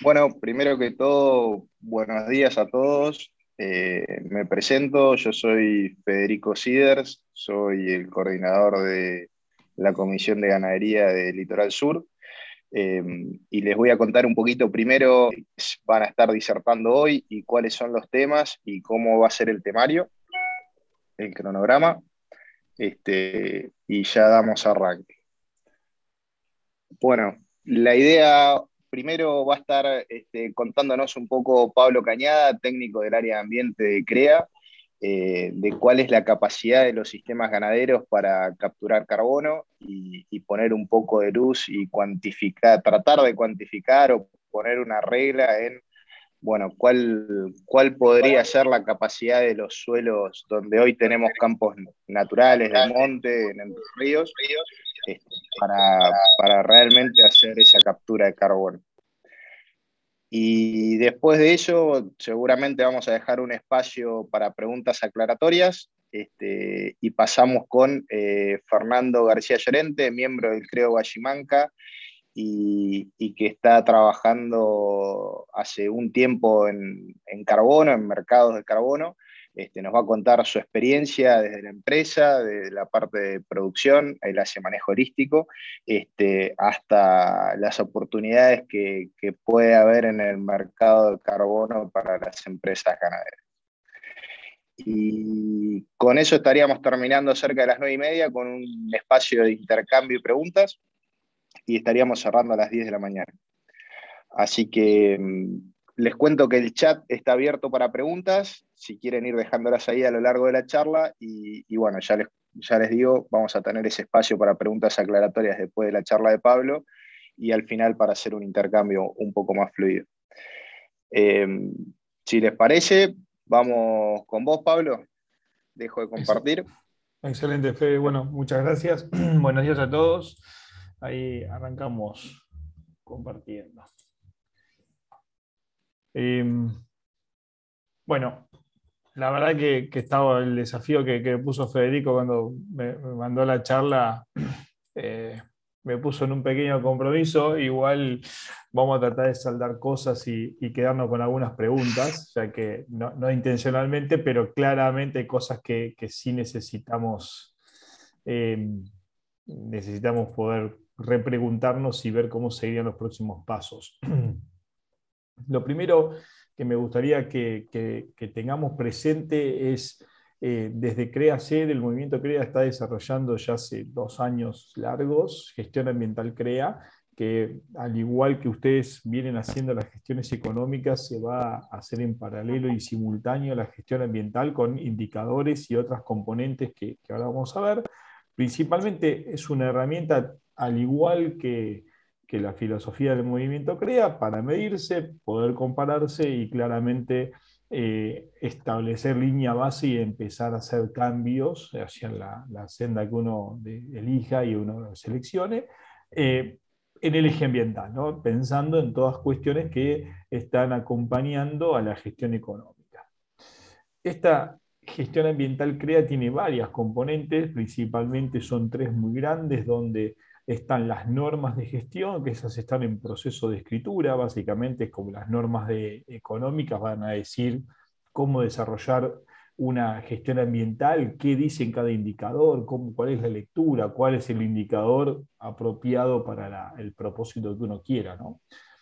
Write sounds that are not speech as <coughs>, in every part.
Bueno, primero que todo, buenos días a todos. Eh, me presento, yo soy Federico Siders, soy el coordinador de la Comisión de Ganadería de Litoral Sur. Eh, y les voy a contar un poquito primero, van a estar disertando hoy y cuáles son los temas y cómo va a ser el temario, el cronograma. Este, y ya damos arranque. Bueno, la idea primero va a estar este, contándonos un poco Pablo Cañada, técnico del área de ambiente de CREA, eh, de cuál es la capacidad de los sistemas ganaderos para capturar carbono y, poner un poco de luz y cuantificar, tratar de cuantificar o poner una regla en, bueno, cuál, cuál podría ser la capacidad de los suelos donde hoy tenemos campos naturales de monte, en los ríos, este, para, realmente hacer esa captura de carbono. Y después de ello, seguramente vamos a dejar un espacio para preguntas aclaratorias este, y pasamos con eh, Fernando García Llorente, miembro del Creo Guayimanca y, y, que está trabajando hace un tiempo en, en carbono, en mercados de carbono, este, nos va a contar su experiencia desde la empresa, desde la parte de producción, el hace manejo holístico, este, hasta las oportunidades que, puede haber en el mercado de carbono para las empresas ganaderas. Y con eso estaríamos terminando cerca de las nueve y media con un espacio de intercambio y preguntas y estaríamos cerrando a las 10 de la mañana. Así que mm, les cuento que el chat está abierto para preguntas, si quieren ir dejándolas ahí a lo largo de la charla. Y, bueno, ya les, ya les digo, vamos a tener ese espacio para preguntas aclaratorias después de la charla de Pablo y al final para hacer un intercambio un poco más fluido. Eh, si les parece, vamos con vos, Pablo. Dejo de compartir. Excelente, Fede. Bueno, muchas gracias. <clears throat> Buenos días a todos. Ahí arrancamos compartiendo. Em, bueno, la verdad que, estaba el desafío que, puso Federico cuando me, mandó la charla, <clears throat> eh, me puso en un pequeño compromiso. Igual vamos a tratar de saldar cosas y, quedarnos con algunas preguntas, ya que no, intencionalmente, pero claramente hay cosas que, sí necesitamos, em, necesitamos poder repreguntarnos y ver cómo seguirían los próximos pasos. <clears throat> Lo primero que me gustaría que, tengamos presente es, eh, desde CREA-C, el movimiento CREA está desarrollando ya hace dos años largos gestión ambiental CREA, que al igual que ustedes vienen haciendo las gestiones económicas, se va a hacer en paralelo y simultáneo la gestión ambiental con indicadores y otras componentes que ahora vamos a ver. Principalmente es una herramienta, al igual que que la filosofía del movimiento crea para medirse, poder compararse y claramente eh, establecer línea base y empezar a hacer cambios hacia la, senda que uno elija y uno seleccione. Eh, en el eje ambiental, pensando en todas cuestiones que están acompañando a la gestión económica. Esta gestión ambiental CREA tiene varias componentes, principalmente son tres muy grandes, donde están las normas de gestión, que esas están en proceso de escritura, básicamente es como las normas de, económicas van a decir cómo desarrollar una gestión ambiental, qué dice en cada indicador, cómo, cuál es la lectura, cuál es el indicador apropiado para el propósito que uno quiera.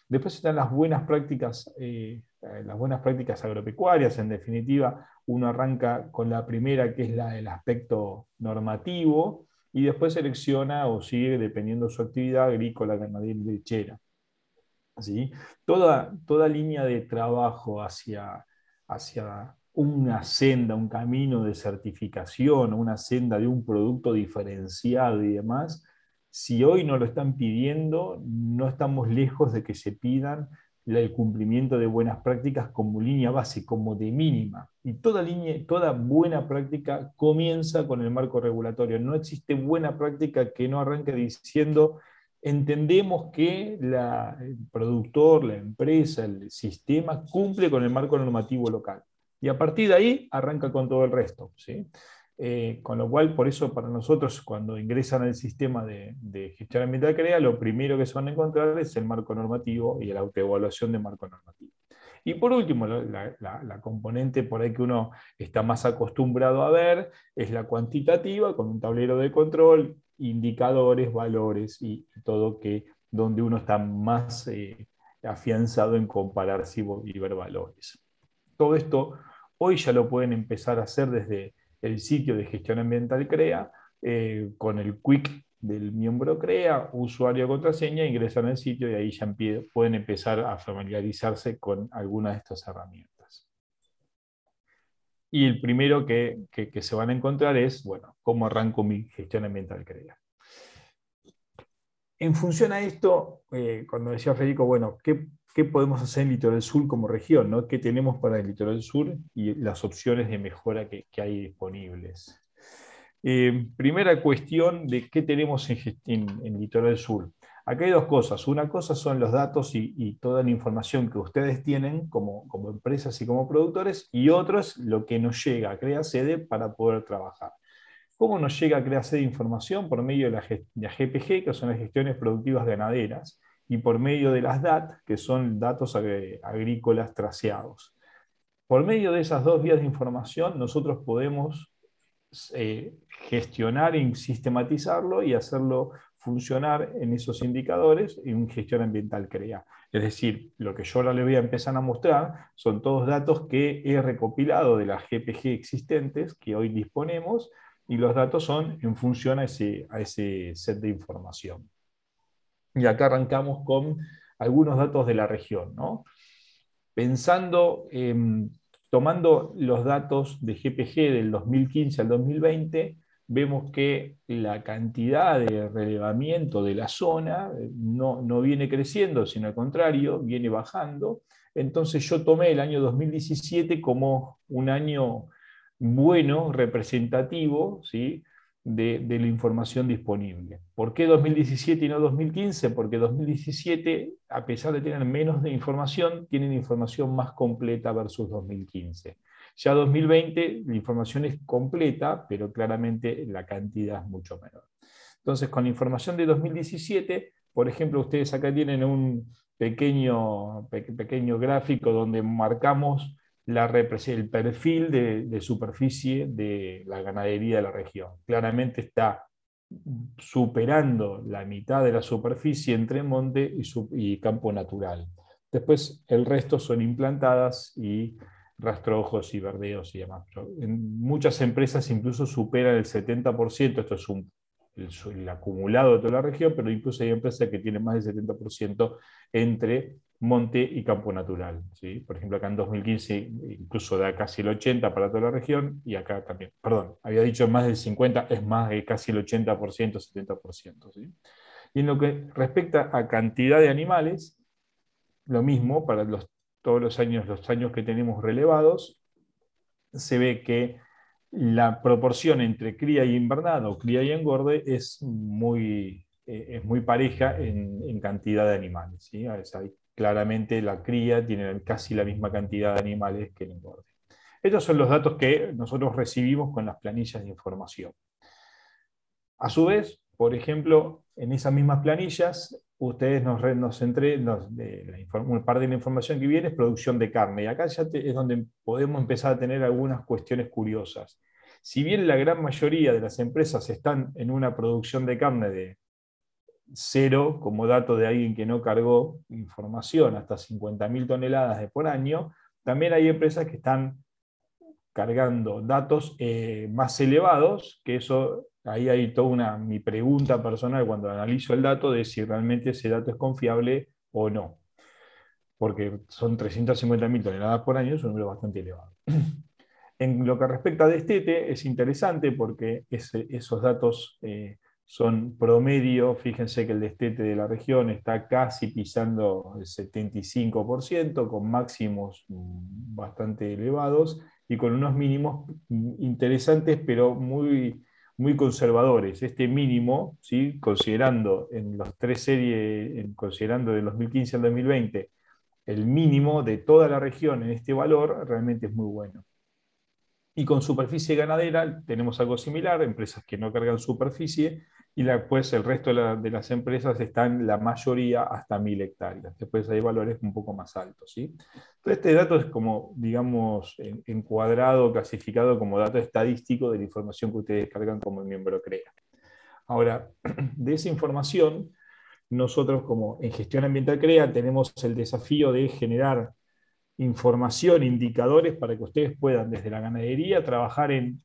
Después están las buenas prácticas, eh, las buenas prácticas agropecuarias, en definitiva, uno arranca con la primera, que es la del aspecto normativo, y después selecciona o sigue dependiendo de su actividad agrícola, ganadera y lechera. ¿Sí? Toda, toda línea de trabajo hacia, hacia una senda, un camino de certificación, una senda de un producto diferenciado y demás, si hoy no lo están pidiendo, no estamos lejos de que se pidan el cumplimiento de buenas prácticas como línea base, como de mínima. Y toda, línea, toda buena práctica comienza con el marco regulatorio. No existe buena práctica que no arranque diciendo, entendemos que el productor, la empresa, el sistema cumple con el marco normativo local. Y a partir de ahí arranca con todo el resto. ¿sí? Eh, con lo cual, por eso para nosotros, cuando ingresan al sistema de, gestión ambiental CREA, lo primero que se van a encontrar es el marco normativo y la autoevaluación de marco normativo. Y por último, la, componente por ahí que uno está más acostumbrado a ver es la cuantitativa, con un tablero de control, indicadores, valores y, todo que donde uno está más eh, afianzado en comparar y ver valores. Todo esto hoy ya lo pueden empezar a hacer desde el sitio de gestión ambiental CREA, eh, con el quick del miembro CREA, usuario contraseña, ingresan al sitio y ahí ya pueden empezar a familiarizarse con alguna de estas herramientas. Y el primero que, se van a encontrar es, bueno, ¿cómo arranco mi gestión ambiental CREA? En función a esto, eh, cuando decía Federico, bueno, ¿qué, podemos hacer en Litoral Sur como región? ¿no? ¿Qué tenemos para el Litoral Sur y las opciones de mejora que, hay disponibles? Eh, primera cuestión de qué tenemos en, Litoral Sur. Acá hay dos cosas. Una cosa son los datos y, toda la información que ustedes tienen como, como, empresas y como productores, y otro es lo que nos llega a Crea Sede para poder trabajar. ¿Cómo nos llega a crearse de información? Por medio de la, GPG, que son las gestiones productivas ganaderas, y por medio de las DAT, que son datos agrícolas traceados. Por medio de esas dos vías de información, nosotros podemos eh, gestionar y sistematizarlo y hacerlo funcionar en esos indicadores en gestión ambiental CREA. Es decir, lo que yo ahora le voy a empezar a mostrar son todos datos que he recopilado de las GPG existentes que hoy disponemos y los datos son en función a ese, a ese set de información. Y acá arrancamos con algunos datos de la región. ¿no? Pensando, tomando los datos de GPG del 2015 al 2020, vemos que la cantidad de relevamiento de la zona eh, no, no, viene creciendo, sino al contrario, viene bajando. Entonces yo tomé el año 2017 como un año bueno, representativo ¿sí? De, la información disponible. ¿Por qué 2017 y no 2015? Porque 2017, a pesar de tener menos de información, tienen información más completa versus 2015. Ya 2020 la información es completa, pero claramente la cantidad es mucho menor. Entonces, con la información de 2017, por ejemplo, ustedes acá tienen un pequeño, pequeño gráfico donde marcamos el perfil de, superficie de la ganadería de la región. Claramente está superando la mitad de la superficie entre monte y, campo natural. Después el resto son implantadas y rastrojos y verdeos y demás. muchas empresas incluso superan el 70%, esto es un, el, acumulado de toda la región, pero incluso hay empresas que tienen más del 70% entre monte y campo natural. ¿sí? Por ejemplo, acá en 2015 incluso da casi el 80% para toda la región y acá también, perdón, había dicho más del 50%, es más de casi el 80%, 70%. ¿sí? Y en lo que respecta a cantidad de animales, lo mismo para los, todos los años, los años que tenemos relevados, se ve que la proporción entre cría y invernado, cría y engorde, es muy, eh, es muy pareja en, cantidad de animales. ¿sí? Claramente la cría tiene casi la misma cantidad de animales que el engorde. Estos son los datos que nosotros recibimos con las planillas de información. A su vez, por ejemplo, en esas mismas planillas, ustedes nos, nos parte de la información que viene es producción de carne. Y acá ya es donde podemos empezar a tener algunas cuestiones curiosas. Si bien la gran mayoría de las empresas están en una producción de carne de cero como dato de alguien que no cargó información, hasta 50.000 toneladas por año, también hay empresas que están cargando datos eh, más elevados, que eso, ahí hay toda una, mi pregunta personal cuando analizo el dato de si realmente ese dato es confiable o no, porque son 350.000 toneladas por año, es un número bastante elevado. <clears throat> En lo que respecta a Destete, es interesante porque esos datos eh, son promedio, fíjense que el destete de la región está casi pisando el 75%, con máximos mm, bastante elevados y con unos mínimos interesantes, pero muy, muy conservadores. Este mínimo, ¿sí? considerando en los tres series, considerando de 2015 al 2020, el mínimo de toda la región en este valor realmente es muy bueno. Y con superficie ganadera tenemos algo similar, empresas que no cargan superficie y después el resto de, las empresas están la mayoría hasta mil hectáreas. Después hay valores un poco más altos. ¿sí? Entonces este dato es como, digamos, encuadrado, clasificado como dato estadístico de la información que ustedes cargan como miembro CREA. Ahora, <clears throat> de esa información, nosotros como en gestión ambiental CREA tenemos el desafío de generar información, indicadores para que ustedes puedan desde la ganadería trabajar en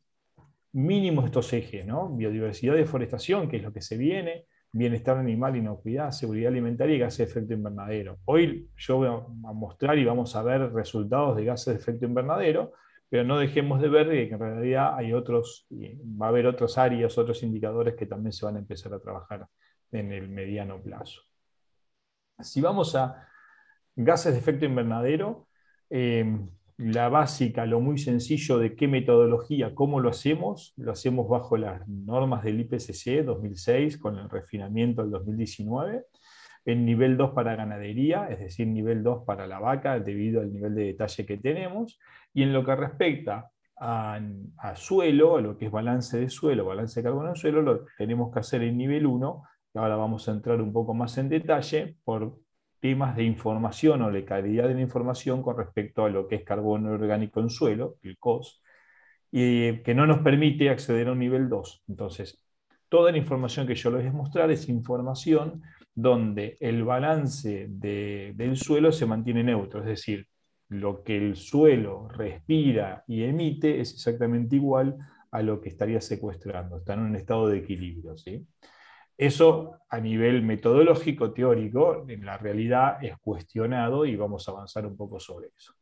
mínimo estos ejes, ¿no? Biodiversidad, deforestación, que es lo que se viene, bienestar animal, inocuidad, seguridad alimentaria y gases de efecto invernadero. Hoy yo voy a mostrar y vamos a ver resultados de gases de efecto invernadero, pero no dejemos de ver que en realidad hay otros, va a haber otras áreas, otros indicadores que también se van a empezar a trabajar en el mediano plazo. Si vamos a gases de efecto invernadero, eh, la básica, lo muy sencillo de qué metodología, cómo lo hacemos, lo hacemos bajo las normas del IPCC 2006 con el refinamiento del 2019, en nivel 2 para ganadería, es decir, nivel 2 para la vaca debido al nivel de detalle que tenemos, y en lo que respecta a, suelo, a lo que es balance de suelo, balance de carbono en suelo, lo tenemos que hacer en nivel 1, y ahora vamos a entrar un poco más en detalle por temas de información o de calidad de la información con respecto a lo que es carbono orgánico en suelo, el COS, y que no nos permite acceder a un nivel 2. Entonces, toda la información que yo les voy a mostrar es información donde el balance del suelo se mantiene neutro, es decir, lo que el suelo respira y emite es exactamente igual a lo que estaría secuestrando, está en un estado de equilibrio. ¿sí? Eso a nivel metodológico, teórico, en la realidad es cuestionado y vamos a avanzar un poco sobre eso.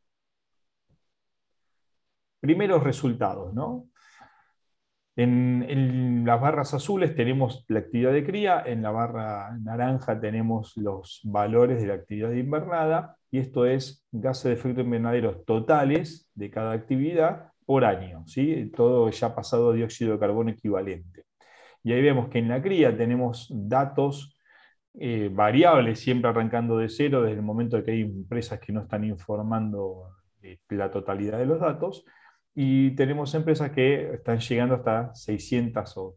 Primeros resultados, ¿no? En, las barras azules tenemos la actividad de cría, en la barra naranja tenemos los valores de la actividad invernada, y esto es gases de efecto invernadero totales de cada actividad por año, ¿sí? todo ya pasado dióxido de carbono equivalente. Y ahí vemos que en la cría tenemos datos eh, variables, siempre arrancando de cero, desde el momento de que hay empresas que no están informando eh, la totalidad de los datos, y tenemos empresas que están llegando hasta 600 o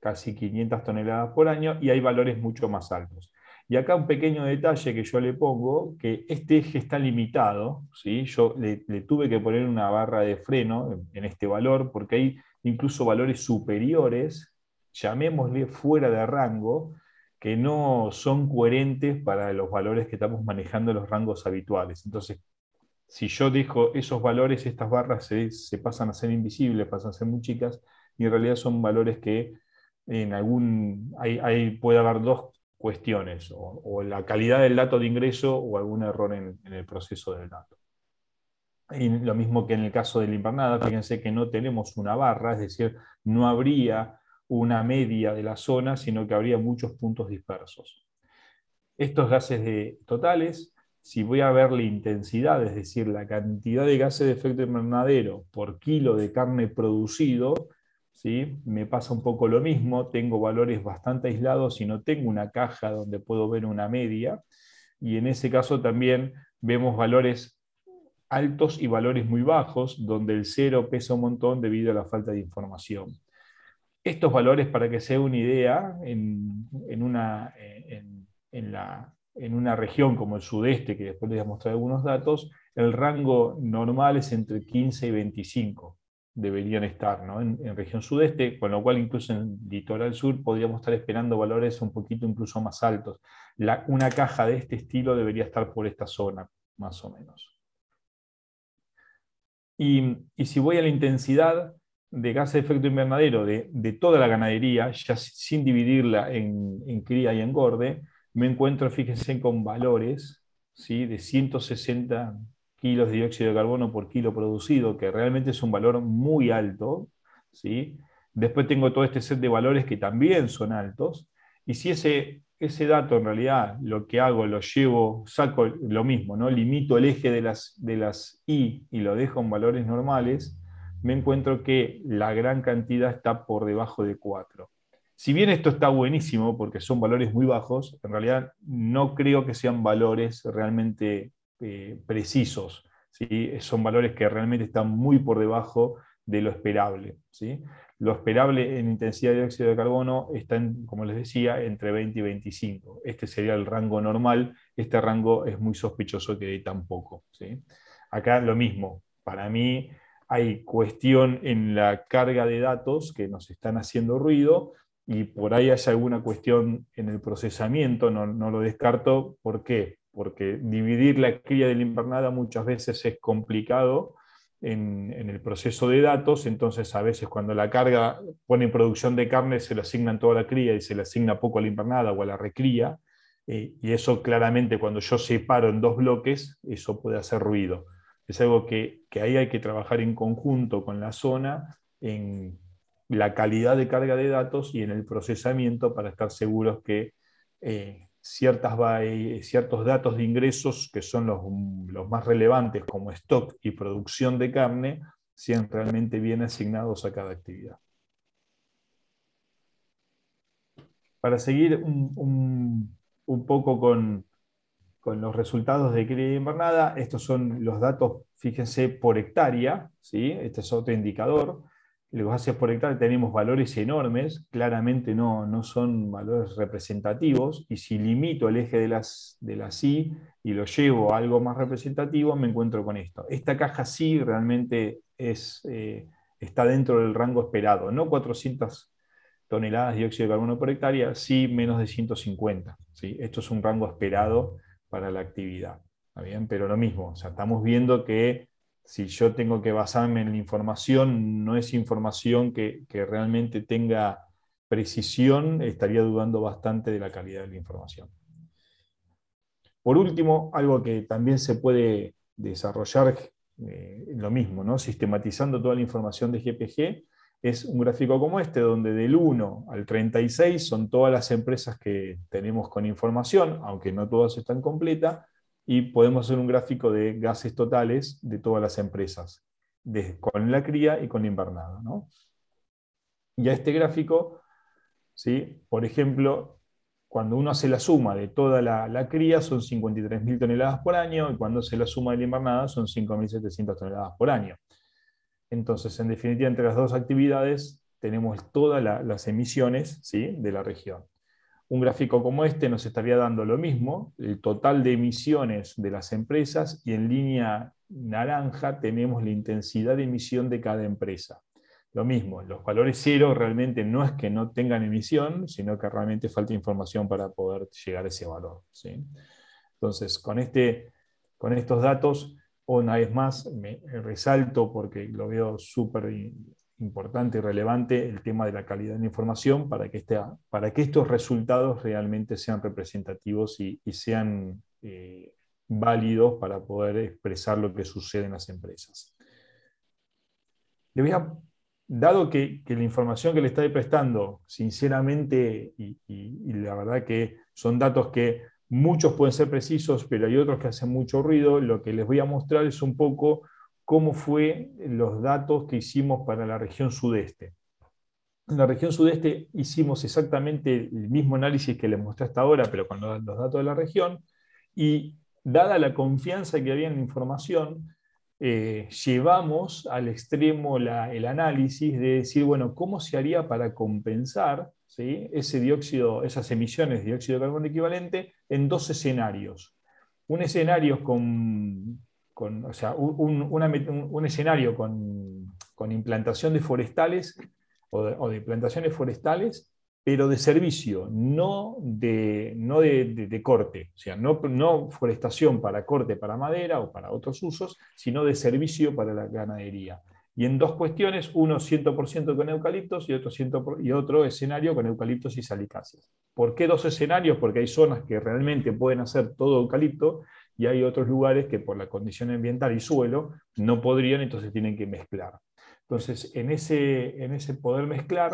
casi 500 toneladas por año, y hay valores mucho más altos. Y acá un pequeño detalle que yo le pongo, que este eje está limitado, ¿sí? yo le, tuve que poner una barra de freno en, en este valor, porque hay incluso valores superiores llamémosle fuera de rango, que no son coherentes para los valores que estamos manejando en los rangos habituales. Entonces, si yo dejo esos valores, estas barras se, pasan a ser invisibles, pasan a ser muy chicas, y en realidad son valores que en algún, hay, puede haber dos cuestiones, o, la calidad del dato de ingreso o algún error en, el proceso del dato. Y lo mismo que en el caso de la invernada, fíjense que no tenemos una barra, es decir, no habría una media de la zona, sino que habría muchos puntos dispersos. Estos gases totales, si voy a ver la intensidad, es decir, la cantidad de gases de efecto invernadero por kilo de carne producido, ¿sí? me pasa un poco lo mismo, tengo valores bastante aislados y no tengo una caja donde puedo ver una media, y en ese caso también vemos valores altos y valores muy bajos, donde el cero pesa un montón debido a la falta de información. Estos valores, para que sea una idea, en, una, región como el sudeste, que después les voy a mostrar algunos datos, el rango normal es entre 15 y 25 deberían estar ¿no? en, región sudeste, con lo cual incluso en litoral sur podríamos estar esperando valores un poquito incluso más altos. una caja de este estilo debería estar por esta zona, más o menos. Y si voy a la intensidad, de gases de efecto invernadero de, toda la ganadería, ya sin dividirla en, cría y engorde, me encuentro, fíjense, con valores ¿sí? de 160 kilos de dióxido de carbono por kilo producido, que realmente es un valor muy alto. ¿sí? Después tengo todo este set de valores que también son altos. Y si ese, ese dato en realidad lo que hago, lo llevo, saco lo mismo, ¿no? limito el eje de las, de las I y lo dejo en valores normales, me encuentro que la gran cantidad está por debajo de 4. Si bien esto está buenísimo porque son valores muy bajos, en realidad no creo que sean valores realmente eh, precisos. ¿sí? Son valores que realmente están muy por debajo de lo esperable. ¿sí? Lo esperable en intensidad de dióxido de carbono está, como les decía, entre 20 y 25. Este sería el rango normal. Este rango es muy sospechoso que dé tan poco. ¿sí? Acá lo mismo. Para mí hay cuestión en la carga de datos que nos están haciendo ruido y por ahí hay alguna cuestión en el procesamiento, no, no lo descarto. ¿Por qué? Porque dividir la cría de la invernada muchas veces es complicado en, el proceso de datos, entonces a veces cuando la carga pone en producción de carne se le asignan toda la cría y se le asigna poco a la invernada o a la recría, eh, y eso claramente cuando yo separo en dos bloques, eso puede hacer ruido. Es algo que, ahí hay que trabajar en conjunto con la zona en la calidad de carga de datos y en el procesamiento para estar seguros que eh, ciertas, ciertos datos de ingresos que son los, los, más relevantes como stock y producción de carne sean realmente bien asignados a cada actividad. Para seguir un, un, poco con, con, los resultados de cría invernada, estos son los datos, fíjense, por hectárea, ¿sí? este es otro indicador hace por hectárea tenemos valores enormes, claramente no, no son valores representativos, y si limito el eje de, las, de la sí y lo llevo a algo más representativo, me encuentro con esto. Esta caja sí realmente es, eh, está dentro del rango esperado, no 400 toneladas de dióxido de carbono por hectárea, sí menos de 150. ¿sí? Esto es un rango esperado para la actividad. bien? Pero lo mismo, o sea, estamos viendo que si yo tengo que basarme en la información, no es información que, realmente tenga precisión, estaría dudando bastante de la calidad de la información. Por último, algo que también se puede desarrollar, eh, lo mismo, ¿no? sistematizando toda la información de GPG, es un gráfico como este, donde del 1 al 36 son todas las empresas que tenemos con información, aunque no todas están completas, y podemos hacer un gráfico de gases totales de todas las empresas, con la cría y con la invernada. ¿no? Y a este gráfico, ¿sí? por ejemplo, cuando uno hace la suma de toda la, cría son 53.000 toneladas por año y cuando hace la suma de la invernada son 5.700 toneladas por año. Entonces, en definitiva, entre las dos actividades tenemos todas las emisiones ¿sí? de la región. Un gráfico como este nos estaría dando lo mismo, el total de emisiones de las empresas y en línea naranja tenemos la intensidad de emisión de cada empresa. Lo mismo, los valores cero realmente no es que no tengan emisión, sino que realmente falta información para poder llegar a ese valor. Entonces, con, este, con estos datos, una vez más, me resalto porque lo veo súper importante y relevante el tema de la calidad de la información para que, este, para que estos resultados realmente sean representativos y, sean eh, válidos para poder expresar lo que sucede en las empresas. Le voy a, dado que, la información que le estoy prestando, sinceramente, y, y la verdad que son datos que muchos pueden ser precisos, pero hay otros que hacen mucho ruido, lo que les voy a mostrar es un poco cómo fue los datos que hicimos para la región sudeste. En la región sudeste hicimos exactamente el mismo análisis que les mostré hasta ahora, pero con los datos de la región, y dada la confianza que había en la información, eh, llevamos al extremo el análisis de decir, bueno, ¿cómo se haría para compensar ese dióxido, esas emisiones de dióxido de carbono equivalente en dos escenarios? Un escenario con o sea, un, escenario con, implantación de forestales o de, plantaciones forestales, pero de servicio, no de, no de, corte, o sea, no, no, forestación para corte para madera o para otros usos, sino de servicio para la ganadería. Y en dos cuestiones, uno 100% con eucaliptos y otro, y otro escenario con eucaliptos y salicáceas. ¿Por qué dos escenarios? Porque hay zonas que realmente pueden hacer todo eucalipto y hay otros lugares que por la condición ambiental y suelo no podrían, entonces tienen que mezclar. Entonces, en ese, en ese poder mezclar,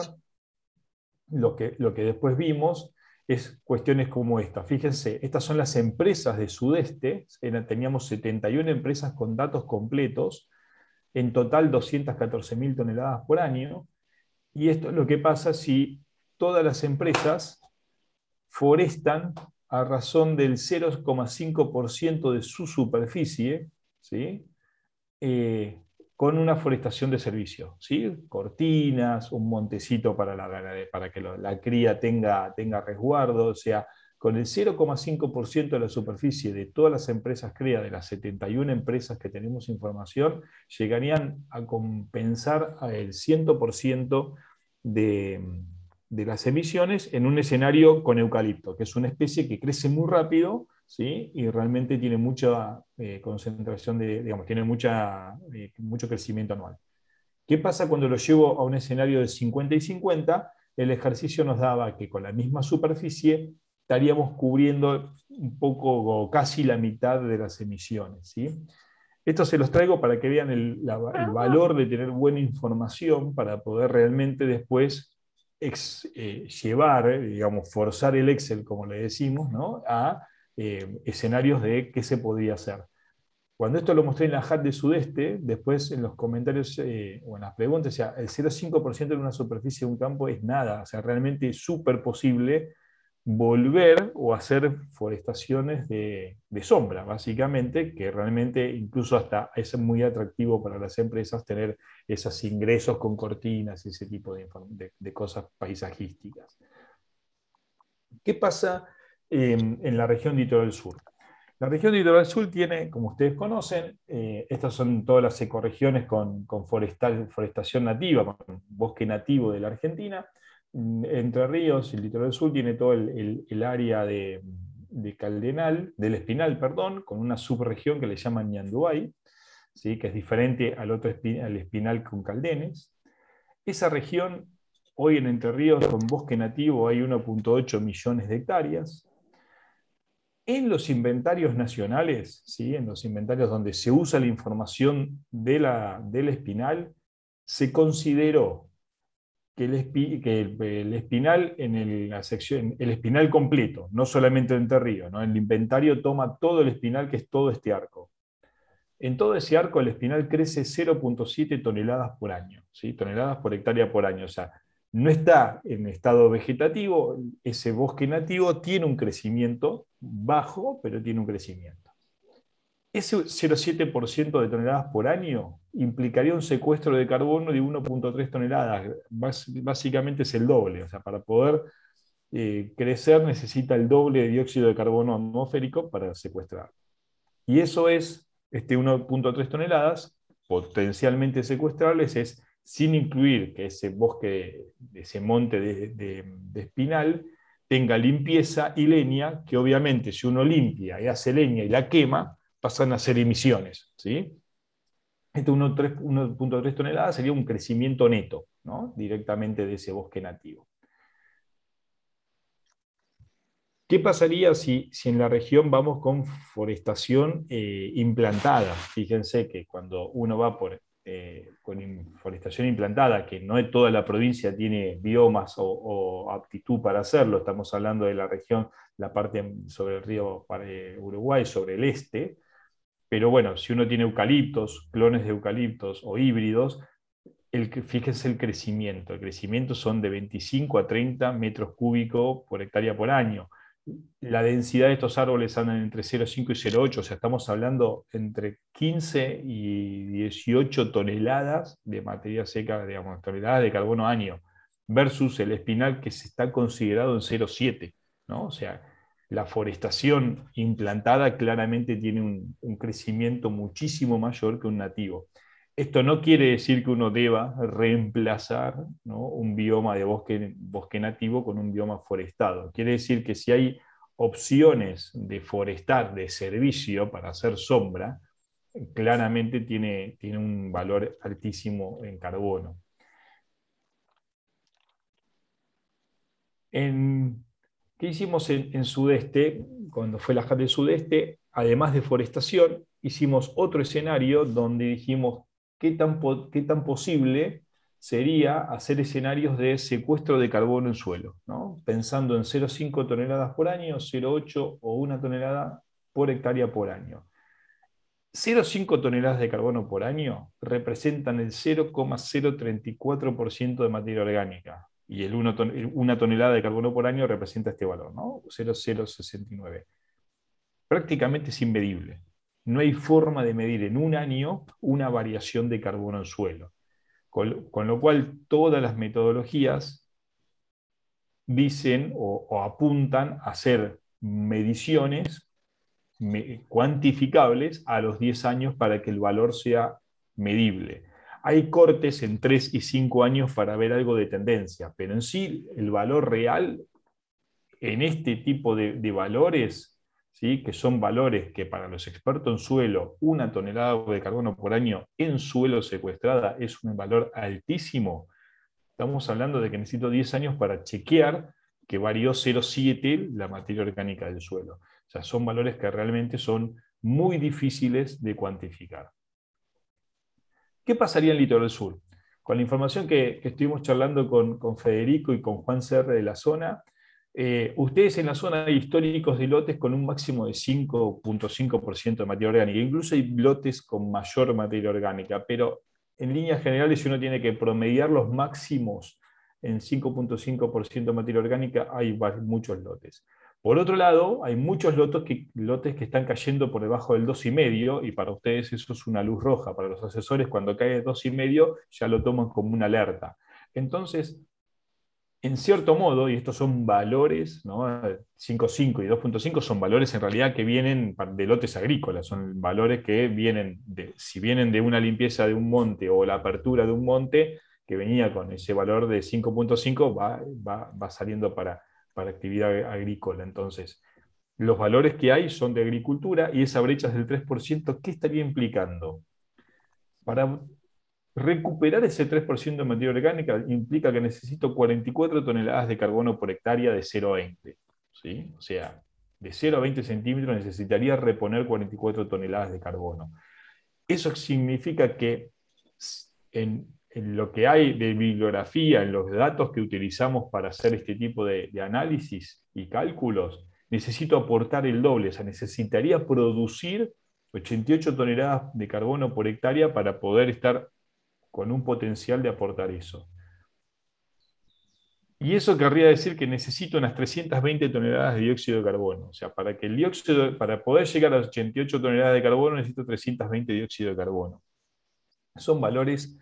lo que, lo que después vimos es cuestiones como esta. Fíjense, estas son las empresas de Sudeste, teníamos 71 empresas con datos completos, en total 214.000 toneladas por año, y esto es lo que pasa si todas las empresas forestan a razón del 0,5% de su superficie, ¿sí? Eh, con una forestación de servicio, ¿sí? cortinas, un montecito para, que la cría tenga, tenga resguardo, sea, con el 0,5% de la superficie de todas las empresas cría, de las 71 empresas que tenemos información, llegarían a compensar el 100% de, de las emisiones en un escenario con eucalipto, que es una especie que crece muy rápido, ¿sí? y realmente tiene mucha eh, concentración de, digamos, tiene mucha, eh, mucho crecimiento anual. ¿Qué pasa cuando lo llevo a un escenario de 50 y 50? El ejercicio nos daba que con la misma superficie estaríamos cubriendo un poco o casi la mitad de las emisiones. ¿sí? Esto se los traigo para que vean el, valor de tener buena información para poder realmente después eh, llevar, digamos, forzar el Excel, como le decimos, ¿no? a eh, escenarios de qué se podría hacer. Cuando esto lo mostré en la HAT de Sudeste, después en los comentarios eh, o en las preguntas, o sea, el 0,5% de una superficie de un campo es nada, o sea, realmente es súper posible volver o hacer forestaciones de, sombra, básicamente, que realmente incluso hasta es muy atractivo para las empresas tener esos ingresos con cortinas y ese tipo de, cosas paisajísticas. ¿Qué pasa en la región Litoral Sur. La región Litoral Sur tiene, como ustedes conocen, eh, estas son todas las ecorregiones con, con forestal, forestación nativa, con bosque nativo de la Argentina. Entre Ríos y el Litoral Sur tiene todo el, área de, de, Caldenal, del Espinal, perdón, con una subregión que le llaman Ñanduay, ¿sí? que es diferente al otro al Espinal con Caldenes. Esa región, hoy en Entre Ríos, con bosque nativo, hay 1.8 millones de hectáreas. En los inventarios nacionales, ¿sí? en los inventarios donde se usa la información de la, del espinal, se consideró que el, espinal en la sección, el espinal completo, no solamente en Río, ¿no? el inventario toma todo el espinal, que es todo este arco. En todo ese arco el espinal crece 0.7 toneladas por año, ¿sí? toneladas por hectárea por año. O sea, no está en estado vegetativo, ese bosque nativo tiene un crecimiento bajo, pero tiene un crecimiento. Ese 0,7% de toneladas por año implicaría un secuestro de carbono de 1.3 toneladas. Básicamente es el doble. O sea, para poder eh, crecer necesita el doble de dióxido de carbono atmosférico para secuestrar. Y eso es, este 1.3 toneladas, potencialmente secuestrables, es sin incluir que ese bosque, ese monte de, espinal, tenga limpieza y leña, que obviamente si uno limpia y hace leña y la quema, pasan a ser emisiones. ¿sí? Este 1.3 toneladas sería un crecimiento neto ¿no? directamente de ese bosque nativo. ¿Qué pasaría si, si, en la región vamos con forestación eh, implantada? Fíjense que cuando uno va por eh, con forestación implantada, que no toda la provincia tiene biomas o, aptitud para hacerlo, estamos hablando de la región, la parte sobre el río Uruguay, sobre el este, pero bueno, si uno tiene eucaliptos, clones de eucaliptos o híbridos, el, fíjense el crecimiento, el crecimiento son de 25 a 30 metros cúbicos por hectárea por año la densidad de estos árboles andan entre 0,5 y 0,8, o sea, estamos hablando entre 15 y 18 toneladas de materia seca, digamos, toneladas de carbono año, versus el espinal que se está considerado en 0,7, ¿no? O sea, la forestación implantada claramente tiene un, crecimiento muchísimo mayor que un nativo. Esto no quiere decir que uno deba reemplazar un bioma de bosque, bosque nativo con un bioma forestado. Quiere decir que si hay opciones de forestar de servicio para hacer sombra, claramente tiene, tiene un valor altísimo en carbono. ¿Qué hicimos en, Sudeste? Cuando fue la JAT del Sudeste, además de forestación, hicimos otro escenario donde dijimos qué tan, qué tan posible sería hacer escenarios de secuestro de carbono en suelo, pensando en 0,5 toneladas por año, 0,8 o 1 tonelada por hectárea por año. 0,5 toneladas de carbono por año representan el 0,034% de materia orgánica y el 1 una tonelada de carbono por año representa este valor, ¿no? 0,069. Prácticamente es inmedible no hay forma de medir en un año una variación de carbono en suelo. Con, lo cual todas las metodologías dicen o, apuntan a hacer mediciones cuantificables a los 10 años para que el valor sea medible. Hay cortes en 3 y 5 años para ver algo de tendencia, pero en sí el valor real en este tipo de, valores, ¿sí? que son valores que para los expertos en suelo, una tonelada de carbono por año en suelo secuestrada es un valor altísimo. Estamos hablando de que necesito 10 años para chequear que varió 0,7 la materia orgánica del suelo. O sea, son valores que realmente son muy difíciles de cuantificar. ¿Qué pasaría en litoral sur? Con la información que, estuvimos charlando con, con, Federico y con Juan Serre de la zona, eh, ustedes en la zona hay históricos de lotes con un máximo de 5.5% de materia orgánica, incluso hay lotes con mayor materia orgánica, pero en líneas generales si uno tiene que promediar los máximos en 5.5% de materia orgánica, hay muchos lotes. Por otro lado, hay muchos lotes que, lotes que están cayendo por debajo del 2,5 y para ustedes eso es una luz roja. Para los asesores, cuando cae 2,5 ya lo toman como una alerta. Entonces, en cierto modo, y estos son valores, ¿no? 5.5 y 2.5 son valores en realidad que vienen de lotes agrícolas, son valores que vienen, de, si vienen de una limpieza de un monte o la apertura de un monte, que venía con ese valor de 5.5, va, va, va, saliendo para, para actividad agrícola. Entonces, los valores que hay son de agricultura y esa brecha es del 3%, ¿qué estaría implicando? Para Recuperar ese 3% de materia orgánica implica que necesito 44 toneladas de carbono por hectárea de 0 a 20. ¿sí? O sea, de 0 a 20 centímetros necesitaría reponer 44 toneladas de carbono. Eso significa que en, lo que hay de bibliografía, en los datos que utilizamos para hacer este tipo de, análisis y cálculos, necesito aportar el doble, o sea, necesitaría producir 88 toneladas de carbono por hectárea para poder estar con un potencial de aportar eso. Y eso querría decir que necesito unas 320 toneladas de dióxido de carbono. O sea, para, que el dióxido, para poder llegar a las 88 toneladas de carbono necesito 320 de dióxido de carbono. Son valores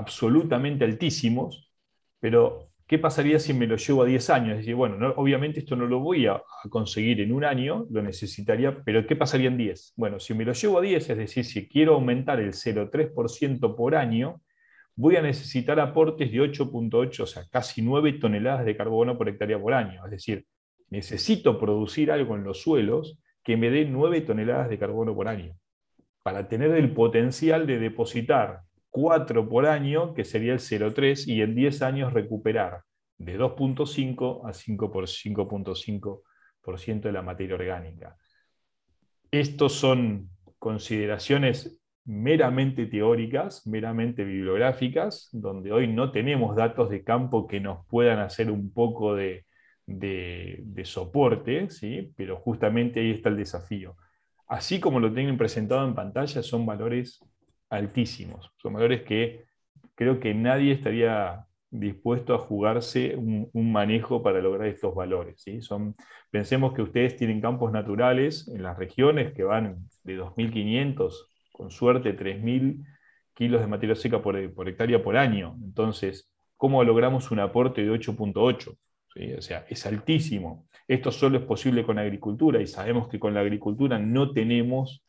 absolutamente altísimos, pero ¿Qué pasaría si me lo llevo a 10 años? Es decir, bueno, obviamente esto no lo voy a, conseguir en un año, lo necesitaría, pero ¿qué pasaría en 10? Bueno, si me lo llevo a 10, es decir, si quiero aumentar el 0,3% por año, voy a necesitar aportes de 8.8, o sea, casi 9 toneladas de carbono por hectárea por año. Es decir, necesito producir algo en los suelos que me dé 9 toneladas de carbono por año, para tener el potencial de depositar 4 por año, que sería el 0,3, y en 10 años recuperar de 2.5 a 5.5% de la materia orgánica. Estos son consideraciones meramente teóricas, meramente bibliográficas, donde hoy no tenemos datos de campo que nos puedan hacer un poco de, soporte, ¿sí? pero justamente ahí está el desafío. Así como lo tienen presentado en pantalla, son valores altísimos. Son valores que creo que nadie estaría dispuesto a jugarse un, manejo para lograr estos valores. ¿sí? Son, pensemos que ustedes tienen campos naturales en las regiones que van de 2.500, con suerte 3.000 kilos de materia seca por, hectárea por año. Entonces, ¿cómo logramos un aporte de 8.8? O sea, es altísimo. Esto solo es posible con agricultura y sabemos que con la agricultura no tenemos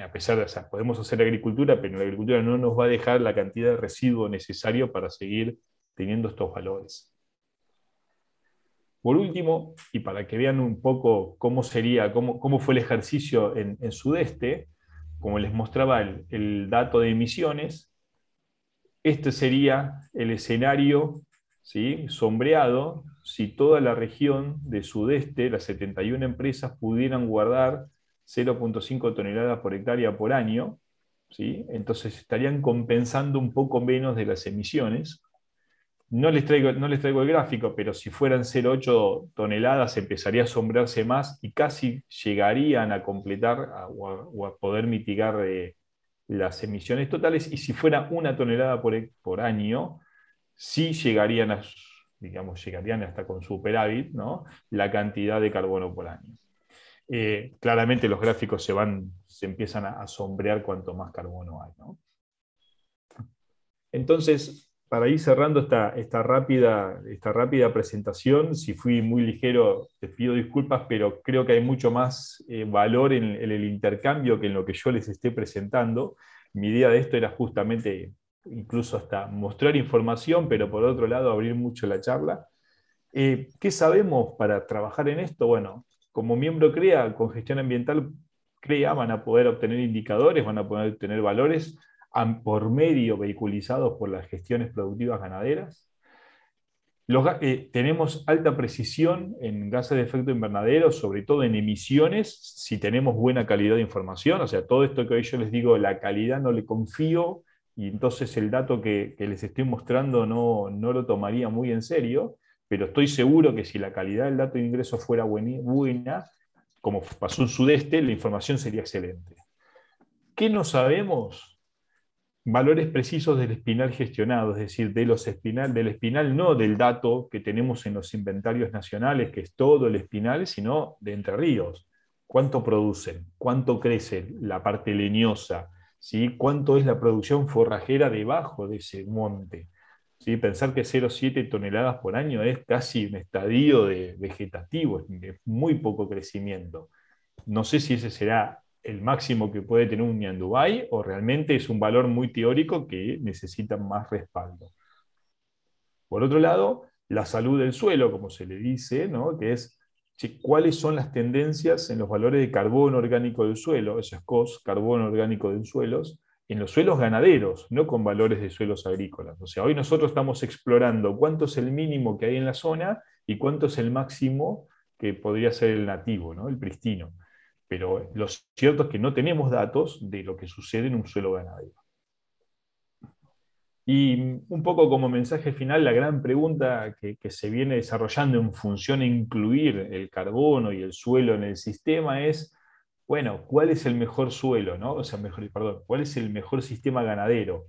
a pesar de, o podemos hacer agricultura, pero la agricultura no nos va a dejar la cantidad de residuo necesario para seguir teniendo estos valores. Por último, y para que vean un poco cómo sería, cómo, cómo fue el ejercicio en, Sudeste, como les mostraba el, el, dato de emisiones, este sería el escenario ¿sí? sombreado si toda la región de Sudeste, las 71 empresas, pudieran guardar 0.5 toneladas por hectárea por año, ¿sí? entonces estarían compensando un poco menos de las emisiones. No les, traigo, no les traigo el gráfico, pero si fueran 0,8 toneladas empezaría a sombrearse más y casi llegarían a completar o, a, poder mitigar eh, las emisiones totales. Y si fuera una tonelada por, por año, sí llegarían, a, digamos, llegarían hasta con superávit ¿no? la cantidad de carbono por año. Eh, claramente los gráficos se, van, se empiezan a, sombrear cuanto más carbono hay. Entonces, para ir cerrando esta, esta, rápida, esta rápida presentación, si fui muy ligero, te pido disculpas, pero creo que hay mucho más eh, valor en, el intercambio que en lo que yo les esté presentando. Mi idea de esto era justamente incluso hasta mostrar información, pero por otro lado abrir mucho la charla. Eh, ¿Qué sabemos para trabajar en esto? Bueno, como miembro CREA, con gestión ambiental CREA, van a poder obtener indicadores, van a poder obtener valores por medio vehiculizados por las gestiones productivas ganaderas. Eh, tenemos alta precisión en gases de efecto invernadero, sobre todo en emisiones, si tenemos buena calidad de información. O sea, todo esto que hoy yo les digo, la calidad no le confío y entonces el dato que, les estoy mostrando no, no, lo tomaría muy en serio, pero estoy seguro que si la calidad del dato de ingreso fuera buena, como pasó en Sudeste, la información sería excelente. ¿Qué no sabemos? valores precisos del espinal gestionado, es decir, de los del espinal no del dato que tenemos en los inventarios nacionales, que es todo el espinal, sino de Entre Ríos. ¿Cuánto producen? ¿Cuánto crece la parte leñosa? ¿Cuánto es la producción forrajera debajo de ese monte? ¿Sí? Pensar que 0,7 toneladas por año es casi un estadio de vegetativo, es muy poco crecimiento. No sé si ese será el máximo que puede tener un Dubai o realmente es un valor muy teórico que necesita más respaldo. Por otro lado, la salud del suelo, como se le dice, ¿no? que es cuáles son las tendencias en los valores de carbono orgánico del suelo, esos COS, carbono orgánico de suelos, en los suelos ganaderos, no con valores de suelos agrícolas. O sea, hoy nosotros estamos explorando cuánto es el mínimo que hay en la zona y cuánto es el máximo que podría ser el nativo, ¿no? el pristino pero lo cierto es que no tenemos datos de lo que sucede en un suelo ganadero. Y un poco como mensaje final, la gran pregunta que, se viene desarrollando en función de incluir el carbono y el suelo en el sistema es, bueno, ¿cuál es el mejor suelo? ¿no? O sea, mejor, perdón, ¿cuál es el mejor sistema ganadero?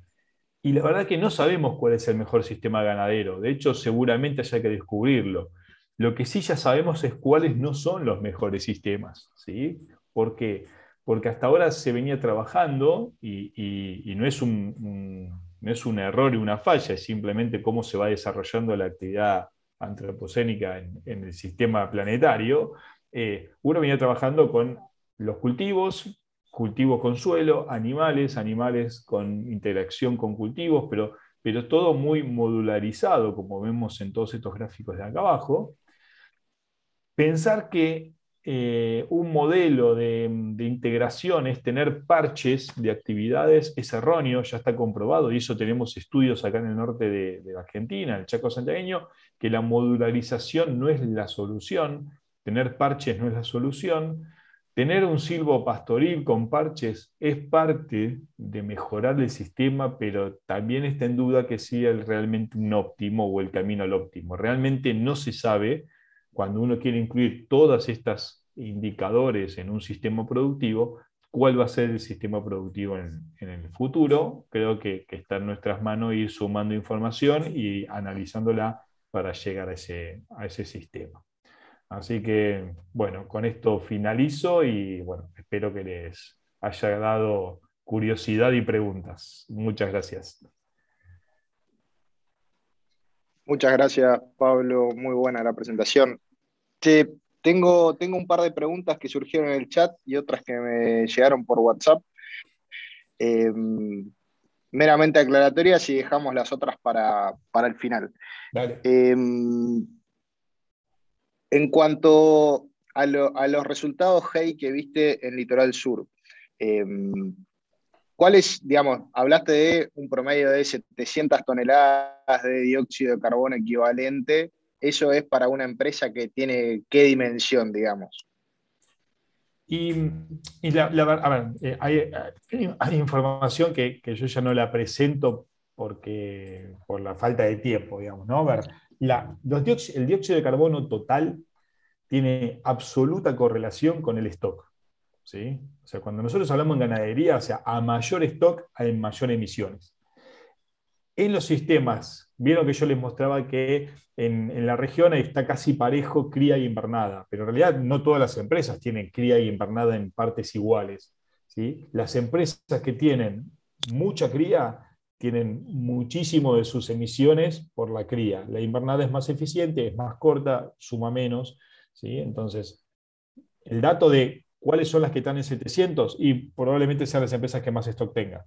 Y la verdad que no sabemos cuál es el mejor sistema ganadero. De hecho, seguramente haya que descubrirlo. Lo que sí ya sabemos es cuáles no son los mejores sistemas. ¿sí? ¿Por qué? Porque hasta ahora se venía trabajando y, no, es un, no es un error y una falla, es simplemente cómo se va desarrollando la actividad antropocénica en, el sistema planetario. Eh, uno venía trabajando con los cultivos, cultivos con suelo, animales, animales con interacción con cultivos, pero, pero todo muy modularizado, como vemos en todos estos gráficos de acá abajo. Pensar que eh, un modelo de, integración es tener parches de actividades es erróneo, ya está comprobado, y eso tenemos estudios acá en el norte de, de Argentina, en el Chaco Santiagueño, que la modularización no es la solución, tener parches no es la solución, tener un silvo pastoril con parches es parte de mejorar el sistema, pero también está en duda que sea realmente un óptimo o el camino al óptimo. Realmente no se sabe cuando uno quiere incluir todas estas indicadores en un sistema productivo, cuál va a ser el sistema productivo en, el futuro. Creo que, está en nuestras manos ir sumando información y analizándola para llegar a ese, a ese sistema. Así que, bueno, con esto finalizo y bueno, espero que les haya dado curiosidad y preguntas. Muchas gracias. Muchas gracias, Pablo. Muy buena la presentación. tengo, tengo un par de preguntas que surgieron en el chat y otras que me llegaron por WhatsApp. Em, meramente aclaratorias y dejamos las otras para, el final. Em, en cuanto a, los resultados, Hey, que viste en Litoral Sur, em, ¿Cuál es, digamos, hablaste de un promedio de 700 toneladas de dióxido de carbono equivalente? ¿Eso es para una empresa que tiene qué dimensión, digamos? Y, la, a ver, eh, hay, información que, yo ya no la presento porque, por la falta de tiempo, digamos, ¿no? A ver, el dióxido de carbono total tiene absoluta correlación con el stock. ¿sí? O sea, cuando nosotros hablamos en ganadería, o sea, a mayor stock hay mayor emisiones. en los sistemas, vieron que yo les mostraba que en, la región está casi parejo cría y invernada, pero en realidad no todas las empresas tienen cría y invernada en partes iguales. ¿sí? Las empresas que tienen mucha cría tienen muchísimo de sus emisiones por la cría. La invernada es más eficiente, es más corta, suma menos. ¿Sí? Entonces, el dato de cuáles son las que están en 700 y probablemente sean las empresas que más stock tengan.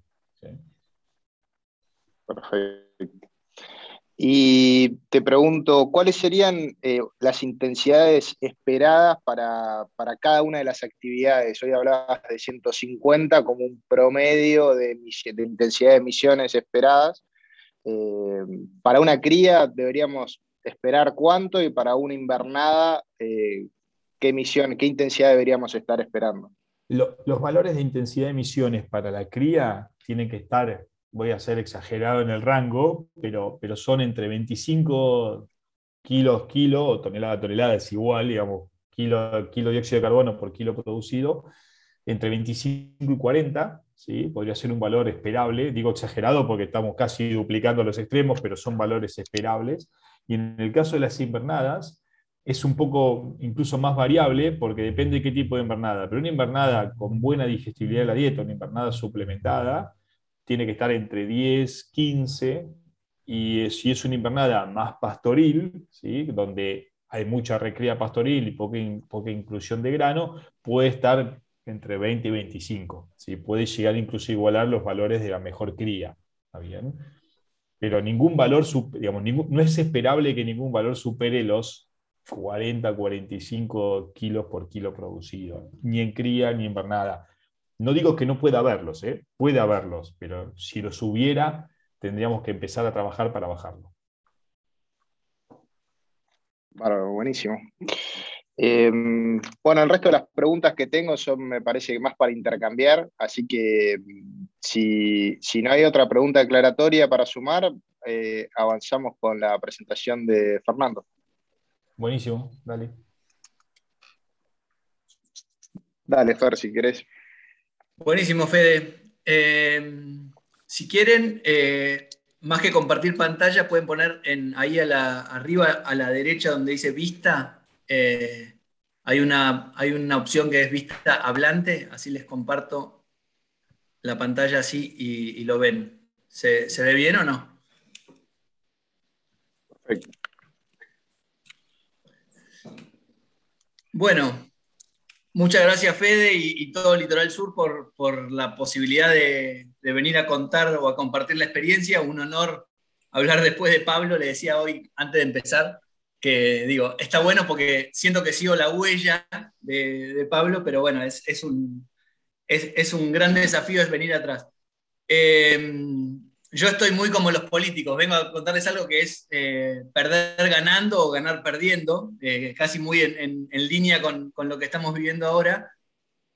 Perfecto. Y te pregunto, ¿cuáles serían eh, las intensidades esperadas para, cada una de las actividades? Hoy hablabas de 150 como un promedio de, intensidad de emisiones esperadas. Eh, para una cría deberíamos esperar cuánto y para una invernada, eh, ¿qué emisión, qué intensidad deberíamos estar esperando? los valores de intensidad de emisiones para la cría tienen que estar voy a ser exagerado en el rango, pero, pero son entre 25 kilos, kilo, o tonelada, tonelada, es igual, digamos, kilo, kilo dióxido de carbono por kilo producido, entre 25 y 40, ¿sí? podría ser un valor esperable, digo exagerado porque estamos casi duplicando los extremos, pero son valores esperables. Y en el caso de las invernadas, es un poco incluso más variable porque depende de qué tipo de invernada, pero una invernada con buena digestibilidad de la dieta, una invernada suplementada, tiene que estar entre 10, 15, y si es una invernada más pastoril, ¿sí? donde hay mucha recría pastoril y poca, poca inclusión de grano, puede estar entre 20 y 25. ¿sí? Puede llegar incluso a igualar los valores de la mejor cría. ¿está bien? Pero ningún valor, digamos, no es esperable que ningún valor supere los 40, 45 kilos por kilo producido, ni en cría ni en invernada. No digo que no pueda haberlos, ¿eh? puede haberlos, pero si los hubiera, tendríamos que empezar a trabajar para bajarlo. Bueno, buenísimo. Em, bueno, el resto de las preguntas que tengo son, me parece, más para intercambiar, así que si, no hay otra pregunta declaratoria para sumar, eh, avanzamos con la presentación de Fernando. Buenísimo, dale. Dale, Fer, si querés. Buenísimo, Fede. Eh, si quieren, eh, más que compartir pantalla, pueden poner en, ahí a la, arriba a la derecha donde dice vista. Eh, hay, una, hay una opción que es vista hablante, así les comparto la pantalla así y, lo ven. ¿Se, ¿Se, ve bien o no? Perfecto. Bueno, Muchas gracias, Fede, y, todo Litoral Sur por, la posibilidad de, venir a contar o a compartir la experiencia. Un honor hablar después de Pablo. Le decía hoy, antes de empezar, que digo, está bueno porque siento que sigo la huella de, Pablo, pero bueno, es, un, es, un gran desafío es venir atrás. Eh, yo estoy muy como los políticos, vengo a contarles algo que es eh, perder ganando o ganar perdiendo, eh, casi muy en, línea con, lo que estamos viviendo ahora,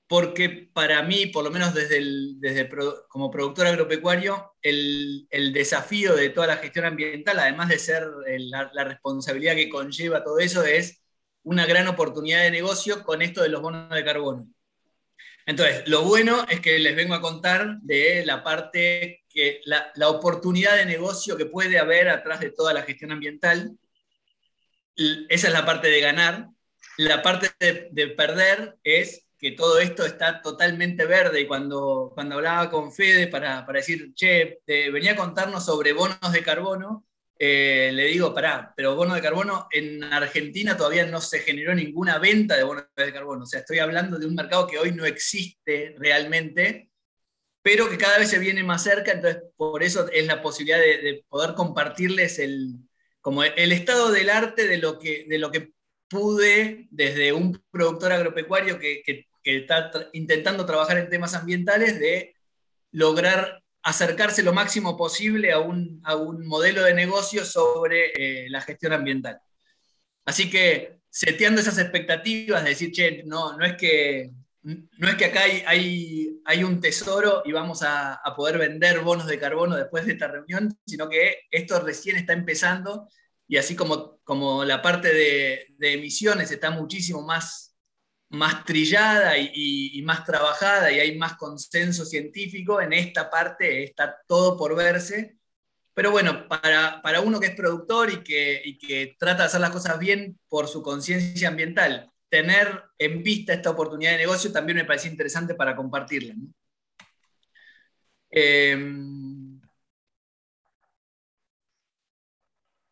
porque para mí, por lo menos desde, desde como productor agropecuario, el, desafío de toda la gestión ambiental, además de ser la responsabilidad que conlleva todo eso, es una gran oportunidad de negocio con esto de los bonos de carbono. Entonces, lo bueno es que les vengo a contar de la parte, que la, oportunidad de negocio que puede haber atrás de toda la gestión ambiental. Esa es la parte de ganar. La parte de, perder es que todo esto está totalmente verde y cuando, cuando hablaba con Fede para, para decir, che, venía a contarnos sobre bonos de carbono, eh, le digo, pará, pero bono de carbono, en Argentina todavía no se generó ninguna venta de bonos de carbono. O sea, estoy hablando de un mercado que hoy no existe realmente, pero que cada vez se viene más cerca, entonces por eso es la posibilidad de, poder compartirles el, como el estado del arte de lo que, de lo que pude desde un productor agropecuario que, que está intentando trabajar en temas ambientales, de lograr acercarse lo máximo posible a un, modelo de negocio sobre eh, la gestión ambiental. Así que seteando esas expectativas de decir, che, no, no, es, que, no es que acá hay, hay, un tesoro y vamos a, poder vender bonos de carbono después de esta reunión, sino que esto recién está empezando y así como, como la parte de emisiones está muchísimo más más trillada y, más trabajada y hay más consenso científico, en esta parte está todo por verse Pero bueno, para, uno que es productor y que, y que trata de hacer las cosas bien por su conciencia ambiental, tener en vista esta oportunidad de negocio también me parece interesante para compartirla. Em,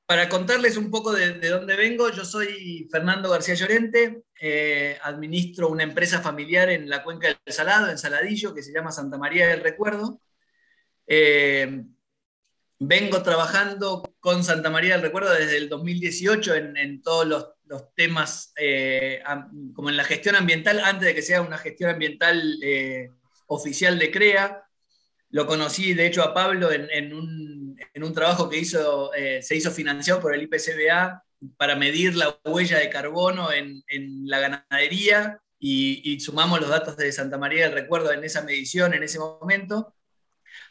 para contarles un poco de, dónde vengo, yo soy Fernando García Llorente, eh, administro una empresa familiar en la cuenca del Salado, en Saladillo, que se llama Santa María del Recuerdo. Em, vengo trabajando con Santa María del Recuerdo desde el 2018 en, todos los, temas, eh, como en la gestión ambiental, antes de que sea una gestión ambiental eh, oficial de CREA. Lo conocí, de hecho, a Pablo en, un, trabajo que hizo, eh, se hizo financiado por el IPCBA para medir la huella de carbono en, la ganadería y, y, sumamos los datos de Santa María del Recuerdo en esa medición en ese momento.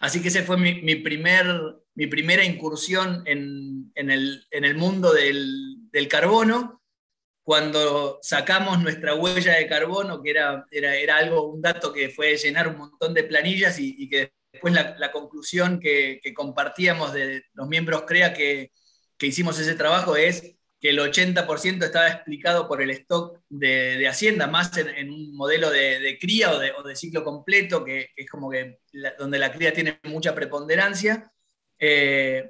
Así que ese fue mi, primer, mi primera incursión en, el, mundo del, carbono. Cuando sacamos nuestra huella de carbono, que era, era, algo, un dato que fue llenar un montón de planillas y, que después la, conclusión que, compartíamos de los miembros CREA que, que hicimos ese trabajo es que el 80% estaba explicado por el stock de, Hacienda, más en, un modelo de, cría o de, ciclo completo, que, es como que donde la cría tiene mucha preponderancia. Eh,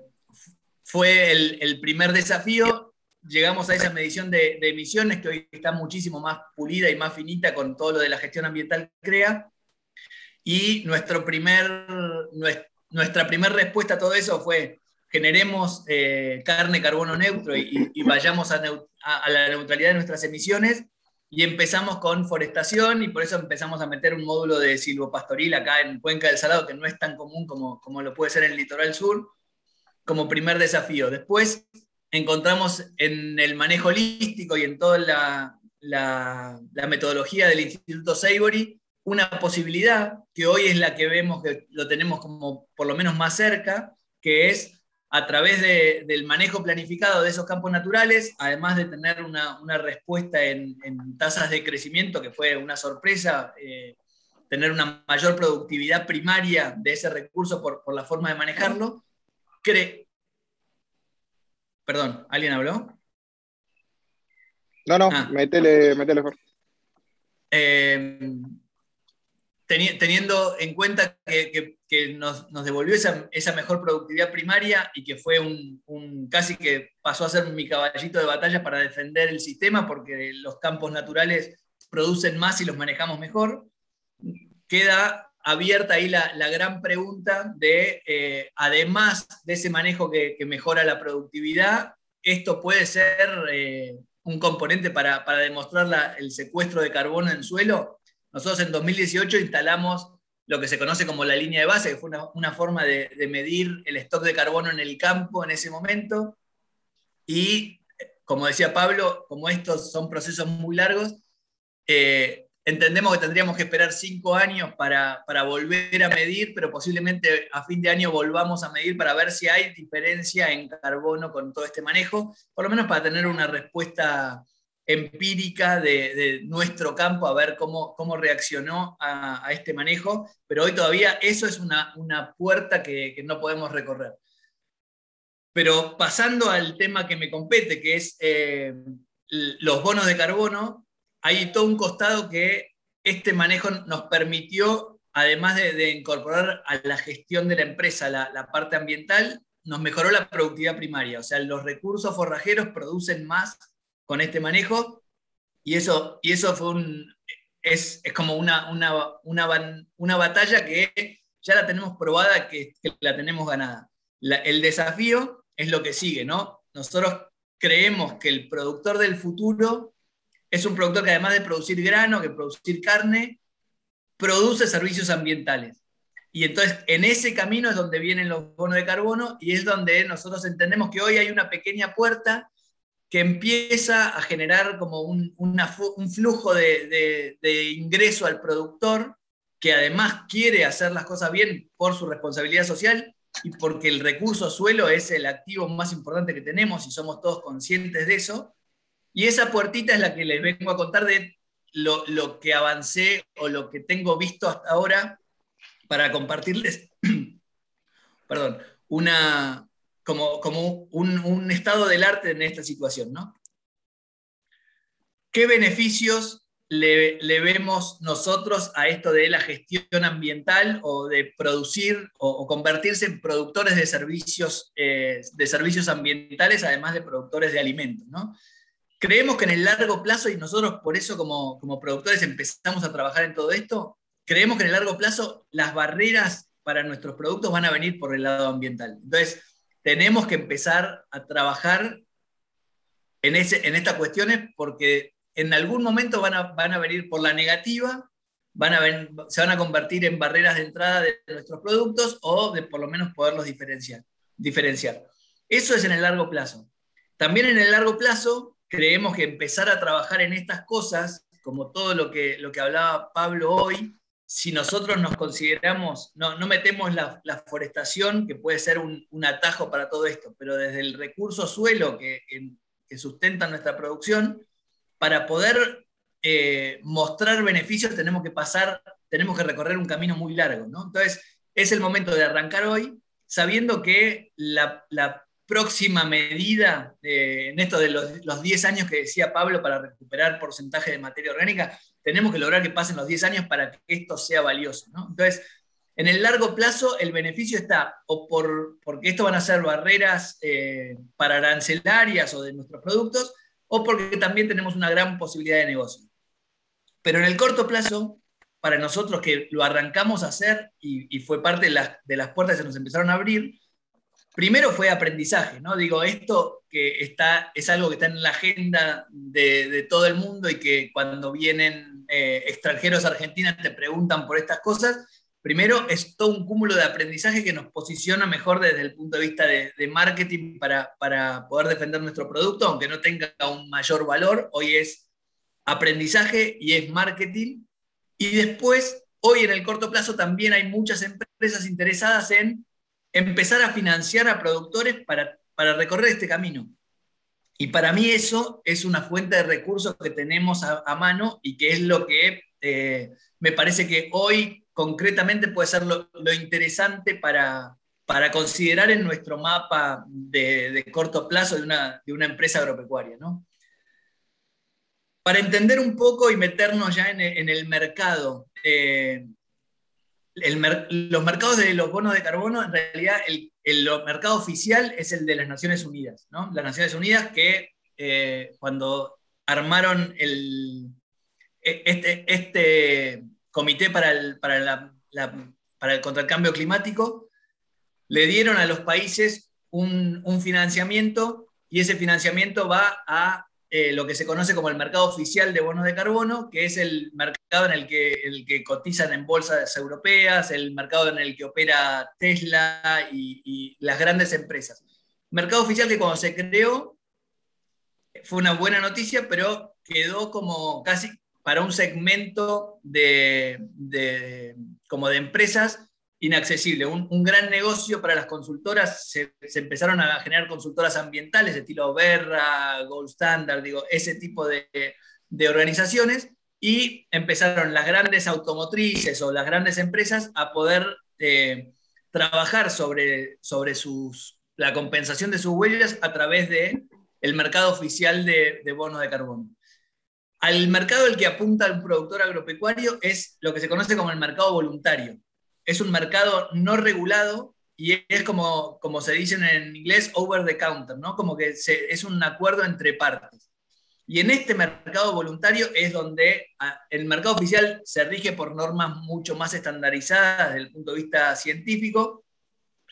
fue el, primer desafío. Llegamos a esa medición de, emisiones que hoy está muchísimo más pulida y más finita con todo lo de la gestión ambiental CREA. Y nuestro primer, nuestra primera respuesta a todo eso fue generemos eh, carne carbono neutro y, vayamos a, la neutralidad de nuestras emisiones. Y empezamos con forestación y por eso empezamos a meter un módulo de silvopastoril acá en Cuenca del Salado, que no es tan común como, como lo puede ser en el litoral sur, como primer desafío. Después encontramos en el manejo holístico y en toda la, la, metodología del Instituto Savory una posibilidad que hoy es la que vemos que lo tenemos como por lo menos más cerca, que es a través del manejo planificado de esos campos naturales, además de tener una, respuesta en, tasas de crecimiento, que fue una sorpresa, eh, tener una mayor productividad primaria de ese recurso por, la forma de manejarlo, Perdón, ¿alguien habló? No, no, ah. métele, métele, eh, teniendo en cuenta que, nos, devolvió esa, mejor productividad primaria y que fue un, casi que pasó a ser mi caballito de batalla para defender el sistema porque los campos naturales producen más y los manejamos mejor, queda abierta ahí la, gran pregunta de, eh, además de ese manejo que, mejora la productividad, esto puede ser eh, un componente para, demostrar el secuestro de carbono en suelo nosotros en 2018 instalamos lo que se conoce como la línea de base, que fue una, forma de, medir el stock de carbono en el campo en ese momento. Y, como decía Pablo, como estos son procesos muy largos, eh, entendemos que tendríamos que esperar cinco años para, para, volver a medir, pero posiblemente a fin de año volvamos a medir para ver si hay diferencia en carbono con todo este manejo, por lo menos para tener una respuesta empírica de, nuestro campo a ver cómo, cómo reaccionó a, este manejo, pero hoy todavía eso es una, puerta que, no podemos recorrer. Pero pasando al tema que me compete, que es eh, los bonos de carbono, hay todo un costado que este manejo nos permitió, además de, incorporar a la gestión de la empresa la parte ambiental, nos mejoró la productividad primaria. O sea, los recursos forrajeros producen más con este manejo y eso, y eso fue un, es, como una, una, una, batalla que ya la tenemos probada, que, la tenemos ganada. el desafío es lo que sigue, ¿no? Nosotros creemos que el productor del futuro es un productor que además de producir grano, que producir carne, produce servicios ambientales. Y entonces en ese camino es donde vienen los bonos de carbono y es donde nosotros entendemos que hoy hay una pequeña puerta que empieza a generar como un, flujo de, ingreso al productor que además quiere hacer las cosas bien por su responsabilidad social y porque el recurso suelo es el activo más importante que tenemos y somos todos conscientes de eso. Y esa puertita es la que les vengo a contar de lo, lo que avancé o lo que tengo visto hasta ahora para compartirles, <clears throat> perdón, una, como, como un, estado del arte en esta situación, ¿no? ¿Qué beneficios le, vemos nosotros a esto de la gestión ambiental o de producir o, convertirse en productores de servicios, eh, de servicios ambientales, además de productores de alimentos? ¿no? Creemos que en el largo plazo, y nosotros por eso como, como productores empezamos a trabajar en todo esto, creemos que en el largo plazo las barreras para nuestros productos van a venir por el lado ambiental. Entonces, tenemos que empezar a trabajar en, ese, en estas cuestiones porque en algún momento van a, van a venir por la negativa, van a se van a convertir en barreras de entrada de nuestros productos o de por lo menos poderlos diferenciar. diferenciar. Eso es en el largo plazo. También en el largo plazo creemos que empezar a trabajar en estas cosas, como todo lo que, lo que hablaba Pablo hoy, si nosotros nos consideramos, no, no metemos la, forestación, que puede ser un, atajo para todo esto, pero desde el recurso suelo que, que, sustenta nuestra producción, para poder eh, mostrar beneficios tenemos que pasar, tenemos que recorrer un camino muy largo. ¿no? Entonces, es el momento de arrancar hoy, sabiendo que la, la próxima medida eh, en esto de los, los, 10 años que decía Pablo para recuperar porcentaje de materia orgánica, tenemos que lograr que pasen los 10 años para que esto sea valioso. Entonces, en el largo plazo, el beneficio está o por, porque esto van a ser barreras eh, para arancelarias o de nuestros productos, o porque también tenemos una gran posibilidad de negocio. Pero en el corto plazo, para nosotros que lo arrancamos a hacer y, fue parte de las, de las puertas que se nos empezaron a abrir, primero fue aprendizaje, ¿no? Digo, esto que está, es algo que está en la agenda de, de todo el mundo y que cuando vienen eh, extranjeros a Argentina te preguntan por estas cosas, primero es todo un cúmulo de aprendizaje que nos posiciona mejor desde el punto de vista de, marketing para, para, poder defender nuestro producto, aunque no tenga un mayor valor. Hoy es aprendizaje y es marketing. Y después, hoy en el corto plazo también hay muchas empresas interesadas en empezar a financiar a productores para, para recorrer este camino. Y para mí eso es una fuente de recursos que tenemos a, mano y que es lo que eh, me parece que hoy concretamente puede ser lo, interesante para, para, considerar en nuestro mapa de, corto plazo de una, de una, empresa agropecuaria. ¿no? Para entender un poco y meternos ya en, en el mercado, eh, los mercados de los bonos de carbono, en realidad el, mercado oficial es el de las Naciones Unidas. ¿no? Las Naciones Unidas que eh, cuando armaron el, e, este, este, comité para el, para, para el contra el cambio climático, le dieron a los países un, un financiamiento y ese financiamiento va a eh, lo que se conoce como el mercado oficial de bonos de carbono, que es el mercado en el que, cotizan en bolsas europeas, el mercado en el que opera Tesla y, las grandes empresas. Mercado oficial que cuando se creó fue una buena noticia, pero quedó como casi para un segmento de como de empresas inaccesible. Un, gran negocio para las consultoras. Se, empezaron a generar consultoras ambientales, de estilo Berra, Gold Standard, digo, ese tipo de, organizaciones. Y empezaron las grandes automotrices o las grandes empresas a poder eh, trabajar sobre, sobre sus, la compensación de sus huellas a través del el mercado oficial de, de bonos de carbono. Al mercado al que apunta un productor agropecuario es lo que se conoce como el mercado voluntario es un mercado no regulado y es como, como se dice en inglés, over the counter, ¿no? Como que es un acuerdo entre partes. Y en este mercado voluntario es donde ah, el mercado oficial se rige por normas mucho más estandarizadas desde el punto de vista científico.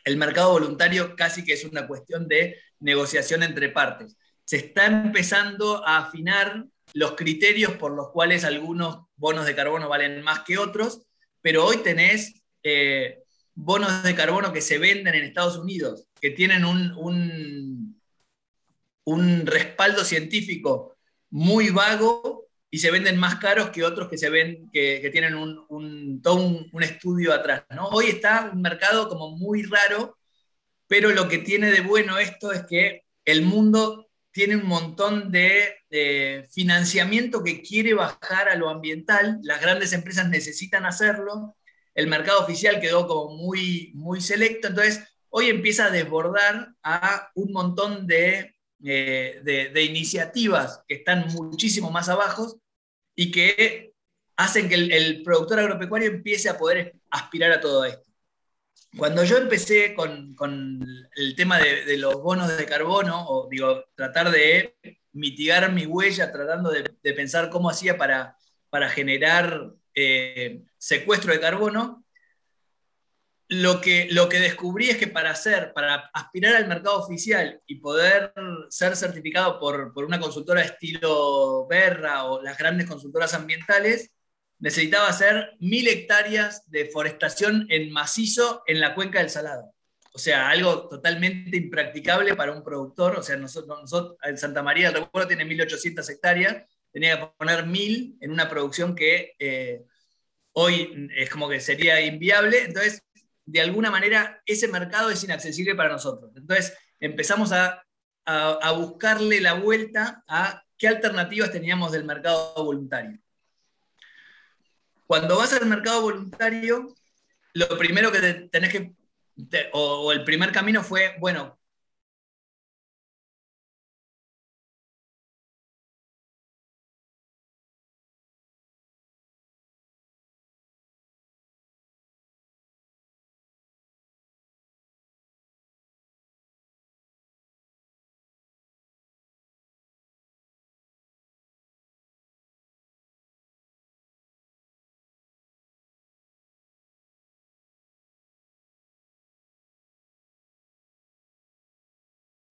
El mercado voluntario casi que es una cuestión de negociación entre partes. Se está empezando a afinar los criterios por los cuales algunos bonos de carbono valen más que otros, pero hoy tenés eh, bonos de carbono que se venden en Estados Unidos, que tienen un, un, respaldo científico muy vago y se venden más caros que otros que se ven que, tienen un, todo un, estudio atrás. ¿no? Hoy está un mercado como muy raro, pero lo que tiene de bueno esto es que el mundo tiene un montón de financiamiento que quiere bajar a lo ambiental, las grandes empresas necesitan hacerlo, el mercado oficial quedó como muy, muy selecto, entonces hoy empieza a desbordar a un montón de, eh, de, iniciativas que están muchísimo más abajo y que hacen que el, productor agropecuario empiece a poder aspirar a todo esto. Cuando yo empecé con, con el tema de, los bonos de carbono, o digo, tratar de mitigar mi huella, tratando de, pensar cómo hacía para, para generar eh, secuestro de carbono, lo que, lo que descubrí es que para hacer, para aspirar al mercado oficial y poder ser certificado por, por una consultora estilo Berra o las grandes consultoras ambientales, necesitaba hacer mil hectáreas de forestación en macizo en la cuenca del Salado. O sea, algo totalmente impracticable para un productor. O sea, nosotros, nosotros en Santa María, el recuerdo, tiene 1.800 hectáreas. Tenía que poner mil en una producción que eh, hoy es como que sería inviable. Entonces, de alguna manera, ese mercado es inaccesible para nosotros. Entonces, empezamos a, buscarle la vuelta a qué alternativas teníamos del mercado voluntario. Cuando vas al mercado voluntario, lo primero que tenés que, o, el primer camino fue, bueno,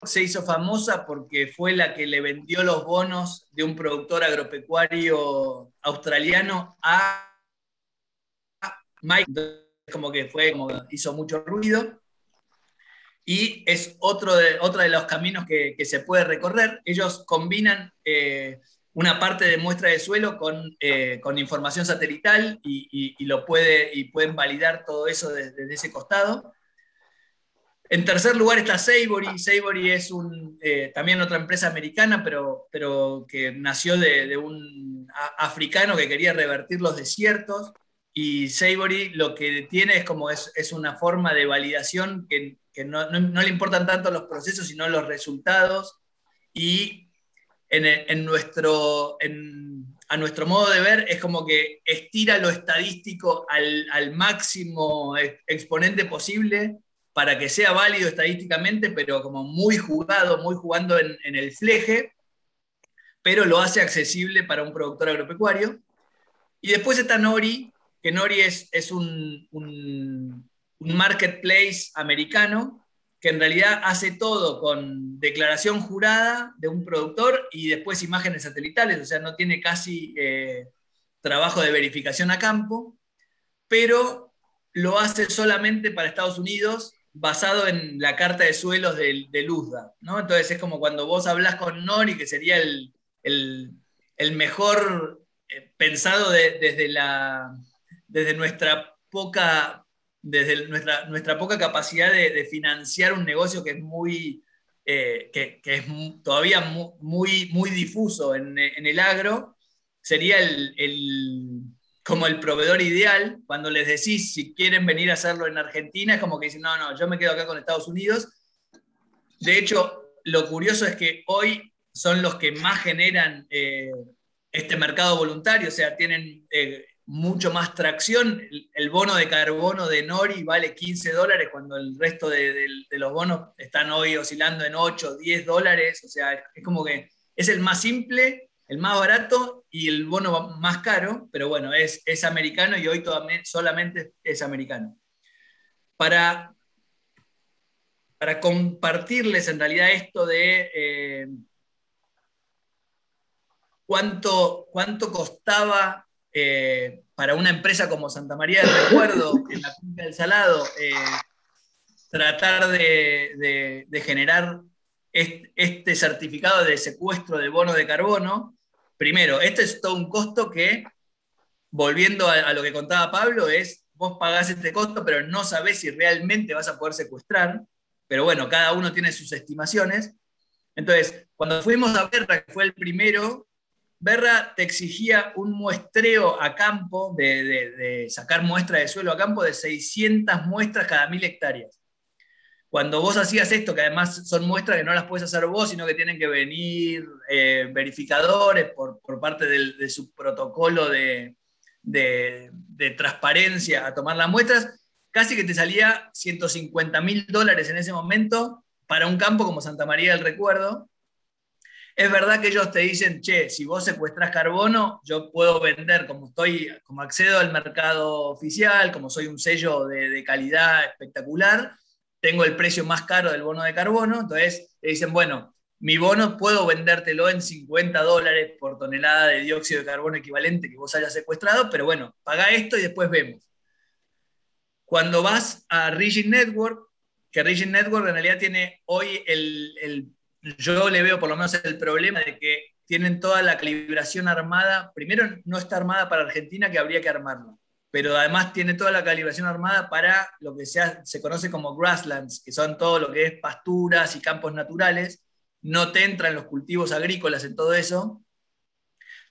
se hizo famosa porque fue la que le vendió los bonos de un productor agropecuario australiano a Mike, como que fue, hizo mucho ruido. Y es otro de, otro de los caminos que, se puede recorrer. Ellos combinan eh, una parte de muestra de suelo con, eh, con información satelital y, lo puede, y pueden validar todo eso desde ese costado. En tercer lugar está Savory. Savory es eh, también otra empresa americana, pero, que nació de, un africano que quería revertir los desiertos. Y Savory lo que tiene es como es, una forma de validación que, no, le importan tanto los procesos, sino los resultados. Y en, nuestro, a nuestro modo de ver es como que estira lo estadístico al, al máximo exponente posible para que sea válido estadísticamente, pero como muy jugado, muy jugando en, el fleje, pero lo hace accesible para un productor agropecuario. Y después está Nori, que Nori es, un, marketplace americano que en realidad hace todo con declaración jurada de un productor y después imágenes satelitales, o sea, no tiene casi eh, trabajo de verificación a campo, pero lo hace solamente para Estados Unidos basado en la carta de suelos de, Luzda, ¿no? Entonces es como cuando vos hablas con Nori, que sería el, mejor eh, pensado desde, desde nuestra poca desde nuestra, nuestra poca capacidad de, financiar un negocio que es muy eh, que, es todavía muy, muy, difuso en, el agro, sería el, como el proveedor ideal, cuando les decís si quieren venir a hacerlo en Argentina, es como que dicen, no, no, yo me quedo acá con Estados Unidos. De hecho, lo curioso es que hoy son los que más generan eh, este mercado voluntario, o sea, tienen eh, mucho más tracción. El, bono de carbono de Nori vale 15 dólares cuando el resto de, de los bonos están hoy oscilando en 8, 10 dólares, o sea, es como que es el más simple el más barato y el bono más caro, pero bueno, es, es americano y hoy solamente es americano. Para, para compartirles en realidad esto de eh, cuánto, cuánto costaba eh, para una empresa como Santa María del Recuerdo, <coughs> en la Punta del Salado, eh, tratar de, de generar este certificado de secuestro de bono de carbono, primero, este es todo un costo que, volviendo a, lo que contaba Pablo, es vos pagás este costo, pero no sabés si realmente vas a poder secuestrar. Pero bueno, cada uno tiene sus estimaciones. Entonces, cuando fuimos a Berra, que fue el primero, Berra te exigía un muestreo a campo, de, sacar muestra de suelo a campo de 600 muestras cada mil hectáreas. Cuando vos hacías esto, que además son muestras que no las puedes hacer vos, sino que tienen que venir eh, verificadores por, parte de su protocolo de, de, transparencia a tomar las muestras, casi que te salía 150 mil dólares en ese momento para un campo como Santa María del Recuerdo. Es verdad que ellos te dicen, che, si vos secuestras carbono, yo puedo vender, como estoy, como accedo al mercado oficial, como soy un sello de, calidad espectacular, tengo el precio más caro del bono de carbono, entonces te dicen, bueno, mi bono puedo vendértelo en 50 dólares por tonelada de dióxido de carbono equivalente que vos hayas secuestrado, pero bueno, paga esto y después vemos. Cuando vas a Rigid Network, que Rigid Network en realidad tiene hoy el, yo le veo por lo menos el problema de que tienen toda la calibración armada. Primero, no está armada para Argentina, que habría que armarla, pero además tiene toda la calibración armada para lo que se, se conoce como grasslands, que son todo lo que es pasturas y campos naturales, no te entran los cultivos agrícolas en todo eso.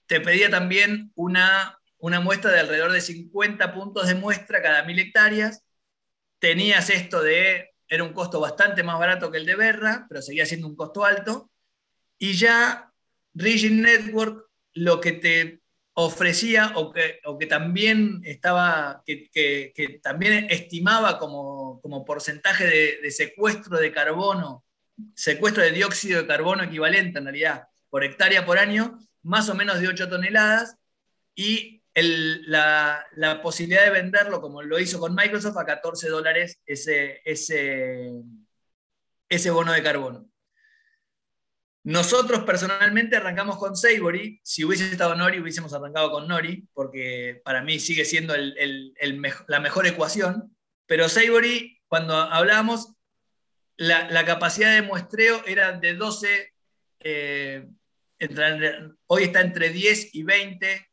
Te pedía también una, una muestra de alrededor de 50 puntos de muestra cada mil hectáreas. Tenías esto de, era un costo bastante más barato que el de Berra, pero seguía siendo un costo alto. Y ya Rigid Network lo que te ofrecía o que, o que también estaba, que, que, también estimaba como, como porcentaje de, de, secuestro de carbono secuestro de dióxido de carbono equivalente en realidad por hectárea por año, más o menos de 8 toneladas, y la, posibilidad de venderlo, como lo hizo con Microsoft, a 14 dólares ese, ese, ese bono de carbono. Nosotros personalmente arrancamos con Savory. Si hubiese estado Nori, hubiésemos arrancado con Nori, porque para mí sigue siendo la mejor ecuación. Pero Savory, cuando hablábamos, la, capacidad de muestreo era de 12, eh, hoy está entre 10 y 20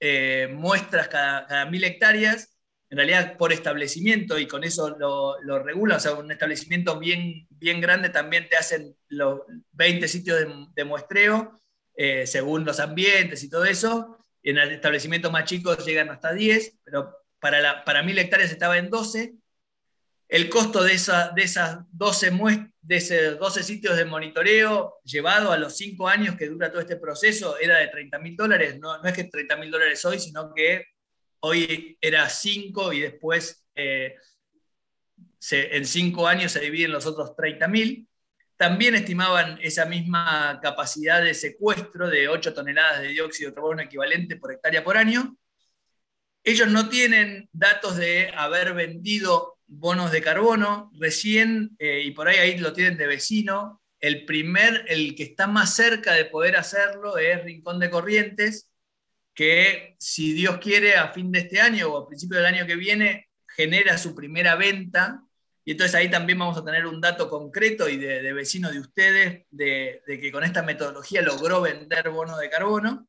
eh, muestras cada, mil hectáreas, en realidad por establecimiento y con eso lo, lo regula, o sea, un establecimiento bien, bien grande también te hacen los 20 sitios de, muestreo eh, según los ambientes y todo eso, en el establecimiento más chicos llegan hasta 10, pero para, la, para mil hectáreas estaba en 12, el costo de, esa, de esas 12, de esos 12 sitios de monitoreo llevado a los 5 años que dura todo este proceso era de 30 mil dólares. No, es que 30 mil dólares hoy, sino que hoy era 5 y después eh, en 5 años se dividen los otros 30 mil. También estimaban esa misma capacidad de secuestro de 8 toneladas de dióxido de carbono equivalente por hectárea por año. Ellos no tienen datos de haber vendido bonos de carbono. Recién, eh, y por ahí ahí lo tienen de vecino, el primer, el que está más cerca de poder hacerlo es Rincón de Corrientes, que si Dios quiere a fin de este año o a principio del año que viene genera su primera venta. Y entonces ahí también vamos a tener un dato concreto y de, vecino de ustedes de, de, que con esta metodología logró vender bonos de carbono.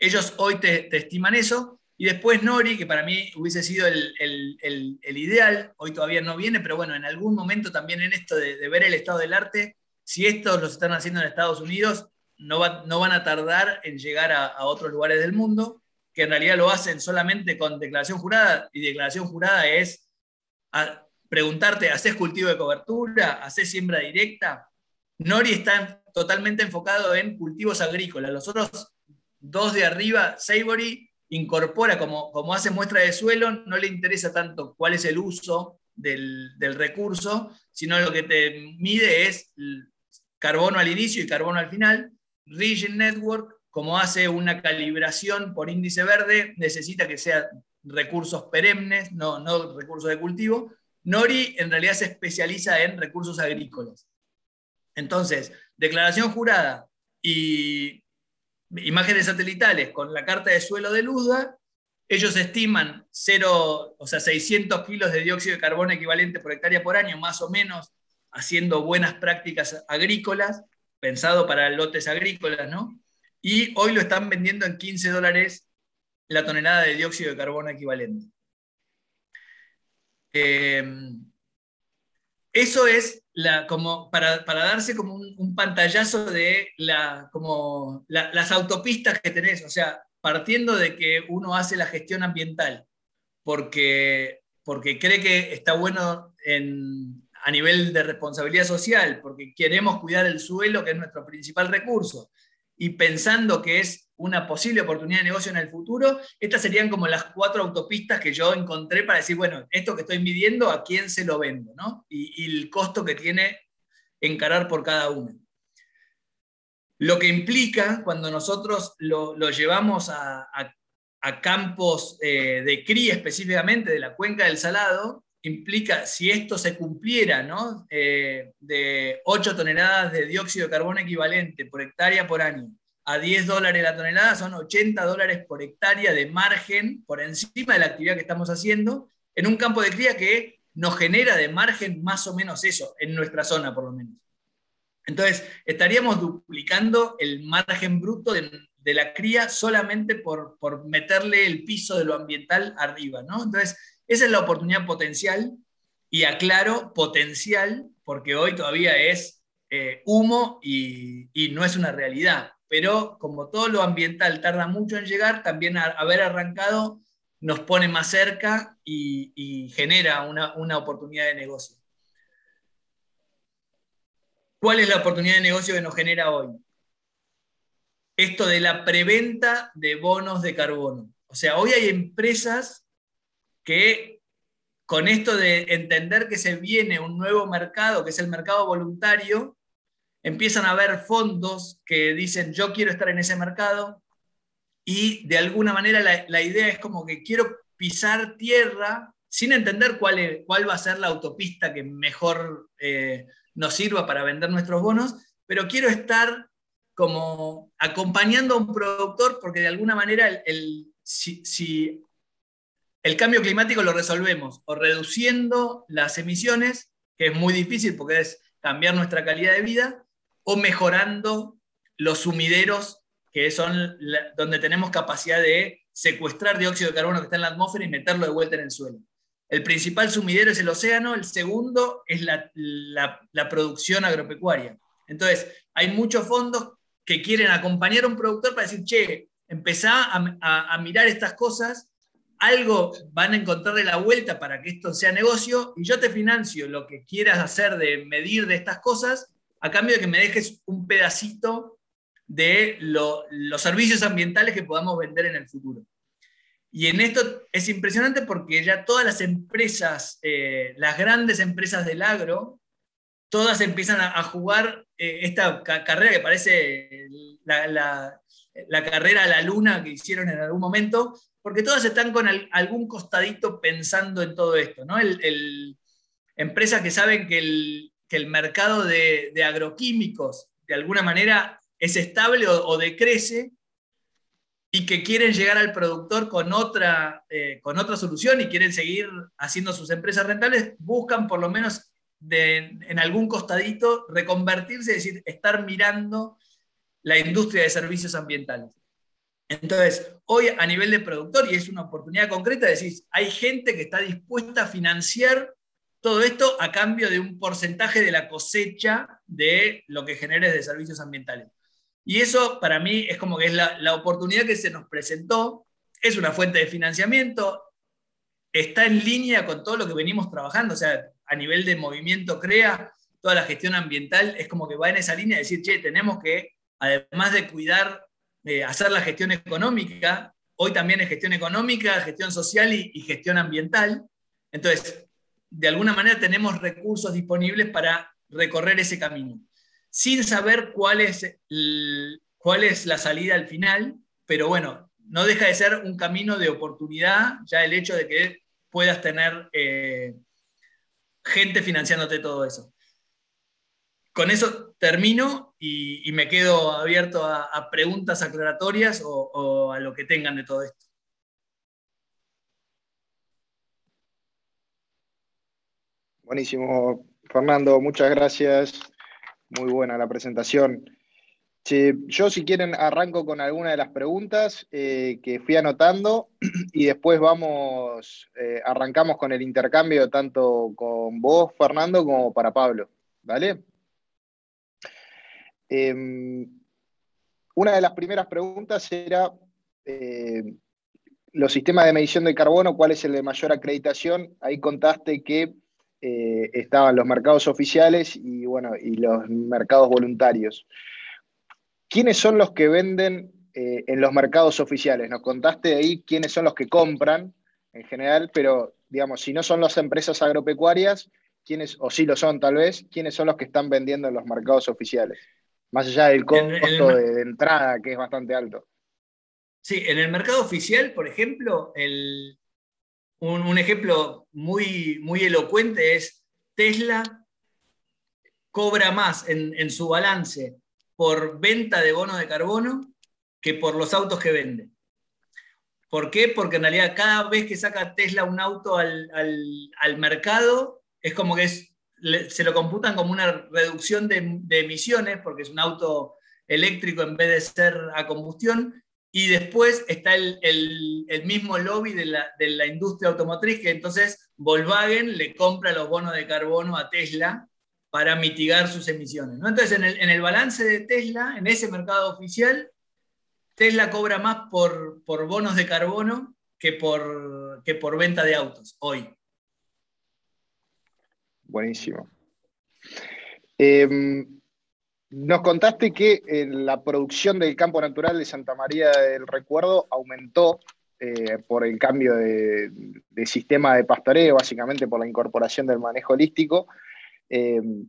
Ellos hoy te, estiman eso. Y después Nori, que para mí hubiese sido el, ideal, hoy todavía no viene, pero bueno, en algún momento también en esto de, ver el estado del arte, si estos los están haciendo en Estados Unidos, no, van a tardar en llegar a, otros lugares del mundo, que en realidad lo hacen solamente con declaración jurada, y declaración jurada es preguntarte, ¿haces cultivo de cobertura? ¿Haces siembra directa? Nori está totalmente enfocado en cultivos agrícolas. Los otros dos de arriba, Savory, incorpora, como, como hace muestra de suelo, no le interesa tanto cuál es el uso del, recurso, sino lo que te mide es carbono al inicio y carbono al final. Region Network, como hace una calibración por índice verde, necesita que sean recursos perennes, no, no recursos de cultivo. Nori en realidad se especializa en recursos agrícolas. Entonces, declaración jurada y imágenes satelitales con la carta de suelo de Luda, ellos estiman 0, o sea, 600 kilos de dióxido de carbono equivalente por hectárea por año, más o menos, haciendo buenas prácticas agrícolas, pensado para lotes agrícolas, ¿no? Y hoy lo están vendiendo en 15 dólares la tonelada de dióxido de carbono equivalente. Eh, eso es como para, darse como un, pantallazo de las autopistas que tenés, o sea, partiendo de que uno hace la gestión ambiental porque, porque cree que está bueno en a nivel de responsabilidad social, porque queremos cuidar el suelo, que es nuestro principal recurso, y pensando que es una posible oportunidad de negocio en el futuro, estas serían como las cuatro autopistas que yo encontré para decir, bueno, esto que estoy midiendo, ¿a quién se lo vendo? ¿no? Y, el costo que tiene encarar por cada uno. Lo que implica cuando nosotros lo, llevamos a, campos eh, de cría específicamente de la cuenca del Salado, implica, si esto se cumpliera, ¿no? Eh, de 8 toneladas de dióxido de carbono equivalente por hectárea por año, a 10 dólares la tonelada, son 80 dólares por hectárea de margen por encima de la actividad que estamos haciendo, en un campo de cría que nos genera de margen más o menos eso, en nuestra zona por lo menos. Entonces, estaríamos duplicando el margen bruto de, la cría solamente por, por, meterle el piso de lo ambiental arriba, ¿no? Entonces, esa es la oportunidad potencial, y aclaro, potencial, porque hoy todavía es eh, humo y, no es una realidad. Pero como todo lo ambiental tarda mucho en llegar, también haber arrancado nos pone más cerca y, genera una, una oportunidad de negocio. ¿Cuál es la oportunidad de negocio que nos genera hoy? Esto de la preventa de bonos de carbono. O sea, hoy hay empresas que con esto de entender que se viene un nuevo mercado, que es el mercado voluntario, empiezan a haber fondos que dicen yo quiero estar en ese mercado y de alguna manera la, idea es como que quiero pisar tierra sin entender cuál, cuál va a ser la autopista que mejor eh, nos sirva para vender nuestros bonos, pero quiero estar como acompañando a un productor porque de alguna manera el, si el cambio climático lo resolvemos o reduciendo las emisiones, que es muy difícil porque es cambiar nuestra calidad de vida, o mejorando los sumideros, que son donde tenemos capacidad de secuestrar dióxido de carbono que está en la atmósfera y meterlo de vuelta en el suelo. El principal sumidero es el océano, el segundo es la, producción agropecuaria. Entonces, hay muchos fondos que quieren acompañar a un productor para decir, che, empezá a mirar estas cosas algo van a encontrarle la vuelta para que esto sea negocio y yo te financio lo que quieras hacer de medir de estas cosas a cambio de que me dejes un pedacito de los servicios ambientales que podamos vender en el futuro. Y en esto es impresionante porque ya todas las empresas, eh, las grandes empresas del agro, todas empiezan a, jugar eh, esta carrera que parece la, la carrera a la luna que hicieron en algún momento, porque todas están con algún costadito pensando en todo esto, ¿no? El, empresas que saben que el, mercado de, agroquímicos de alguna manera es estable o, decrece y que quieren llegar al productor con otra, eh, con otra solución y quieren seguir haciendo sus empresas rentables, buscan por lo menos en algún costadito reconvertirse, es decir, estar mirando la industria de servicios ambientales. Entonces, hoy a nivel de productor, y es una oportunidad concreta, decís, hay gente que está dispuesta a financiar todo esto a cambio de un porcentaje de la cosecha de lo que generes de servicios ambientales. Y eso para mí es como que es la, la oportunidad que se nos presentó, es una fuente de financiamiento, está en línea con todo lo que venimos trabajando, o sea, a nivel de movimiento CREA, toda la gestión ambiental es como que va en esa línea de decir, che, tenemos que, además de cuidar hacer la gestión económica. Hoy también es gestión económica, gestión social y, gestión ambiental. Entonces, de alguna manera tenemos recursos disponibles para recorrer ese camino, sin saber cuál es, cuál es la salida al final, pero bueno, no deja de ser un camino de oportunidad, ya el hecho de que puedas tener eh, gente financiándote todo eso con eso termino y, me quedo abierto a, preguntas aclaratorias o, a lo que tengan de todo esto. Buenísimo, Fernando, muchas gracias. Muy buena la presentación. yo si quieren arranco con alguna de las preguntas eh, que fui anotando <clears throat> y después vamos, eh, arrancamos con el intercambio tanto con vos, Fernando, como para Pablo. ¿Vale? Em, una de las primeras preguntas era eh, los sistemas de medición de carbono, ¿cuál es el de mayor acreditación? Ahí contaste que eh, estaban los mercados oficiales y, bueno, y los mercados voluntarios. ¿Quiénes son los que venden eh, en los mercados oficiales? Nos contaste ahí quiénes son los que compran en general, pero digamos, si no son las empresas agropecuarias, ¿quiénes, o si lo son tal vez, quiénes son los que están vendiendo en los mercados oficiales? Más allá del costo de, entrada, que es bastante alto. Sí, en el mercado oficial, por ejemplo, un, ejemplo muy, muy elocuente es Tesla cobra más en, en su balance por venta de bonos de carbono que por los autos que vende. ¿Por qué? Porque en realidad cada vez que saca Tesla un auto al, mercado, es como que se lo computan como una reducción de, emisiones, porque es un auto eléctrico en vez de ser a combustión, y después está el, mismo lobby de la, industria automotriz, que entonces Volkswagen le compra los bonos de carbono a Tesla para mitigar sus emisiones. Entonces, en el, balance de Tesla, en ese mercado oficial, Tesla cobra más por, bonos de carbono que por venta de autos hoy. Buenísimo. Em, nos contaste que eh, la producción del campo natural de Santa María del Recuerdo aumentó eh, por el cambio de, sistema de pastoreo, básicamente por la incorporación del manejo holístico. Em,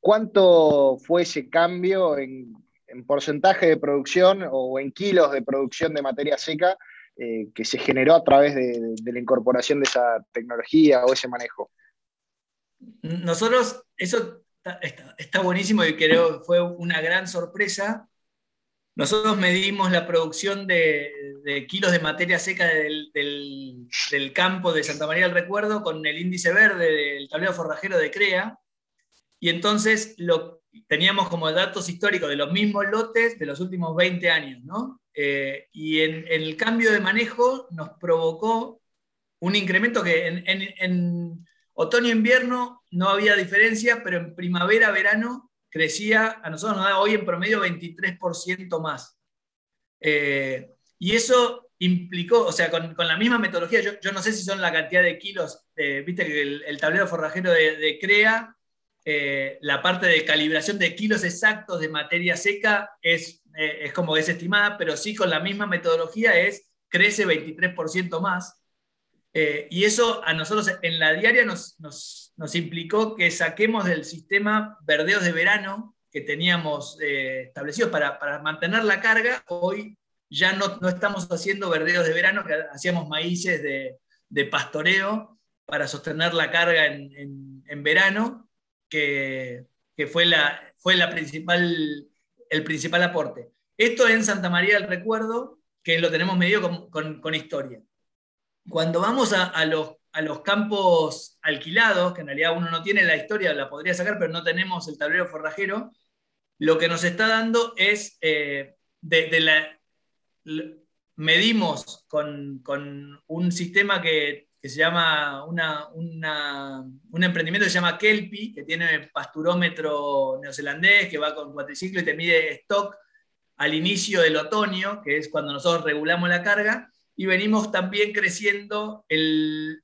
¿Cuánto fue ese cambio en, en porcentaje de producción o en kilos de producción de materia seca eh, que se generó a través de, la incorporación de esa tecnología o ese manejo. Nosotros, eso está, buenísimo y creo fue una gran sorpresa. Nosotros medimos la producción de, kilos de materia seca del, del, campo de Santa María del Recuerdo con el índice verde del tablero forrajero de CREA. Y entonces lo, teníamos como datos históricos de los mismos lotes de los últimos 20 años, ¿no? Eh, y en, el cambio de manejo nos provocó un incremento que en, otoño-invierno no había diferencia, pero en primavera-verano crecía, a nosotros nos da hoy en promedio 23% más. Eh, y eso implicó, o sea, con, la misma metodología, yo, no sé si son la cantidad de kilos, viste que el, tablero forrajero de, de CREA eh, la parte de calibración de kilos exactos de materia seca es, eh, es como desestimada, pero sí con la misma metodología es crece 23% más. Eh, y eso a nosotros en la diaria nos, implicó que saquemos del sistema verdeos de verano que teníamos establecidos para, mantener la carga. Hoy ya no, estamos haciendo verdeos de verano, hacíamos maíces de, pastoreo para sostener la carga en, verano que, fue la principal, el principal aporte. Esto en Santa María del Recuerdo, que lo tenemos medido con, historia. Cuando vamos a, los, campos alquilados, que en realidad uno no tiene la historia, la podría sacar, pero no tenemos el tablero forrajero, lo que nos está dando es, eh, de, la, medimos con, un sistema que que se llama un emprendimiento que se llama Kelpie, que tiene pasturómetro neozelandés, que va con cuatriciclo y te mide stock al inicio del otoño, que es cuando nosotros regulamos la carga, y venimos también creciendo el,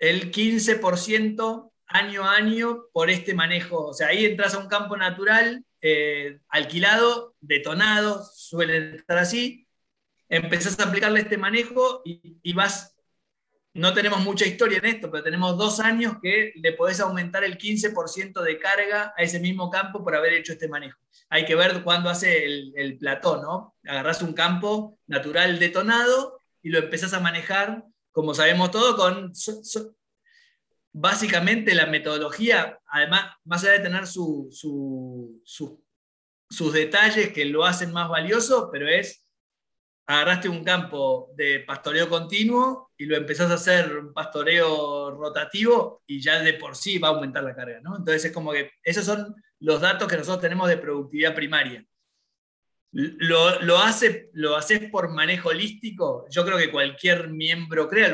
el 15% año a año por este manejo. O sea, ahí entras a un campo natural, eh, alquilado, detonado, suele estar así, empezás a aplicarle este manejo y, y vas no tenemos mucha historia en esto, pero tenemos dos años que le podés aumentar el 15% de carga a ese mismo campo por haber hecho este manejo. Hay que ver cuándo hace el, el ¿no? Agarrás un campo natural detonado y lo empezás a manejar, como sabemos todo, con básicamente la metodología, además, más allá de tener sus detalles que lo hacen más valioso, pero es agarraste un campo de pastoreo continuo y lo empezás a hacer un pastoreo rotativo y ya de por sí va a aumentar la carga, ¿no? Entonces es como que esos son los datos que nosotros tenemos de productividad primaria. Lo, lo, hace, lo haces por manejo holístico, yo creo que cualquier miembro crea,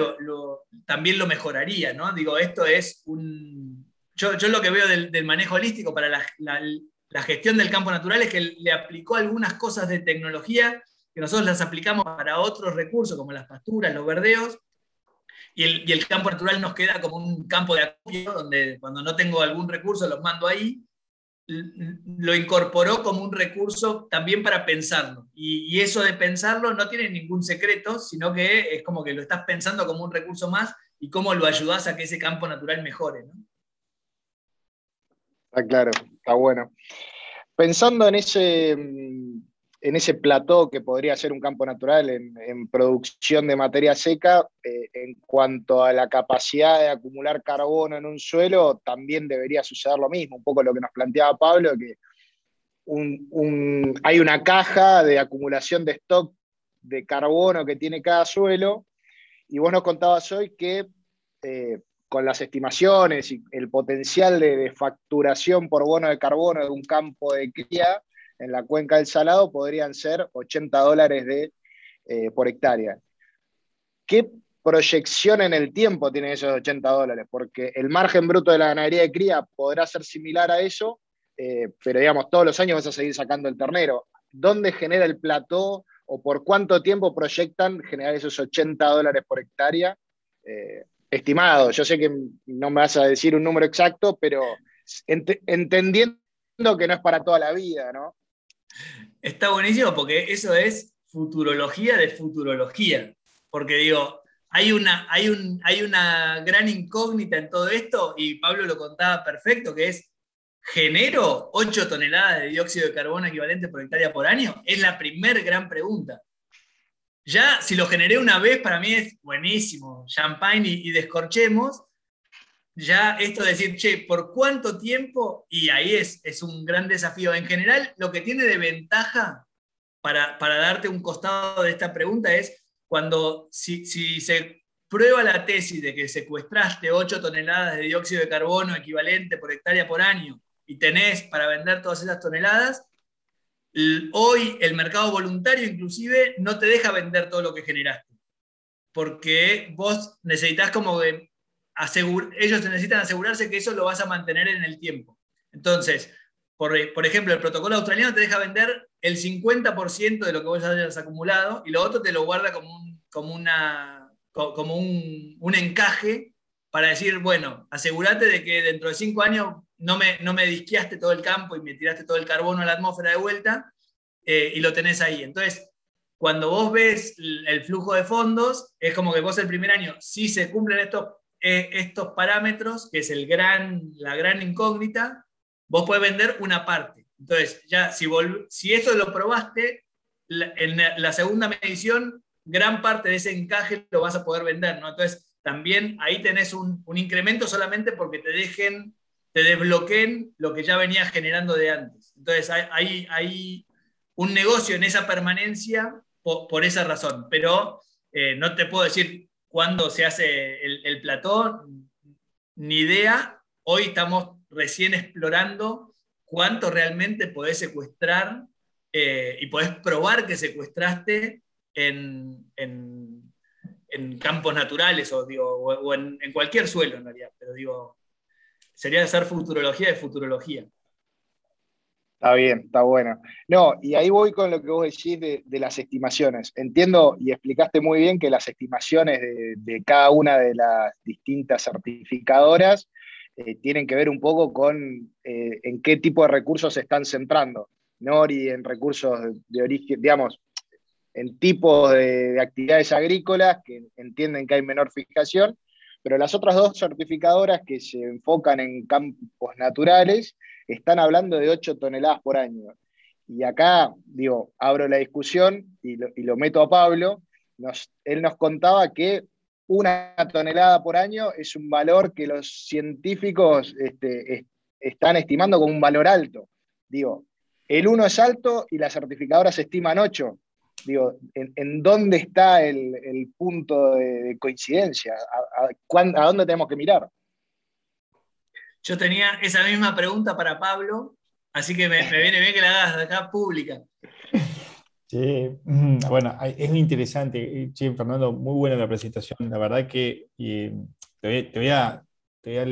también lo mejoraría, ¿no? Digo, esto es un... Yo, yo lo que veo del, manejo holístico para la, la, la gestión del campo natural es que le aplicó algunas cosas de tecnología que nosotros las aplicamos para otros recursos como las pasturas, los verdeos, y el, campo natural nos queda como un campo de acopio, donde cuando no tengo algún recurso los mando ahí. Lo incorporó como un recurso también para pensarlo. Y, eso de pensarlo no tiene ningún secreto, sino que es como que lo estás pensando como un recurso más y cómo lo ayudas a que ese campo natural mejore. Está claro, está bueno. Pensando en ese, en ese plató que podría ser un campo natural en, producción de materia seca, eh, en cuanto a la capacidad de acumular carbono en un suelo, también debería suceder lo mismo, un poco lo que nos planteaba Pablo, que hay una caja de acumulación de stock de carbono que tiene cada suelo, y vos nos contabas hoy que eh, con las estimaciones y el potencial de, de facturación por bono de carbono de un campo de cría, en la cuenca del Salado podrían ser 80 dólares eh, por hectárea. ¿Qué proyección en el tiempo tienen esos 80 dólares? Porque el margen bruto de la ganadería de cría podrá ser similar a eso, eh, pero digamos, todos los años vas a seguir sacando el ternero. ¿Dónde genera el plató o por cuánto tiempo proyectan generar esos 80 dólares por hectárea? Eh, estimado, yo sé que no me vas a decir un número exacto, pero entendiendo que no es para toda la vida, ¿no? Está buenísimo porque eso es futurología de futurología. Porque digo, hay una, hay, un, hay una gran incógnita en todo esto, y Pablo lo contaba perfecto, que es, ¿genero 8 toneladas de dióxido de carbono equivalente por hectárea por año? Es la primer gran pregunta. Ya, si lo generé una vez, para mí es buenísimo, champagne y descorchemos, ya esto de decir, che, ¿por cuánto tiempo? Y ahí es, es un gran desafío. En general, lo que tiene de ventaja para, para darte un costado de esta pregunta es cuando si, si se prueba la tesis de que secuestraste 8 toneladas de dióxido de carbono equivalente por hectárea por año y tenés para vender todas esas toneladas, hoy el mercado voluntario inclusive no te deja vender todo lo que generaste, porque vos necesitas como ellos necesitan asegurarse que eso lo vas a mantener en el tiempo. Entonces, por, ejemplo, el protocolo australiano te deja vender el 50% de lo que vos hayas acumulado y lo otro te lo guarda como un, como una, como un, encaje para decir, bueno, asegúrate de que dentro de cinco años no me, no me disqueaste todo el campo y me tiraste todo el carbono a la atmósfera de vuelta eh, y lo tenés ahí. Entonces, cuando vos ves el flujo de fondos, es como que vos el primer año, si se cumplen estos eh, estos parámetros, que es el gran, la gran incógnita, vos puedes vender una parte. Entonces, ya si, si eso lo probaste, en la segunda medición, gran parte de ese encaje lo vas a poder vender, ¿no? Entonces, también ahí tenés un, incremento solamente porque te dejen, te desbloqueen lo que ya venía generando de antes. Entonces, hay, hay, un negocio en esa permanencia por, esa razón, pero eh, no te puedo decir cuándo se hace el, el plató, ni idea. Hoy estamos recién explorando cuánto realmente podés secuestrar eh, y podés probar que secuestraste en, campos naturales o, o, en, en, cualquier suelo en realidad, pero digo, sería hacer futurología de futurología. Está bien, está bueno. No, y ahí voy con lo que vos decís de, las estimaciones. Entiendo y explicaste muy bien que las estimaciones de, cada una de las distintas certificadoras eh, tienen que ver un poco con eh, en qué tipo de recursos se están centrando, ¿no? Y en recursos de, origen, digamos, en tipos de actividades agrícolas que entienden que hay menor fijación, pero las otras dos certificadoras que se enfocan en campos naturales, están hablando de 8 toneladas por año. Y acá, digo, abro la discusión y lo, meto a Pablo. él nos contaba que una tonelada por año es un valor que los científicos este, están estimando como un valor alto. Digo, el 1 es alto y las certificadoras estiman 8. Digo, ¿en, dónde está el, punto de, coincidencia? ¿A, dónde tenemos que mirar? Yo tenía esa misma pregunta para Pablo, así que me, viene bien que la hagas de acá pública. Sí, mm, bueno, es interesante. Sí, Fernando, muy buena la presentación. La verdad que te, voy, a, te,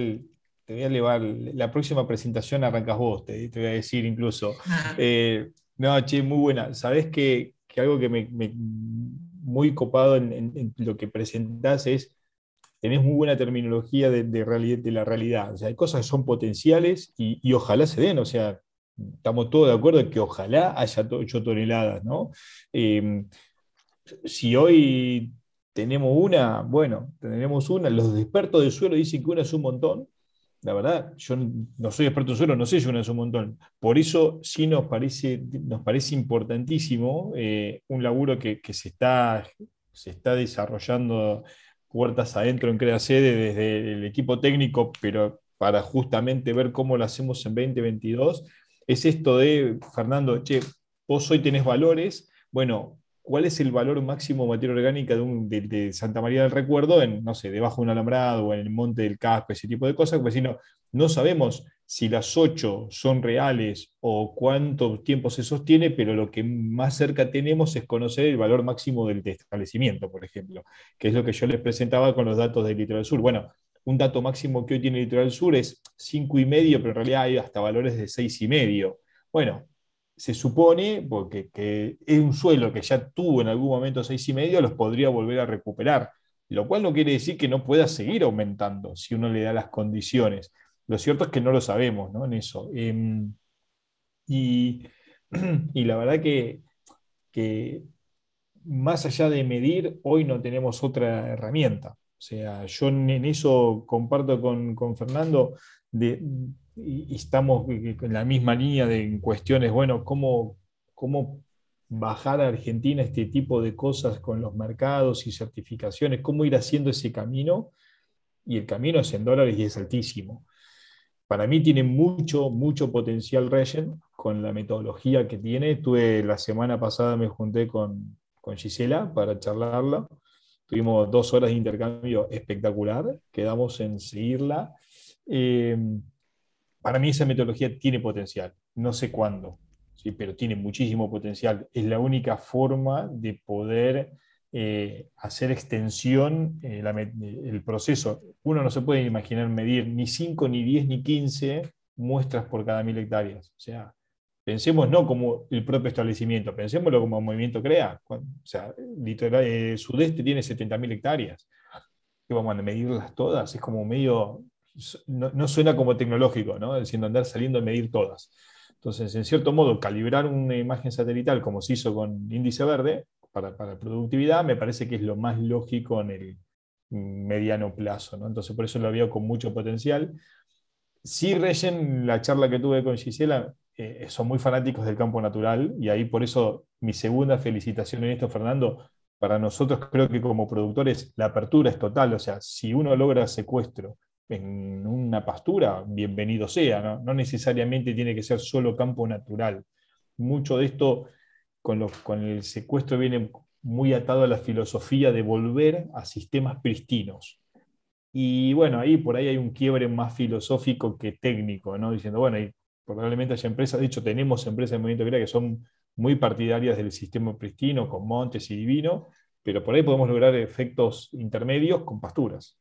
voy a, elevar la próxima presentación, arrancas vos, te, voy a decir incluso. Eh, no, che, muy buena. Sabés que, algo que me, muy copado en, en, lo que presentás es tenés muy buena terminología de, la realidad. O sea, hay cosas que son potenciales y, ojalá se den. O sea, estamos todos de acuerdo en que ojalá haya 8 toneladas, ¿no? Em, si hoy tenemos una, bueno, tenemos una, los expertos del suelo dicen que una es un montón, la verdad, yo no soy experto en suelo, no sé si una es un montón. Por eso sí nos parece, nos parece importantísimo eh, un laburo que, se, está, se está desarrollando puertas adentro en Crea Sede desde el equipo técnico, pero para justamente ver cómo lo hacemos en 2022, es esto de, Fernando, che, vos hoy tenés valores, bueno, ¿cuál es el valor máximo de materia orgánica de, Santa María del Recuerdo en, no sé, debajo de un alambrado o en el monte del casco, ese tipo de cosas? Porque si no, no sabemos si las ocho son reales o cuánto tiempo se sostiene, pero lo que más cerca tenemos es conocer el valor máximo del establecimiento, por ejemplo, que es lo que yo les presentaba con los datos del Litoral Sur. Bueno, un dato máximo que hoy tiene Litoral Sur es cinco y medio, pero en realidad hay hasta valores de seis y medio. Bueno, se supone, porque que es un suelo que ya tuvo en algún momento seis y medio, los podría volver a recuperar, lo cual no quiere decir que no pueda seguir aumentando si uno le da las condiciones. Lo cierto es que no lo sabemos ¿no? en eso. Em, y, <clears throat> la verdad que, más allá de medir, hoy no tenemos otra herramienta. O sea, yo en eso comparto con, Fernando y, estamos en la misma línea de cuestiones, bueno, cómo, cómo bajar a Argentina este tipo de cosas con los mercados y certificaciones, cómo ir haciendo ese camino. Y el camino es en dólares y es altísimo para mí tiene mucho, mucho potencial Regen con la metodología que tiene. Tuve la semana pasada, me junté con, con Gisela para charlarla. Tuvimos dos horas de intercambio espectacular, quedamos en seguirla. Eh, para mí esa metodología tiene potencial, no sé cuándo, ¿sí? pero tiene muchísimo potencial. Es la única forma de poder eh, hacer extensión eh, el proceso. Uno no se puede imaginar medir ni 5, ni 10, ni 15 muestras por cada mil hectáreas. O sea, pensemos no como el propio establecimiento, pensémoslo como movimiento CREA. O sea, el sudeste tiene 70.000 hectáreas. ¿Qué vamos a medirlas todas? Es como medio, no, suena como tecnológico, ¿no? Diciendo andar saliendo a medir todas. Entonces, en cierto modo, calibrar una imagen satelital como se hizo con índice verde, para, productividad, me parece que es lo más lógico en el mediano plazo. ¿no? Entonces, por eso lo veo con mucho potencial. Sí, Regen, la charla que tuve con Gisela, eh, son muy fanáticos del campo natural y ahí por eso mi segunda felicitación en esto, Fernando. Para nosotros creo que como productores la apertura es total, o sea, si uno logra secuestro en una pastura, bienvenido sea, no, necesariamente tiene que ser solo campo natural. Mucho de esto con, el secuestro viene muy atado a la filosofía de volver a sistemas pristinos. Y bueno, ahí por ahí hay un quiebre más filosófico que técnico, ¿no? Diciendo, bueno, probablemente haya empresas, de hecho tenemos empresas de movimiento que son muy partidarias del sistema pristino, con montes y divino, pero por ahí podemos lograr efectos intermedios con pasturas.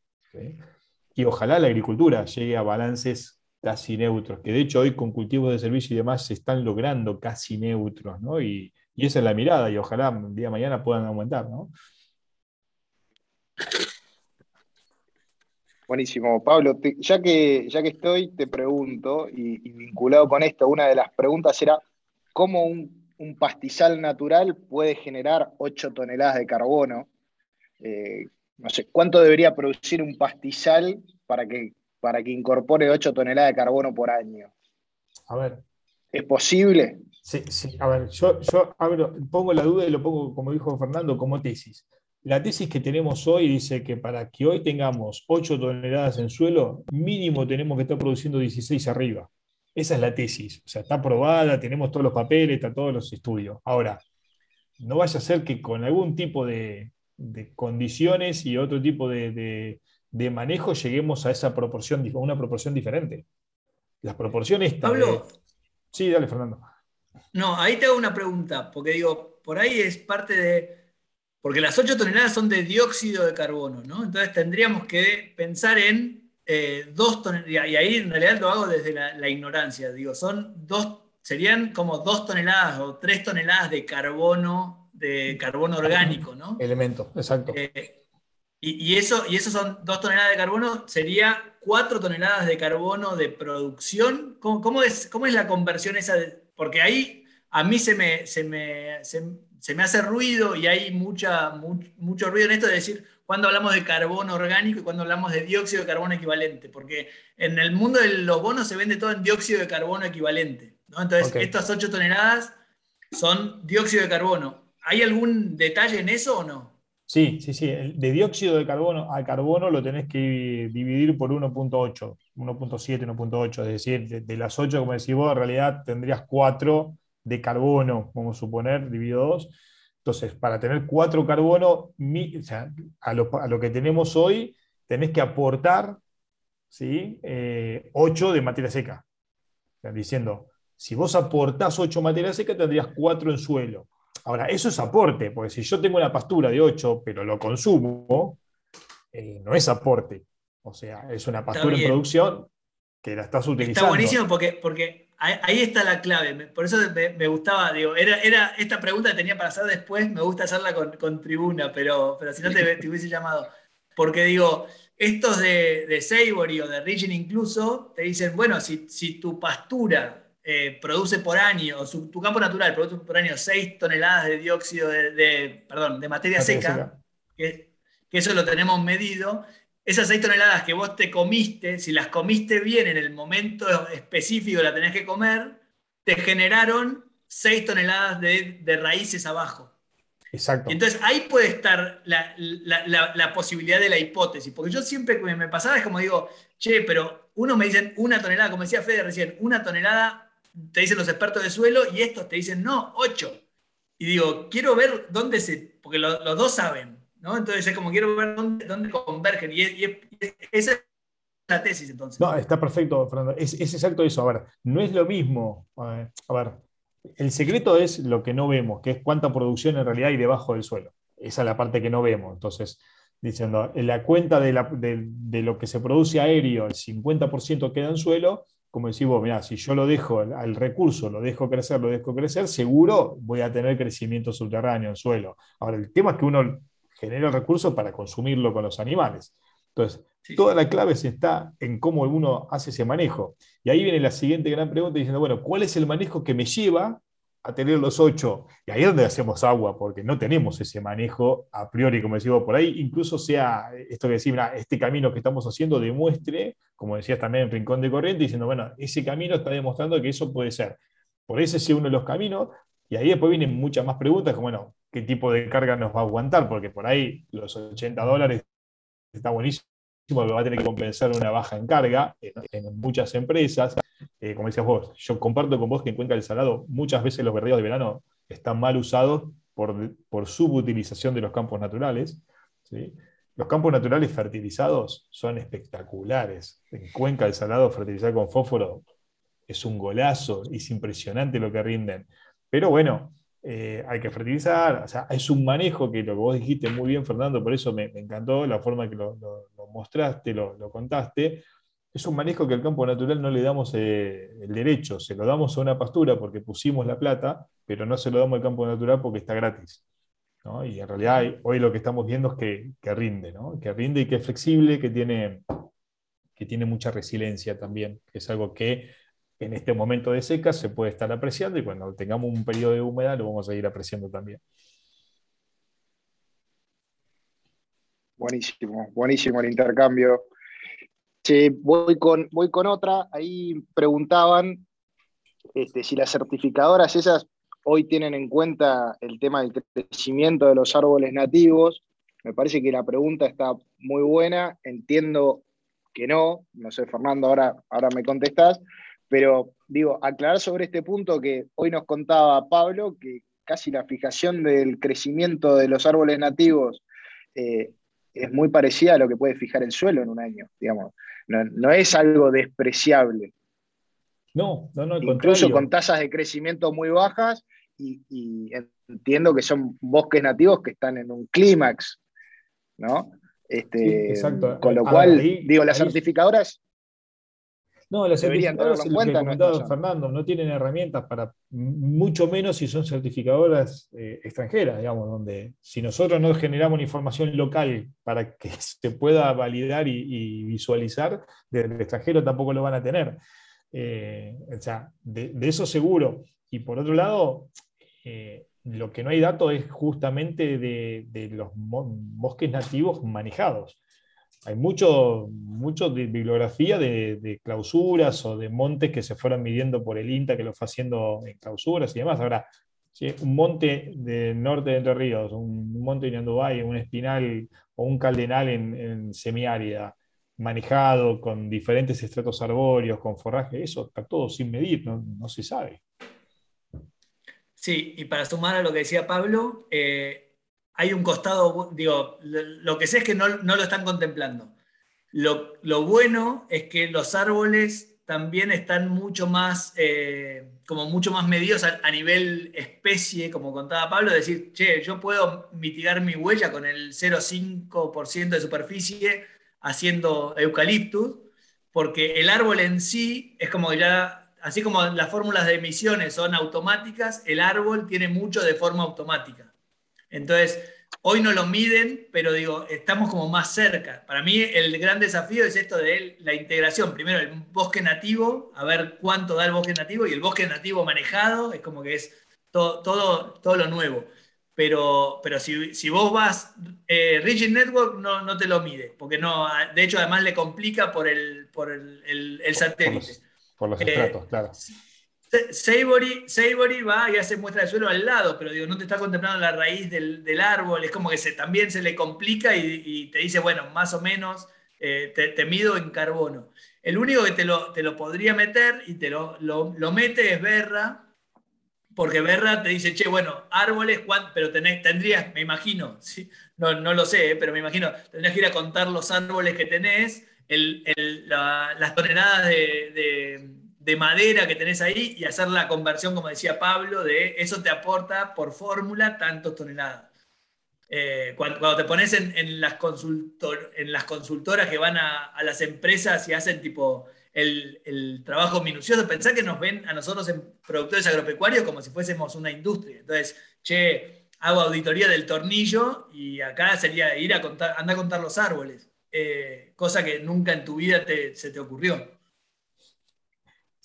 Y ojalá la agricultura llegue a balances casi neutros, que de hecho hoy con cultivos de servicio y demás se están logrando casi neutros, ¿no? Y, y esa es la mirada y ojalá el día de mañana puedan aumentar, ¿no? Buenísimo. Pablo, ya, que, ya que estoy, te pregunto, y, vinculado con esto, una de las preguntas era, ¿cómo un, pastizal natural puede generar 8 toneladas de carbono? Eh, no sé, ¿cuánto debería producir un pastizal para que, para que incorpore 8 toneladas de carbono por año? A ver. ¿Es posible? Sí, sí. A ver, yo, yo pongo la duda y lo pongo, como dijo Fernando, como tesis. La tesis que tenemos hoy dice que para que hoy tengamos 8 toneladas en suelo, mínimo tenemos que estar produciendo 16 arriba. Esa es la tesis. O sea, está aprobada, tenemos todos los papeles, está todos los estudios. Ahora, no vaya a ser que con algún tipo de, condiciones y otro tipo de, manejo lleguemos a esa proporción, a una proporción diferente. Las proporciones. Pablo. Sí, dale, Fernando. No, ahí te hago una pregunta, porque digo, por ahí es parte de. Porque las 8 toneladas son de dióxido de carbono, ¿no? Entonces tendríamos que pensar en eh, dos toneladas, y ahí en realidad lo hago desde la, ignorancia, digo, son dos, serían como dos toneladas o tres toneladas de carbono, de carbono orgánico, ¿no? Elemento, exacto. Eh, Y, eso, y eso son dos toneladas de carbono, sería cuatro toneladas de carbono de producción. ¿Cómo, es, cómo es la conversión esa? porque ahí a mí se me, se me, se, me hace ruido y hay mucha, mucho ruido en esto de decir cuando hablamos de carbono orgánico y cuando hablamos de dióxido de carbono equivalente, porque en el mundo de los bonos se vende todo en dióxido de carbono equivalente. Entonces, estas ocho toneladas son dióxido de carbono. ¿Hay algún detalle en eso o no? Sí, sí, sí. de dióxido de carbono a carbono lo tenés que dividir por 1.8, 1.7, 1.8. Es decir, de, las 8, como decís vos, en realidad tendrías 4 de carbono, vamos a suponer, dividido 2. Entonces, para tener 4 carbono, a, lo, que tenemos hoy, tenés que aportar ¿sí? 8 eh, de materia seca. diciendo, si vos aportás 8 materia seca, tendrías 4 en suelo. Ahora, eso es aporte, porque si yo tengo una pastura de 8, pero lo consumo, eh, no es aporte. O sea, es una pastura en producción que la estás utilizando. Está buenísimo porque, porque ahí está la clave. Por eso me, gustaba, digo, era, era, esta pregunta que tenía para hacer después, me gusta hacerla con, tribuna, pero, pero si no te, hubiese llamado. Porque digo, estos de, de Savory o de Region incluso, te dicen, bueno, si, si tu pastura eh, produce por año, tu campo natural produce por año 6 toneladas de dióxido de, perdón, de materia, seca, Que, eso lo tenemos medido, esas 6 toneladas que vos te comiste, si las comiste bien en el momento específico la tenés que comer, te generaron 6 toneladas de, raíces abajo. Exacto. Entonces ahí puede estar la, posibilidad de la hipótesis, porque yo siempre me, me pasaba es como digo, che, pero uno me dicen una tonelada, como decía Fede recién, una tonelada te dicen los expertos de suelo y estos te dicen, no, 8. Y digo, quiero ver dónde se, porque los dos saben, ¿no? Entonces es como quiero ver dónde, convergen. Y, esa es la tesis entonces. No, está perfecto, Fernando. Es, exacto eso. A ver, no es lo mismo. A ver, el secreto es lo que no vemos, que es cuánta producción en realidad hay debajo del suelo. Esa es la parte que no vemos. Entonces, diciendo, en la cuenta de, de lo que se produce aéreo, el 50% queda en suelo, como decís vos, mirá, si yo lo dejo al recurso, lo dejo crecer, lo dejo crecer, seguro voy a tener crecimiento subterráneo en suelo. Ahora, el tema es que uno genera el recurso para consumirlo con los animales. Entonces, toda la clave está en cómo uno hace ese manejo. Y ahí viene la siguiente gran pregunta diciendo, bueno, ¿cuál es el manejo que me lleva a tener los ocho. Y ahí es donde hacemos agua, porque no tenemos ese manejo a priori, como decimos por ahí, incluso sea esto que decimos, este camino que estamos haciendo demuestre, como decías también en Rincón de Corriente, diciendo, bueno, ese camino está demostrando que eso puede ser. Por ese es uno de los caminos, y ahí después vienen muchas más preguntas, como, bueno, ¿qué tipo de carga nos va a aguantar? Porque por ahí los 80 dólares está buenísimo, va a tener que compensar una baja en carga en muchas empresas. Eh, como decías vos, yo comparto con vos que en Cuenca del Salado muchas veces los verdeos de verano están mal usados por, por subutilización de los campos naturales. Los campos naturales fertilizados son espectaculares. En Cuenca del Salado fertilizar con fósforo es un golazo, es impresionante lo que rinden. Pero bueno, eh, hay que fertilizar, o sea, es un manejo que lo que vos dijiste muy bien, Fernando, por eso me, encantó la forma que lo, mostraste, lo, contaste, es un manejo que al campo natural no le damos eh, el derecho, se lo damos a una pastura porque pusimos la plata, pero no se lo damos al campo natural porque está gratis. Y en realidad hoy lo que estamos viendo es que, rinde, que rinde y que es flexible, que tiene, que tiene mucha resiliencia también, que es algo que en este momento de seca se puede estar apreciando y cuando tengamos un periodo de humedad lo vamos a ir apreciando también. Buenísimo, buenísimo el intercambio. Voy con, voy con otra. Ahí preguntaban este, si las certificadoras esas hoy tienen en cuenta el tema del crecimiento de los árboles nativos. Me parece que la pregunta está muy buena. Entiendo que no. No sé, Fernando, ahora, ahora me contestás. Pero digo, aclarar sobre este punto que hoy nos contaba Pablo, que casi la fijación del crecimiento de los árboles nativos eh, es muy parecida a lo que puede fijar el suelo en un año, digamos no, es algo despreciable. No, no, no. Incluso con tasas de crecimiento muy bajas y, entiendo que son bosques nativos que están en un clímax, ¿no? Este, Con lo cual, digo, las certificadoras. No, las certificadoras, en cuenta, no Fernando, no tienen herramientas para, mucho menos si son certificadoras eh, extranjeras, digamos, donde si nosotros no generamos información local para que <laughs> se pueda validar y, visualizar, del extranjero tampoco lo van a tener. Eh, o sea, de, eso seguro. Y por otro lado, eh, lo que no hay datos es justamente de, de los bosques nativos manejados hay mucho, de bibliografía de, clausuras o de montes que se fueron midiendo por el INTA, que lo fue haciendo en clausuras y demás. Ahora, un monte del norte de Entre Ríos, un monte en Andubay, un espinal o un caldenal en, semiárida, manejado con diferentes estratos arbóreos, con forraje, eso está todo sin medir, no, se sabe. Sí, y para sumar a lo que decía Pablo, eh, hay un costado, digo, lo que sé es que no, lo están contemplando. Lo, bueno es que los árboles también están mucho más, eh, como mucho más medidos a, nivel especie, como contaba Pablo, decir, che, yo puedo mitigar mi huella con el 0,5% de superficie haciendo eucaliptus, porque el árbol en sí es como ya, así como las fórmulas de emisiones son automáticas, el árbol tiene mucho de forma automática. Entonces, hoy no lo miden, pero digo, estamos como más cerca. Para mí el gran desafío es esto de la integración. Primero el bosque nativo, a ver cuánto da el bosque nativo, y el bosque nativo manejado es como que es todo, todo, todo lo nuevo. Pero, pero si, vos vas, eh, Rigid Network no, no, te lo mide, porque no, de hecho además le complica por el, por el, satélite. Por los, estratos, eh, claro. Savory, va y hace muestra de suelo al lado, pero digo, no te está contemplando la raíz del, árbol, es como que se, también se le complica y, te dice, bueno, más o menos eh, te, mido en carbono. El único que te lo, te lo podría meter y te lo, lo, mete es Berra, porque Berra te dice, che, bueno, árboles, pero tenés, tendrías, me imagino, <laughs> ¿sí? no, no lo sé, eh, pero me imagino, tendrías que ir a contar los árboles que tenés, las toneladas de madera que tenés ahí y hacer la conversión, como decía Pablo, de eso te aporta por fórmula tantos toneladas. Eh, cuando, te pones en, las en las consultoras que van a, las empresas y hacen tipo el, trabajo minucioso, pensá que nos ven a nosotros en productores agropecuarios como si fuésemos una industria. Entonces, che, hago auditoría del tornillo y acá sería ir a contar, anda a contar los árboles, eh, cosa que nunca en tu vida se te ocurrió.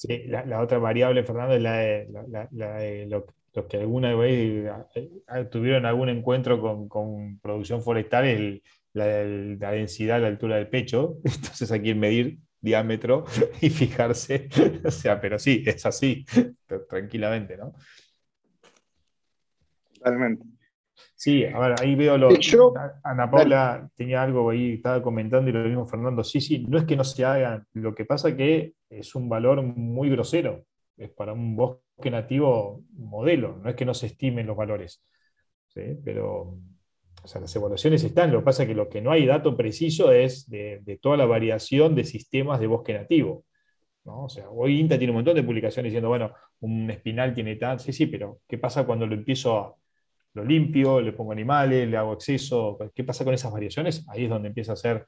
Sí, la, otra variable, Fernando, es la de, los que alguna vez eh, tuvieron algún encuentro con, producción forestal, es la, la, densidad, la altura del pecho. <laughs> Entonces hay que medir diámetro <laughs> y fijarse. <laughs> O sea, pero sí, es así, tranquilamente, ¿no? Totalmente. Sí, a ver, ahí veo lo. Ana Paula tenía algo ahí, estaba comentando y lo mismo Fernando. Sí, sí, no es que no se hagan, lo que pasa que es un valor muy grosero. Es para un bosque nativo modelo, no es que no se estimen los valores. Pero o sea, las evaluaciones están, lo que pasa es que lo que no hay dato preciso es de, toda la variación de sistemas de bosque nativo. ¿no? O sea, hoy INTA tiene un montón de publicaciones diciendo, bueno, un espinal tiene tal, sí, sí, pero ¿qué pasa cuando lo empiezo a lo limpio, le pongo animales, le hago exceso. ¿Qué pasa con esas variaciones? Ahí es donde empieza a ser,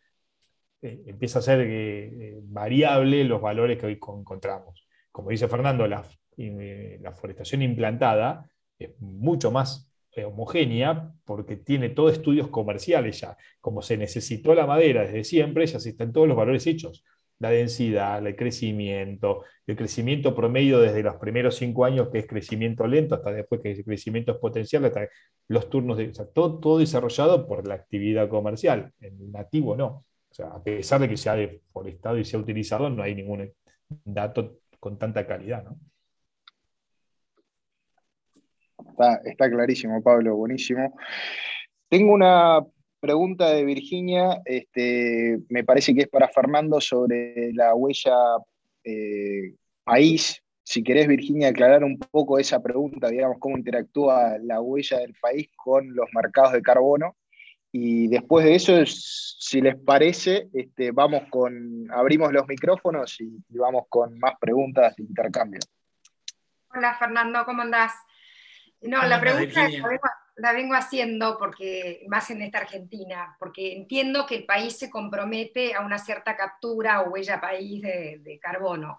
eh, empieza a ser eh, eh, variable los valores que hoy encontramos. Como dice Fernando, la, la forestación implantada es mucho más homogénea porque tiene todos estudios comerciales ya. Como se necesitó la madera desde siempre, ya están todos los valores hechos la densidad, el crecimiento, el crecimiento promedio desde los primeros cinco años, que es crecimiento lento, hasta después que es crecimiento exponencial, hasta los turnos de. todo, todo desarrollado por la actividad comercial. En nativo no. O sea, a pesar de que se ha deforestado y se ha utilizado, no hay ningún dato con tanta calidad. ¿no? Está, clarísimo, Pablo, buenísimo. Tengo una pregunta de Virginia, este, me parece que es para Fernando sobre la huella eh, país. Si querés, Virginia, aclarar un poco esa pregunta, digamos, cómo interactúa la huella del país con los mercados de carbono. Y después de eso, si les parece, este, vamos con, abrimos los micrófonos y, vamos con más preguntas de intercambio. Hola Fernando, ¿cómo andás? No, la pregunta la vengo haciendo porque, más en esta Argentina, porque entiendo que el país se compromete a una cierta captura o huella país de, de carbono.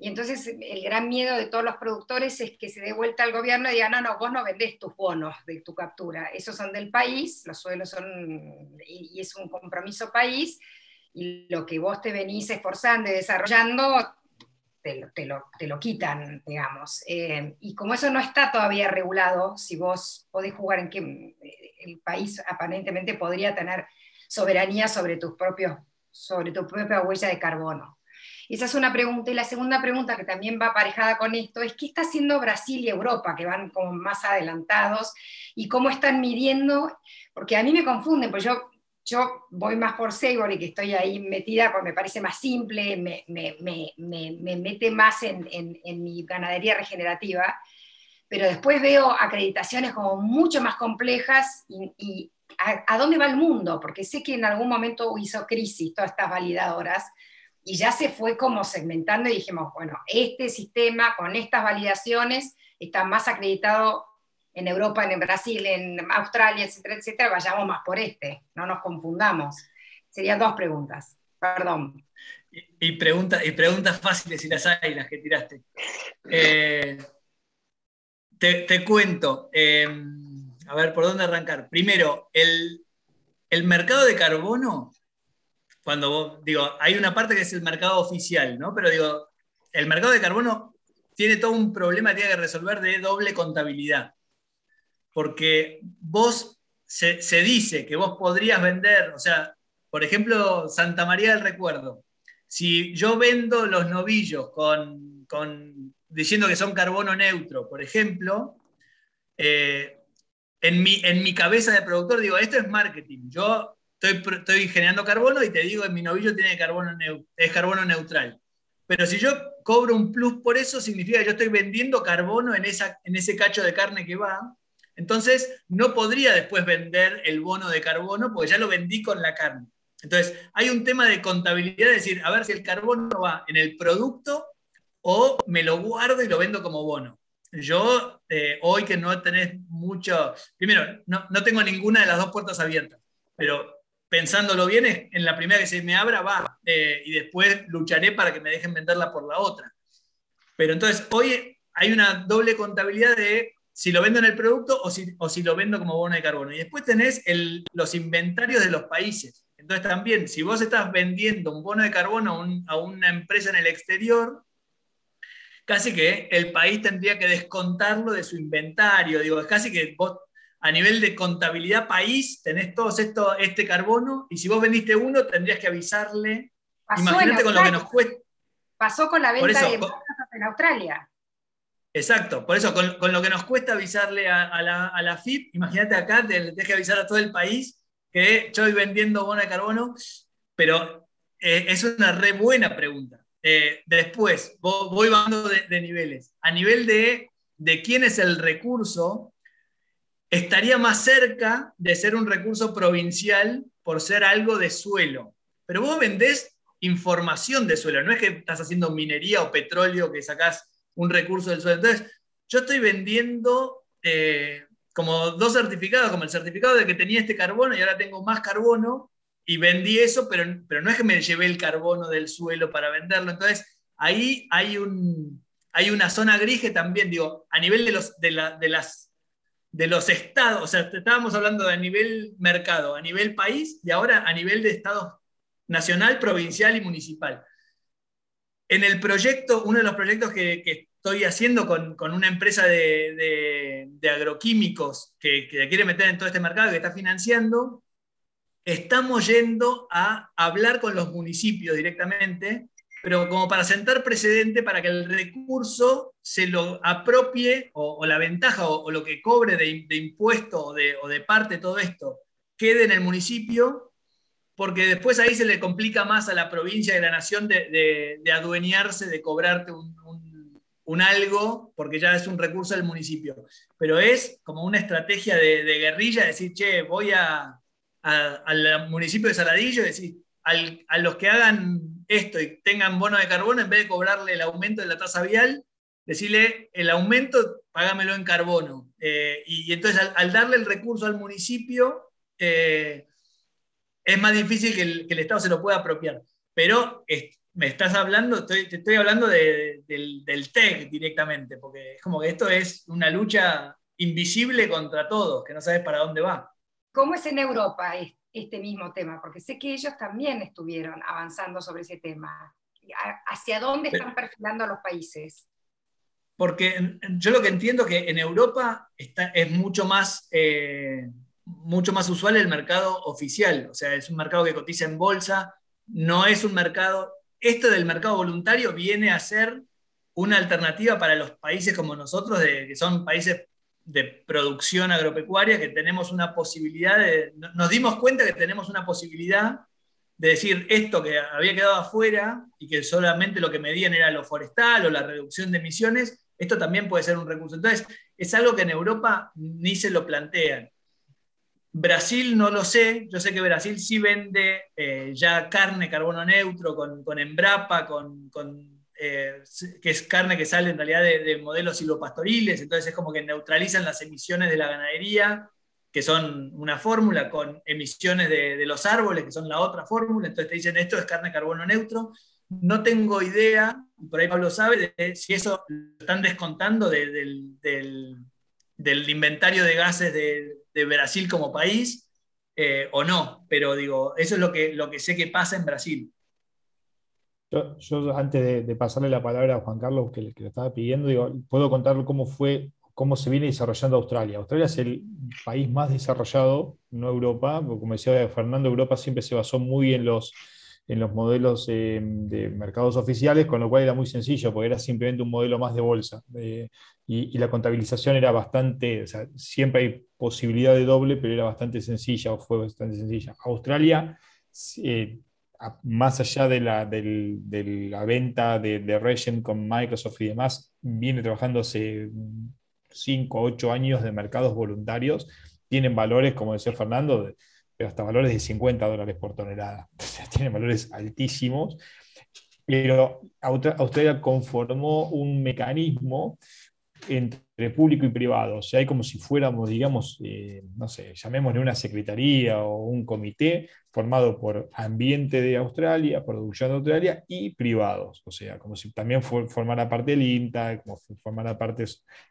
Y entonces el gran miedo de todos los productores es que se dé vuelta al gobierno y diga, no, no, vos no vendés tus bonos de tu captura, esos son del país, los suelos son, y, es un compromiso país, y lo que vos te venís esforzando y desarrollando, te lo, te lo, te lo quitan, digamos. Eh, y como eso no está todavía regulado, si vos podés jugar en que eh, el país aparentemente podría tener soberanía sobre, tus propios, sobre tu propia huella de carbono. Esa es una pregunta. Y la segunda pregunta, que también va aparejada con esto, es qué está haciendo Brasil y Europa, que van como más adelantados, y cómo están midiendo, porque a mí me confunden, pues yo, yo voy más por y que estoy ahí metida, porque me parece más simple, me, me, me, me mete más en, en, en mi ganadería regenerativa, pero después veo acreditaciones como mucho más complejas y, a, dónde va el mundo, porque sé que en algún momento hizo crisis todas estas validadoras, y ya se fue como segmentando y dijimos, bueno, este sistema con estas validaciones está más acreditado en Europa, en Brasil, en Australia, etcétera, etcétera, vayamos más por este, no nos confundamos. Serían dos preguntas, perdón. Y, pregunta, y preguntas fáciles y las hay, las que tiraste. Eh, te, cuento, em, a ver, ¿por dónde arrancar? Primero, el, el mercado de carbono cuando digo, hay una parte que es el mercado oficial, ¿no? Pero digo, el mercado de carbono tiene todo un problema que tiene que resolver de doble contabilidad. Porque vos, se, dice que vos podrías vender, o sea, por ejemplo, Santa María del Recuerdo, si yo vendo los novillos con, diciendo que son carbono neutro, por ejemplo, eh, en, mi, en mi cabeza de productor digo, esto es marketing. Yo estoy, generando carbono y te digo que mi novillo tiene carbono es carbono neutral. Pero si yo cobro un plus por eso, significa que yo estoy vendiendo carbono en, esa, en ese cacho de carne que va. Entonces, no podría después vender el bono de carbono porque ya lo vendí con la carne. Entonces, hay un tema de contabilidad, de decir, a ver si el carbono va en el producto o me lo guardo y lo vendo como bono. Yo, eh, hoy que no tenés mucho, primero, no, no tengo ninguna de las dos puertas abiertas, pero pensándolo bien, en la primera que se me abra va, eh, y después lucharé para que me dejen venderla por la otra. Pero entonces, hoy hay una doble contabilidad de si lo vendo en el producto o si, o si lo vendo como bono de carbono. Y después tenés los inventarios de los países. Entonces también, si vos estás vendiendo un bono de carbono a, a una empresa en el exterior, casi que el país tendría que descontarlo de su inventario. Digo, es casi que vos a nivel de contabilidad país, tenés todo esto, este carbono, y si vos vendiste uno, tendrías que avisarle. Imagínate con lo que nos cuesta. Pasó con la venta de en Australia. Exacto, por eso, con, lo que nos cuesta avisarle a, la, a FIP, imagínate acá, te, que avisar a todo el país que estoy vendiendo bono de carbono, pero eh, es una re buena pregunta. Eh, después, voy bajando de, de, niveles. A nivel de, de quién es el recurso, estaría más cerca de ser un recurso provincial por ser algo de suelo. Pero vos vendés información de suelo, no es que estás haciendo minería o petróleo que sacás un recurso del suelo. Entonces, yo estoy vendiendo eh, como dos certificados, como el certificado de que tenía este carbono y ahora tengo más carbono y vendí eso, pero, pero no es que me llevé el carbono del suelo para venderlo. Entonces, ahí hay, un, hay una zona gris que también, digo, a nivel de, los, de, de las de los estados, o sea, estábamos hablando de a nivel mercado, a nivel país y ahora a nivel de estado nacional, provincial y municipal. En el proyecto, uno de los proyectos que, estoy haciendo con, una empresa de, agroquímicos que, que, quiere meter en todo este mercado, que está financiando, estamos yendo a hablar con los municipios directamente pero como para sentar precedente para que el recurso se lo apropie o, la ventaja o, lo que cobre de, impuesto o de, o de, parte todo esto quede en el municipio, porque después ahí se le complica más a la provincia y a la nación de, adueñarse, de cobrarte un, algo, porque ya es un recurso del municipio. Pero es como una estrategia de, guerrilla, decir, che, voy a, al municipio de Saladillo decir, a los que hagan esto y tengan bono de carbono, en vez de cobrarle el aumento de la tasa vial, decirle el aumento, págamelo en carbono. Eh, y, entonces al, darle el recurso al municipio, eh, es más difícil que el, Estado se lo pueda apropiar. Pero me estás hablando, te estoy hablando del, del TEC directamente, porque es como que esto es una lucha invisible contra todos, que no sabes para dónde va. ¿Cómo es en Europa este mismo tema? Porque sé que ellos también estuvieron avanzando sobre ese tema. ¿Hacia dónde están perfilando a los países? Porque yo lo que entiendo es que en Europa está, es mucho más, eh, mucho más usual el mercado oficial, o sea, es un mercado que cotiza en bolsa, no es un mercado, esto del mercado voluntario viene a ser una alternativa para los países como nosotros, de, que son países de producción agropecuaria, que tenemos una posibilidad de, nos dimos cuenta que tenemos una posibilidad de decir esto que había quedado afuera y que solamente lo que medían era lo forestal o la reducción de emisiones, esto también puede ser un recurso. Entonces, es algo que en Europa ni se lo plantean. Brasil no lo sé, yo sé que Brasil sí vende eh, ya carne carbono neutro con, con Embrapa, con eh, que es carne que sale en realidad de, modelos silvopastoriles, entonces es como que neutralizan las emisiones de la ganadería, que son una fórmula, con emisiones de, los árboles, que son la otra fórmula, entonces te dicen esto es carne carbono neutro. No tengo idea, por ahí Pablo sabe, de si eso lo están descontando del, inventario de gases de, Brasil como país eh, o no, pero digo, eso es lo que, lo que sé que pasa en Brasil. Yo, antes de, pasarle la palabra a Juan Carlos, que, que le estaba pidiendo, digo, puedo contarle cómo fue, cómo se viene desarrollando Australia. Australia es el país más desarrollado, no Europa, como decía Fernando, Europa siempre se basó muy en los, en los modelos eh, de mercados oficiales, con lo cual era muy sencillo, porque era simplemente un modelo más de bolsa. Eh, y, la contabilización era bastante, o sea, siempre hay posibilidad de doble, pero era bastante sencilla o fue bastante sencilla. Australia eh, más allá de la, la venta de, de con Microsoft y demás, viene trabajando hace 5 o 8 años de mercados voluntarios. Tienen valores, como decía Fernando, pero hasta valores de 50 dólares por tonelada. <laughs> O tienen valores altísimos. Pero Australia conformó un mecanismo entre público y privado. O sea, hay como si fuéramos, digamos, eh, no sé, llamémosle una secretaría o un comité formado por ambiente de Australia, producción de Australia y privados. O sea, como si también formara parte del INTA, como formara parte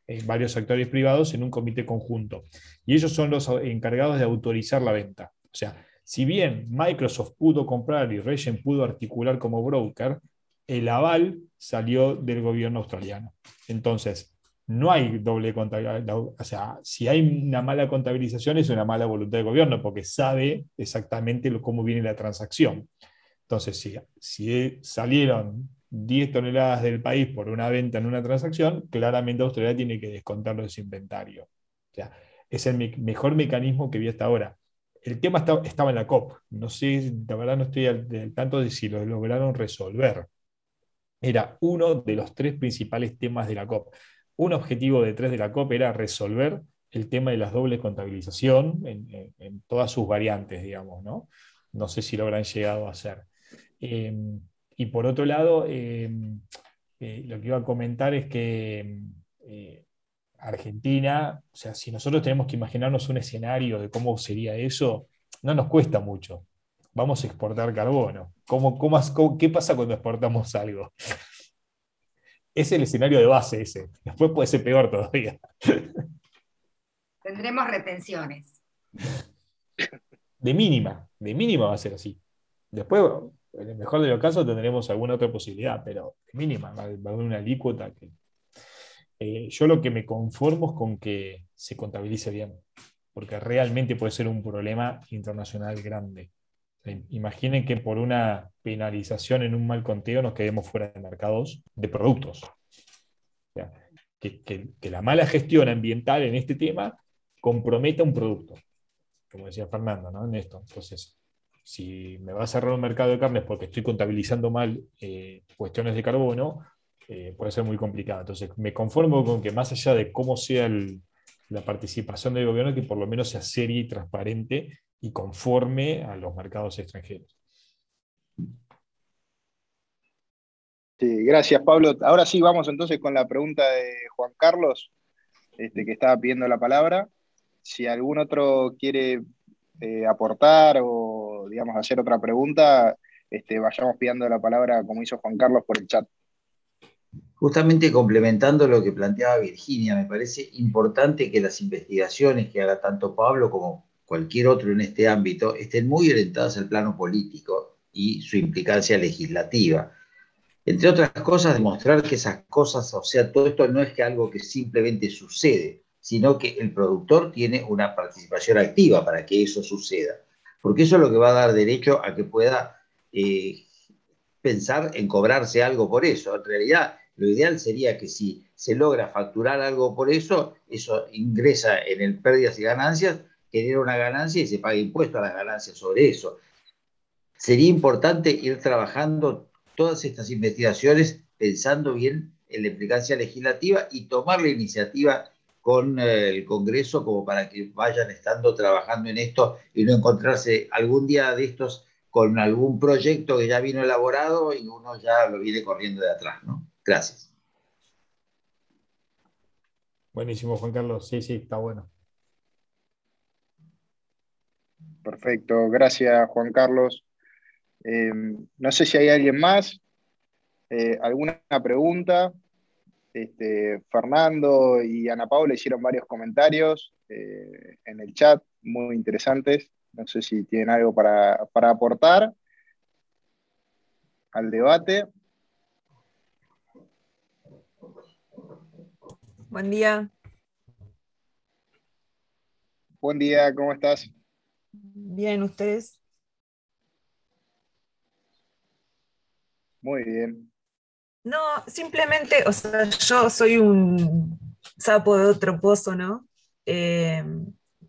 eh, varios actores privados en un comité conjunto. Y ellos son los encargados de autorizar la venta. O sea, si bien Microsoft pudo comprar y Regen pudo articular como broker, el aval salió del gobierno australiano. Entonces, no hay doble contabilidad. O sea, si hay una mala contabilización es una mala voluntad del gobierno porque sabe exactamente cómo viene la transacción. Entonces, si, salieron 10 toneladas del país por una venta en una transacción, claramente Australia tiene que descontarlo de su inventario. O sea, es el mejor mecanismo que vi hasta ahora. El tema estaba en la COP. No sé, la verdad no estoy al tanto de si lo lograron resolver. Era uno de los tres principales temas de la COP un objetivo de tres de la COP era resolver el tema de la doble contabilización en, todas sus variantes, digamos, ¿no? No sé si lo habrán llegado a hacer. Em, y por otro lado, em, eh, lo que iba a comentar es que eh, Argentina, o sea, si nosotros tenemos que imaginarnos un escenario de cómo sería eso, no nos cuesta mucho. Vamos a exportar carbono. ¿Cómo, cómo, qué pasa cuando exportamos algo? Es el escenario de base ese. Después puede ser peor todavía. Tendremos retenciones. De mínima, de mínima va a ser así. Después, en el mejor de los casos, tendremos alguna otra posibilidad, pero de mínima va a haber una alícuota que. Eh, yo lo que me conformo es con que se contabilice bien, porque realmente puede ser un problema internacional grande. Imaginen que por una penalización en un mal conteo nos quedemos fuera de mercados de productos. que, la mala gestión ambiental en este tema comprometa un producto, como decía Fernando, ¿no? En esto. Entonces, si me va a cerrar un mercado de carnes porque estoy contabilizando mal eh, cuestiones de carbono, eh, puede ser muy complicado. Entonces, me conformo con que más allá de cómo sea la participación del gobierno, que por lo menos sea seria y transparente y conforme a los mercados extranjeros. Sí, gracias Pablo. Ahora sí, vamos entonces con la pregunta de Juan Carlos, este, que estaba pidiendo la palabra. Si algún otro quiere eh, aportar o, digamos, hacer otra pregunta, este, vayamos pidiendo la palabra como hizo Juan Carlos por el chat. Justamente complementando lo que planteaba Virginia, me parece importante que las investigaciones que haga tanto Pablo como cualquier otro en este ámbito estén muy orientadas al plano político y su implicancia legislativa. Entre otras cosas, demostrar que esas cosas, o sea, todo esto no es que algo que simplemente sucede, sino que el productor tiene una participación activa para que eso suceda. Porque eso es lo que va a dar derecho a que pueda eh, pensar en cobrarse algo por eso. En realidad, lo ideal sería que si se logra facturar algo por eso, eso ingresa en el pérdidas y ganancias, genera una ganancia y se paga impuesto a las ganancias sobre eso. Sería importante ir trabajando todas estas investigaciones pensando bien en la implicancia legislativa y tomar la iniciativa con eh, el Congreso como para que vayan estando trabajando en esto y no encontrarse algún día de estos con algún proyecto que ya vino elaborado y uno ya lo viene corriendo de atrás, ¿no? Gracias. Buenísimo, Juan Carlos. Sí, sí, está bueno. Perfecto, gracias Juan Carlos. Eh, no sé si hay alguien más. Eh, ¿Alguna pregunta? Este, Fernando y Ana Paula hicieron varios comentarios eh, en el chat, muy interesantes. No sé si tienen algo para, para aportar al debate. Buen día. Buen día, ¿cómo estás? Bien, ¿ustedes? Muy bien. No, simplemente, o sea, yo soy un sapo de otro pozo, ¿no? Eh,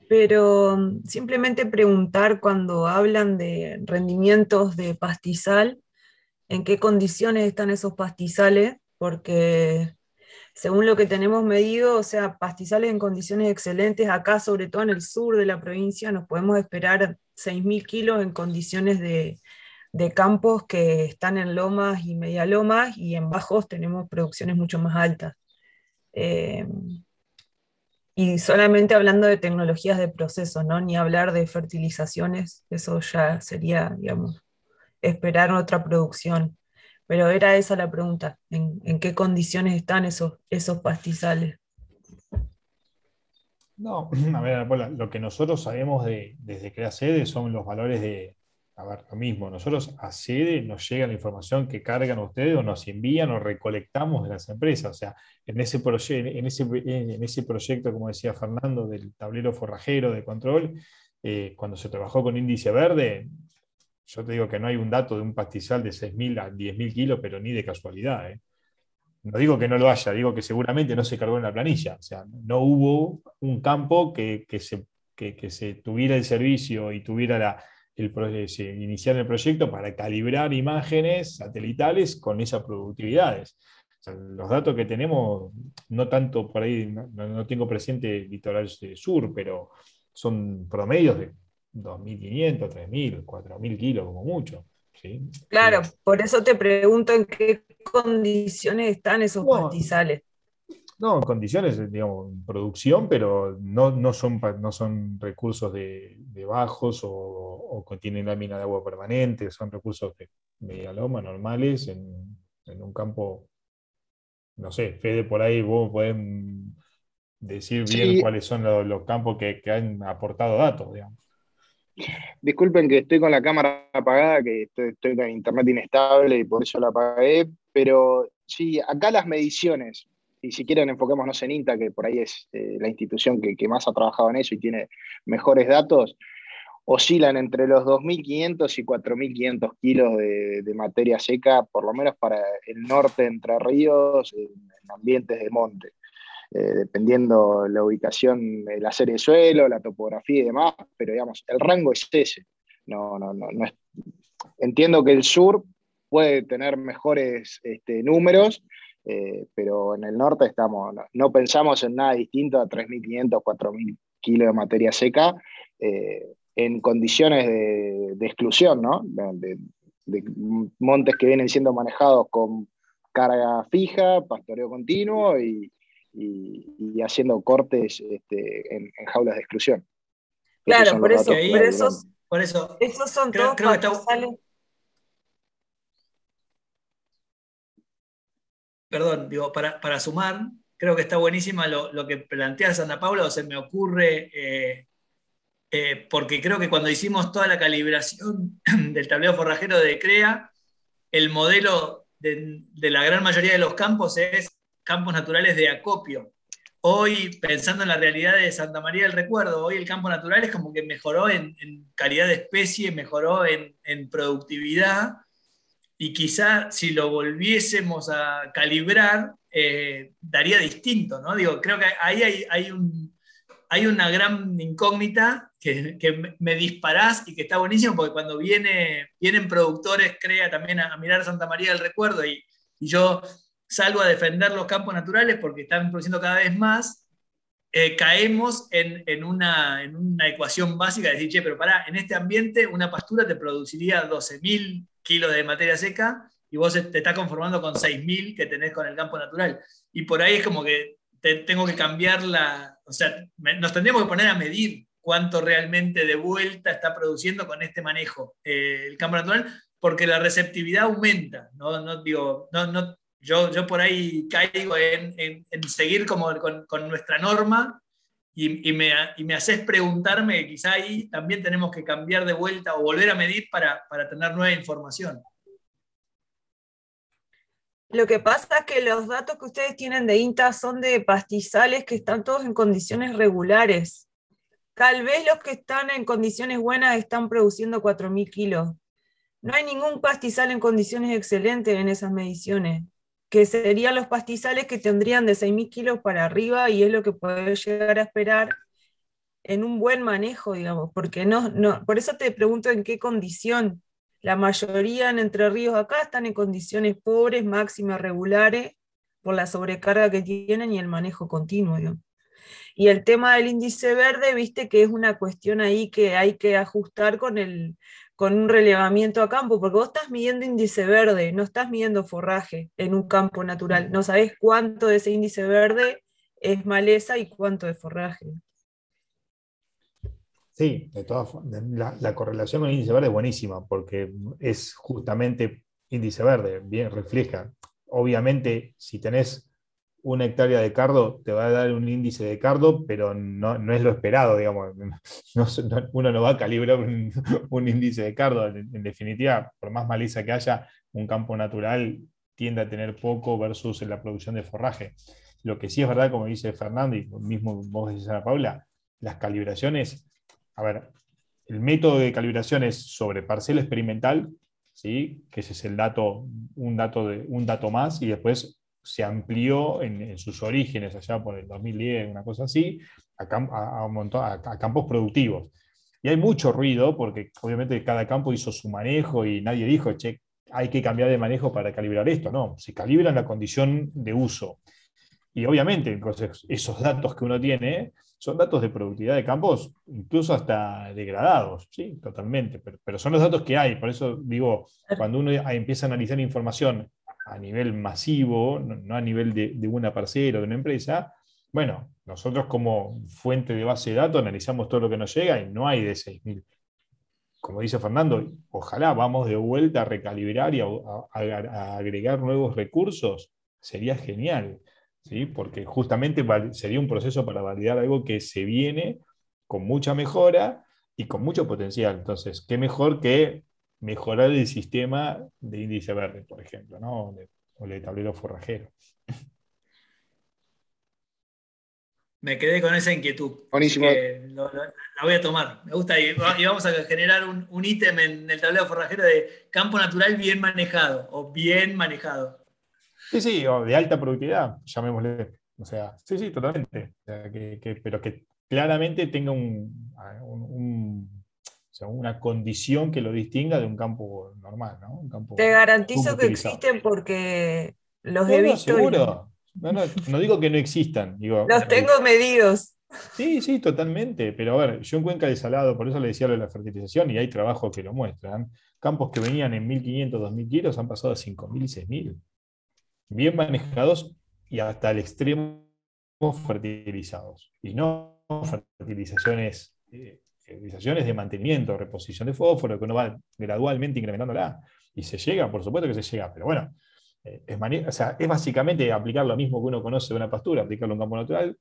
pero simplemente preguntar cuando hablan de rendimientos de pastizal, en qué condiciones están esos pastizales, porque según lo que tenemos medido, o sea, pastizales en condiciones excelentes, acá sobre todo en el sur de la provincia nos podemos esperar 6.000 kilos en condiciones de, campos que están en lomas y media lomas y en bajos tenemos producciones mucho más altas. Eh, y solamente hablando de tecnologías de proceso, ¿no? ni hablar de fertilizaciones, eso ya sería, digamos, esperar otra producción. Pero era esa la pregunta, ¿en, qué condiciones están esos, esos pastizales? No, <clears throat> a ver, lo que nosotros sabemos de, desde que sede son los valores de, a ver, lo mismo, nosotros a sede nos llega la información que cargan ustedes o nos envían o recolectamos de las empresas. O sea, en ese, en ese, en ese proyecto, como decía Fernando, del tablero forrajero de control, eh, cuando se trabajó con índice verde, yo te digo que no hay un dato de un pastizal de 6.000 a 10.000 kilos, pero ni de casualidad. ¿eh? No digo que no lo haya, digo que seguramente no se cargó en la planilla. O sea, no hubo un campo que, se, se tuviera el servicio y tuviera la, el, iniciar el proyecto para calibrar imágenes satelitales con esas productividades. los datos que tenemos, no tanto por ahí, no, no tengo presente litoral sur, pero son promedios de 2.500, 3.000, 4.000 kilos como mucho. ¿sí? Claro, por eso te pregunto en qué condiciones están esos pastizales. No, en condiciones, digamos, producción, pero no, no, son, no son recursos de, bajos o, contienen lámina de agua permanente, son recursos de media loma normales en, un campo, no sé, Fede, por ahí vos podés decir bien cuáles son los, campos que, que, han aportado datos, digamos. Disculpen que estoy con la cámara apagada, que estoy, con internet inestable y por eso la apagué, pero sí, acá las mediciones, y si quieren enfoquémonos en INTA, que por ahí es eh, la institución que, más ha trabajado en eso y tiene mejores datos, oscilan entre los 2.500 y 4.500 kilos de, materia seca, por lo menos para el norte Entre Ríos, en ambientes de monte. Eh, dependiendo la ubicación, la serie de suelo, la topografía y demás, pero digamos, el rango es ese. No, no, no, Entiendo que el sur puede tener mejores este, números, eh, pero en el norte estamos, no, pensamos en nada distinto a 3.500, 4.000 kilos de materia seca eh, en condiciones de, exclusión, ¿no? De, de, montes que vienen siendo manejados con carga fija, pastoreo continuo y, haciendo cortes este, en, jaulas de exclusión. Claro, por eso, por eso, esos son todos Perdón, digo, para, sumar, creo que está buenísima lo, que plantea Santa Paula, o se me ocurre, eh, eh, porque creo que cuando hicimos toda la calibración <clears throat> del tablero forrajero de CREA, el modelo de, la gran mayoría de los campos es campos naturales de acopio. Hoy, pensando en la realidad de Santa María del Recuerdo, hoy el campo natural es como que mejoró en, calidad de especie, mejoró en, productividad, y quizá si lo volviésemos a calibrar, eh, daría distinto, ¿no? Digo, creo que ahí hay, hay, un, hay una gran incógnita que, me disparás y que está buenísimo, porque cuando viene, vienen productores, crea también a, mirar Santa María del Recuerdo y, yo salgo a defender los campos naturales porque están produciendo cada vez más, eh, caemos en, una, en, una, ecuación básica de decir, che, pero pará, en este ambiente una pastura te produciría 12.000 kilos de materia seca y vos te estás conformando con 6.000 que tenés con el campo natural. Y por ahí es como que tengo que cambiar la, o sea, nos tendríamos que poner a medir cuánto realmente de vuelta está produciendo con este manejo eh, el campo natural, porque la receptividad aumenta. ¿no? no digo, no, no, yo, yo por ahí caigo en, en, seguir como con, nuestra norma y, y, me, y, me, haces preguntarme que quizá ahí también tenemos que cambiar de vuelta o volver a medir para, para tener nueva información. Lo que pasa es que los datos que ustedes tienen de INTA son de pastizales que están todos en condiciones regulares. Tal vez los que están en condiciones buenas están produciendo 4.000 kilos. No hay ningún pastizal en condiciones excelentes en esas mediciones, que serían los pastizales que tendrían de 6.000 kilos para arriba y es lo que puede llegar a esperar en un buen manejo, digamos, porque no, no, por eso te pregunto en qué condición. La mayoría en Entre Ríos acá están en condiciones pobres, máximas regulares, por la sobrecarga que tienen y el manejo continuo. Y el tema del índice verde, viste que es una cuestión ahí que hay que ajustar con, el, con un relevamiento a campo, porque vos estás midiendo índice verde, no estás midiendo forraje en un campo natural, no sabés cuánto de ese índice verde es maleza y cuánto es forraje. Sí, de todas la, la correlación con el índice verde es buenísima, porque es justamente índice verde, bien refleja. Obviamente, si tenés una hectárea de cardo te va a dar un índice de cardo, pero no, es lo esperado, digamos. <laughs> uno no va a calibrar un, <laughs> índice de cardo. En, definitiva, por más maleza que haya, un campo natural tiende a tener poco versus en la producción de forraje. Lo que sí es verdad, como dice Fernando, y mismo vos decís Ana Paula, las calibraciones, a ver, el método de calibración es sobre parcela experimental, ¿sí? que ese es el dato, un dato, de, un dato más, y después se amplió en, sus orígenes, allá por el 2010, una cosa así, a, a, campos productivos. Y hay mucho ruido, porque obviamente cada campo hizo su manejo y nadie dijo, che, hay que cambiar de manejo para calibrar esto. No, se calibra en la condición de uso. Y obviamente, entonces, esos datos que uno tiene son datos de productividad de campos, incluso hasta degradados, sí, totalmente, pero, pero son los datos que hay. Por eso digo, cuando uno empieza a analizar información a nivel masivo, no, a nivel de, una parcela o de una empresa, bueno, nosotros como fuente de base de datos analizamos todo lo que nos llega y no hay de 6.000. Como dice Fernando, ojalá vamos de vuelta a recalibrar y a, agregar nuevos recursos, sería genial, ¿sí? porque justamente sería un proceso para validar algo que se viene con mucha mejora y con mucho potencial. Entonces, qué mejor que mejorar el sistema de índice verde, por ejemplo, ¿no? o el tablero forrajero. Me quedé con esa inquietud. Buenísimo. la voy a tomar. Me gusta. Y, vamos a generar un, ítem en el tablero forrajero de campo natural bien manejado o bien manejado. Sí, sí, o de alta productividad, llamémosle. O sea, sí, sí, totalmente. pero que claramente tenga un una condición que lo distinga de un campo normal, ¿no? Te garantizo que existen porque los he visto. Seguro. No, digo que no existan. los tengo medidos. Sí, sí, totalmente. Pero a ver, yo en Cuenca de Salado, por eso le decía lo de la fertilización, y hay trabajos que lo muestran. Campos que venían en 1.500, 2.000 kilos han pasado a 5.000 y 6.000. bien manejados y hasta el extremo fertilizados. Y no fertilizaciones, eh, fertilizaciones de mantenimiento, reposición de fósforo, que uno va gradualmente incrementándola. Y se llega, por supuesto que se llega, pero bueno, eh, es, es básicamente aplicar lo mismo que uno conoce de una pastura, aplicarlo en un campo natural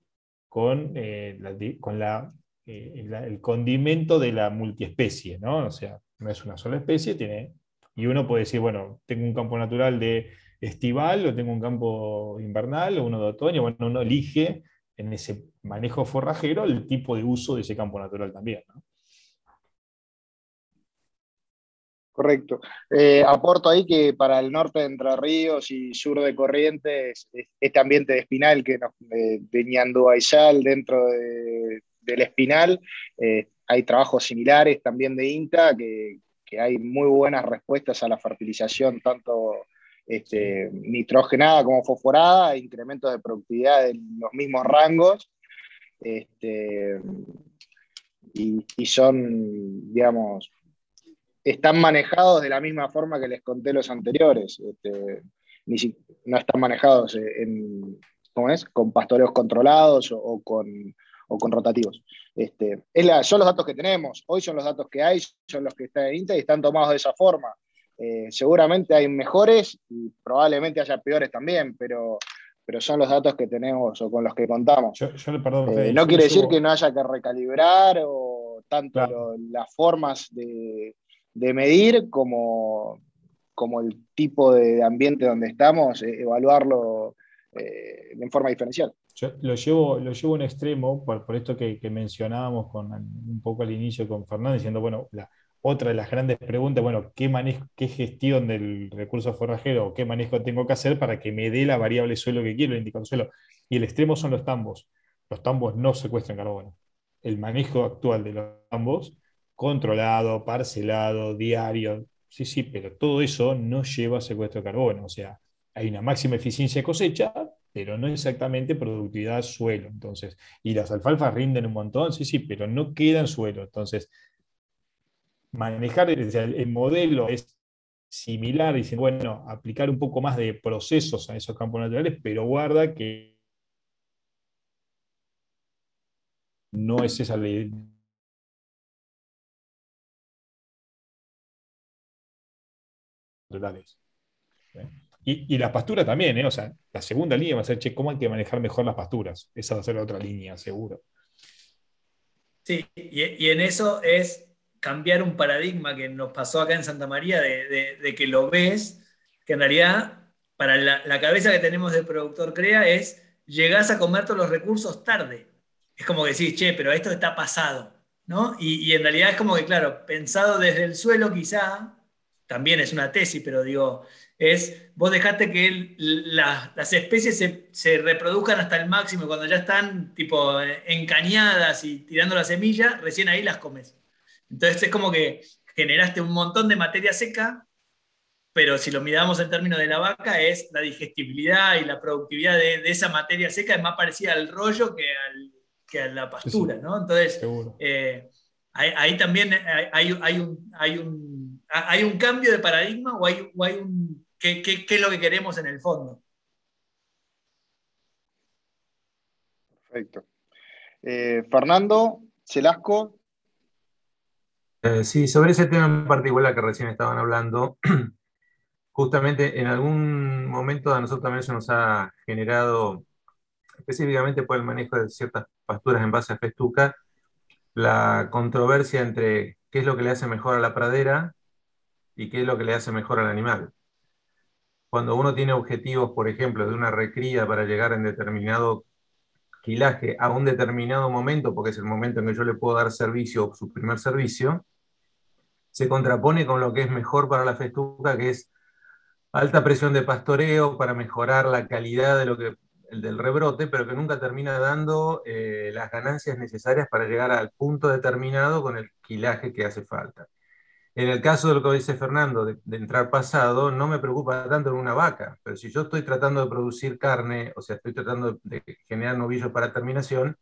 con, eh, con la, el condimento de la multiespecie, ¿no? O sea, no es una sola especie, tiene, y uno puede decir, bueno, tengo un campo natural de estival o tengo un campo invernal o uno de otoño, bueno, uno elige en ese manejo forrajero el tipo de uso de ese campo natural también. Correcto. Eh, aporto ahí que para el norte de Entre Ríos y sur de Corrientes, este ambiente de espinal que nos, eh, de Ñanduayal dentro del espinal, eh, hay trabajos similares también de INTA, que, que, hay muy buenas respuestas a la fertilización, tanto este, nitrogenada como fosforada, incrementos de productividad en los mismos rangos, este, y, son, digamos, están manejados de la misma forma que les conté los anteriores. Este, no están manejados en, es? con pastoreos controlados o, con, con, rotativos. Este, son los datos que tenemos, hoy son los datos que hay, son los que están en INTA y están tomados de esa forma. Eh, seguramente hay mejores y probablemente haya peores también, pero, pero son los datos que tenemos o con los que contamos. Eh, no quiere decir que no haya que recalibrar o tanto las formas de, medir como, como el tipo de ambiente donde estamos, eh, evaluarlo en forma diferencial. Yo lo llevo, lo llevo a un extremo, por, por esto que, que, mencionábamos con, un poco al inicio con Fernando, diciendo, bueno, la, otra de las grandes preguntas, bueno, ¿qué, manejo, qué gestión del recurso forrajero o qué manejo tengo que hacer para que me dé la variable suelo que quiero, el indicador suelo? Y el extremo son los tambos. Los tambos no secuestran carbono. El manejo actual de los tambos, controlado, parcelado, diario, sí, sí, pero todo eso no lleva a secuestro de carbono. O sea, hay una máxima eficiencia de cosecha, pero no exactamente productividad suelo. Entonces, y las alfalfas rinden un montón, sí, sí, pero no quedan suelo. Entonces, manejar el, modelo es similar, dicen, bueno, aplicar un poco más de procesos a esos campos naturales, pero guarda que no es esa ley. Y, y, la pastura también, ¿eh? o sea, la segunda línea va a ser, che, ¿cómo hay que manejar mejor las pasturas? Esa va a ser la otra línea, seguro. Sí, y en eso es cambiar un paradigma que nos pasó acá en Santa María de, que lo ves, que en realidad para la, cabeza que tenemos de productor crea es llegás a comer todos los recursos tarde. Es como que decís, che, pero esto está pasado, ¿no? Y, en realidad es como que, claro, pensado desde el suelo quizá, también es una tesis, pero digo, es, vos dejaste que las especies se, se, reproduzcan hasta el máximo y cuando ya están tipo encañadas y tirando la semilla, recién ahí las comes. Entonces es como que generaste un montón de materia seca, pero si lo miramos en términos de la vaca, es la digestibilidad y la productividad de, esa materia seca es más parecida al rollo que, que a la pastura, ¿no? Entonces, eh, ahí, también hay, un, hay, un, hay un cambio de paradigma o hay, hay un... ¿qué, es lo que queremos en el fondo? Perfecto. Eh, Fernando Celasco, eh, sí, sobre ese tema en particular que recién estaban hablando, <clears throat> justamente en algún momento a nosotros también se nos ha generado, específicamente por el manejo de ciertas pasturas en base a festuca, la controversia entre qué es lo que le hace mejor a la pradera y qué es lo que le hace mejor al animal. Cuando uno tiene objetivos, por ejemplo, de una recría para llegar en determinado quilaje a un determinado momento, porque es el momento en que yo le puedo dar servicio, su primer servicio, se contrapone con lo que es mejor para la festuca, que es alta presión de pastoreo para mejorar la calidad de lo que, del rebrote, pero que nunca termina dando eh, las ganancias necesarias para llegar al punto determinado con el quilaje que hace falta. En el caso de lo que dice Fernando, de, entrar pasado, no me preocupa tanto en una vaca, pero si yo estoy tratando de producir carne, o sea, estoy tratando de generar novillos para terminación,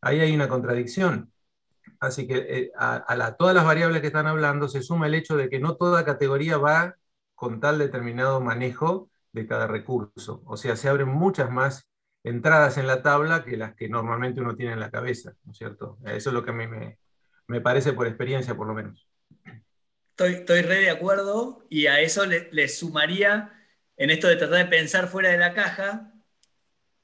ahí hay una contradicción. Así que eh, a, todas las variables que están hablando se suma el hecho de que no toda categoría va con tal determinado manejo de cada recurso. O sea, se abren muchas más entradas en la tabla que las que normalmente uno tiene en la cabeza, ¿no es cierto? Eso es lo que a mí me, parece por experiencia, por lo menos. Estoy, estoy re de acuerdo y a eso le, sumaría, en esto de tratar de pensar fuera de la caja,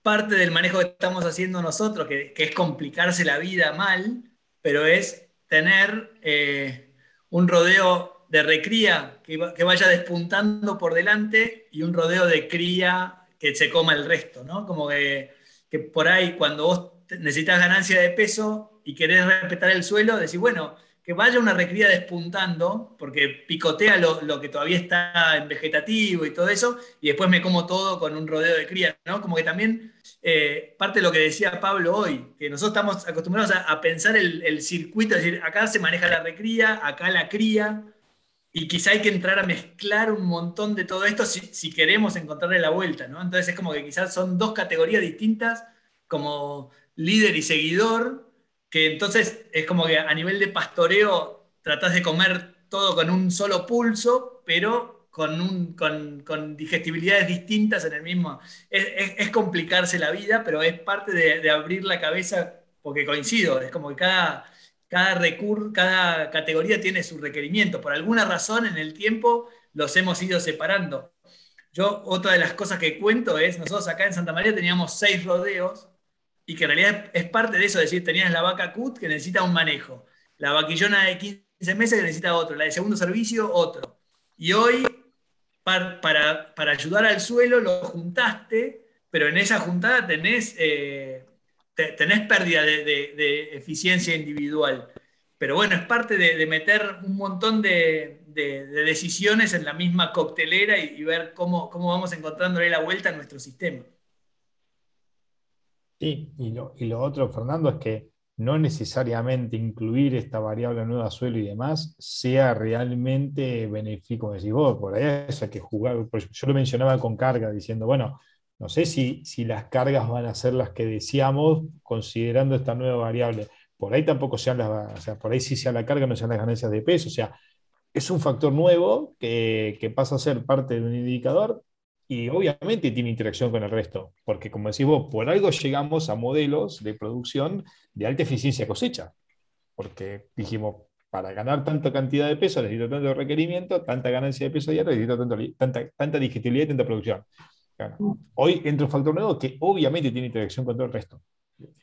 parte del manejo que estamos haciendo nosotros, que, es complicarse la vida mal, pero es tener eh, un rodeo de recría que, que, vaya despuntando por delante y un rodeo de cría que se coma el resto, ¿no? Como que, que por ahí cuando vos necesitas ganancia de peso y querés respetar el suelo, decís, bueno, que vaya una recría despuntando, porque picotea lo, que todavía está en vegetativo y todo eso, y después me como todo con un rodeo de cría, ¿no? Como que también eh, parte de lo que decía Pablo hoy, que nosotros estamos acostumbrados a, pensar el, el, circuito, es decir, acá se maneja la recría, acá la cría, y quizá hay que entrar a mezclar un montón de todo esto si, queremos encontrarle la vuelta, ¿no? Entonces es como que quizás son dos categorías distintas, como líder y seguidor, que entonces es como que a nivel de pastoreo tratás de comer todo con un solo pulso, pero con, un, con, digestibilidades distintas en el mismo. Es, complicarse la vida, pero es parte de, de abrir la cabeza, porque coincido, es como que cada cada, recur, cada categoría tiene su requerimiento. Por alguna razón en el tiempo los hemos ido separando. Yo, otra de las cosas que cuento es, nosotros acá en Santa María teníamos seis rodeos y que en realidad es parte de eso, es decir, tenías la vaca CUT que necesita un manejo, la vaquillona de 15 meses que necesita otro, la de segundo servicio otro. Y hoy, para, para, ayudar al suelo, lo juntaste, pero en esa juntada tenés eh, tenés pérdida de, eficiencia individual. Pero bueno, es parte de, meter un montón de, decisiones en la misma coctelera y, ver cómo, cómo vamos encontrándole la vuelta a nuestro sistema. Sí, y lo, y lo otro, Fernando, es que no necesariamente incluir esta variable nueva suelo y demás sea realmente benéfico, como decís vos, por ahí eso hay que jugar, yo lo mencionaba con carga, diciendo, bueno, no sé si, si las cargas van a ser las que deseamos considerando esta nueva variable. Por ahí tampoco sean las, o sea, por ahí sí sea la carga, no sean las ganancias de peso. O sea, es un factor nuevo que, que pasa a ser parte de un indicador y obviamente tiene interacción con el resto, porque como decís vos, por algo llegamos a modelos de producción de alta eficiencia cosecha, porque dijimos, para ganar tanta cantidad de peso necesito tanto requerimiento, tanta ganancia de peso diario, necesito tanto, tanta, tanta digestibilidad y tanta producción. Hoy entra un factor nuevo que obviamente tiene interacción con todo el resto.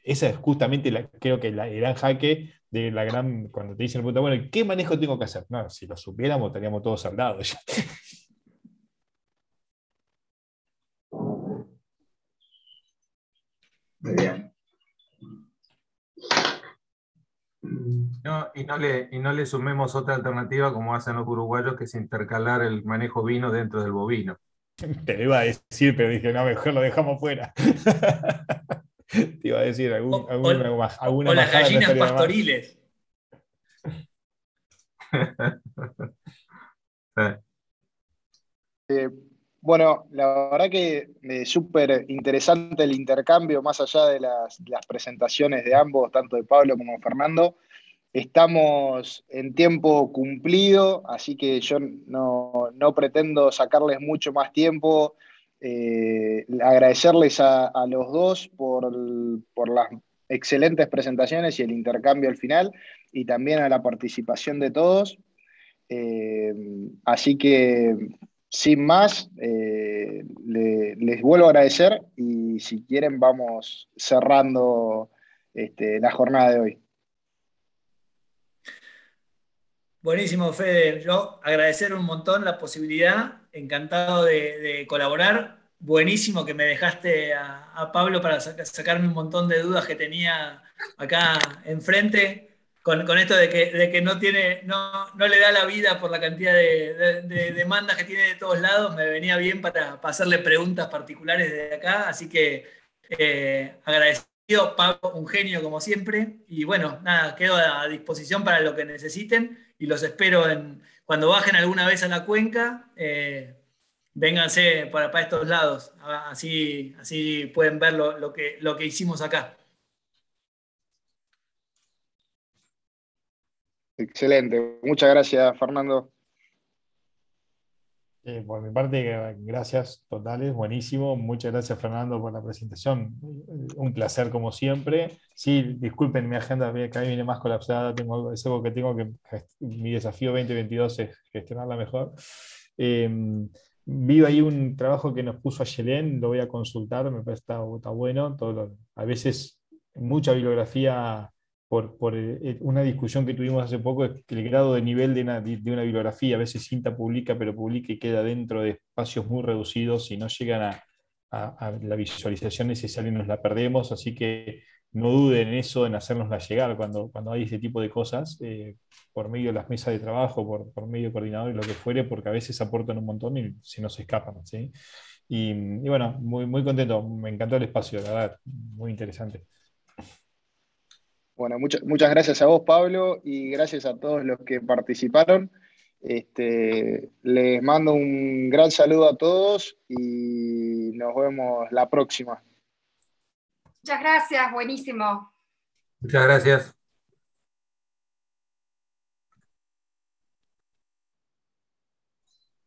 Esa es justamente, la, creo que la, el gran jaque de la gran, cuando te dicen, bueno, ¿qué manejo tengo que hacer? No, si lo supiéramos, estaríamos todos saldados. Muy bien. No, y, no le, y no le sumemos otra alternativa como hacen los uruguayos, que es intercalar el manejo vino dentro del bovino. Te iba a decir, pero dije, no, mejor lo dejamos fuera. <laughs> Te iba a decir algún, alguna, más. Alguna o las gallinas pastoriles. <laughs> Eh, bueno, la verdad que es súper interesante el intercambio, más allá de las, presentaciones de ambos, tanto de Pablo como Fernando. Estamos en tiempo cumplido, así que yo no, pretendo sacarles mucho más tiempo. Eh, agradecerles a, los dos por, las excelentes presentaciones y el intercambio al final, y también a la participación de todos. Eh, así que, sin más, eh, les vuelvo a agradecer y si quieren vamos cerrando este, la jornada de hoy. Buenísimo, Fede. Yo agradecer un montón la posibilidad, encantado de, colaborar. Buenísimo que me dejaste a, Pablo para sacarme un montón de dudas que tenía acá enfrente. Con, esto de que, no, tiene, no, le da la vida por la cantidad de, demandas que tiene de todos lados, me venía bien para, hacerle preguntas particulares de acá. Así que eh, agradecido, Pablo, un genio como siempre. Y bueno, nada, quedo a disposición para lo que necesiten y los espero en, cuando bajen alguna vez a la cuenca, eh, vénganse para, para, estos lados, así, así pueden ver lo que hicimos acá. Excelente, muchas gracias Fernando. Por mi parte, gracias totales, buenísimo. Muchas gracias, Fernando, por la presentación. Un placer, como siempre. Sí, disculpen mi agenda, que ahí viene más colapsada. Tengo, es algo que. Mi desafío 2022 es gestionarla mejor. Eh, vi ahí un trabajo que nos puso a Yelén, lo voy a consultar, me parece que está, bueno. A veces, mucha bibliografía por, por, eh, una discusión que tuvimos hace poco, es el grado de nivel de una, de una bibliografía, a veces cinta publica, pero publica y queda dentro de espacios muy reducidos y no llegan a, a, la visualización necesaria y nos la perdemos, así que no duden en eso, en hacernosla llegar cuando, cuando hay ese tipo de cosas, eh, por medio de las mesas de trabajo, por, por medio de coordinador y lo que fuere, porque a veces aportan un montón y se nos escapan. ¿sí? Y, y, bueno, muy, muy contento, me encantó el espacio, la verdad, muy interesante. Bueno, muchas, muchas gracias a vos, Pablo, y gracias a todos los que participaron. Este, les mando un gran saludo a todos y nos vemos la próxima. Muchas gracias, buenísimo. Muchas gracias.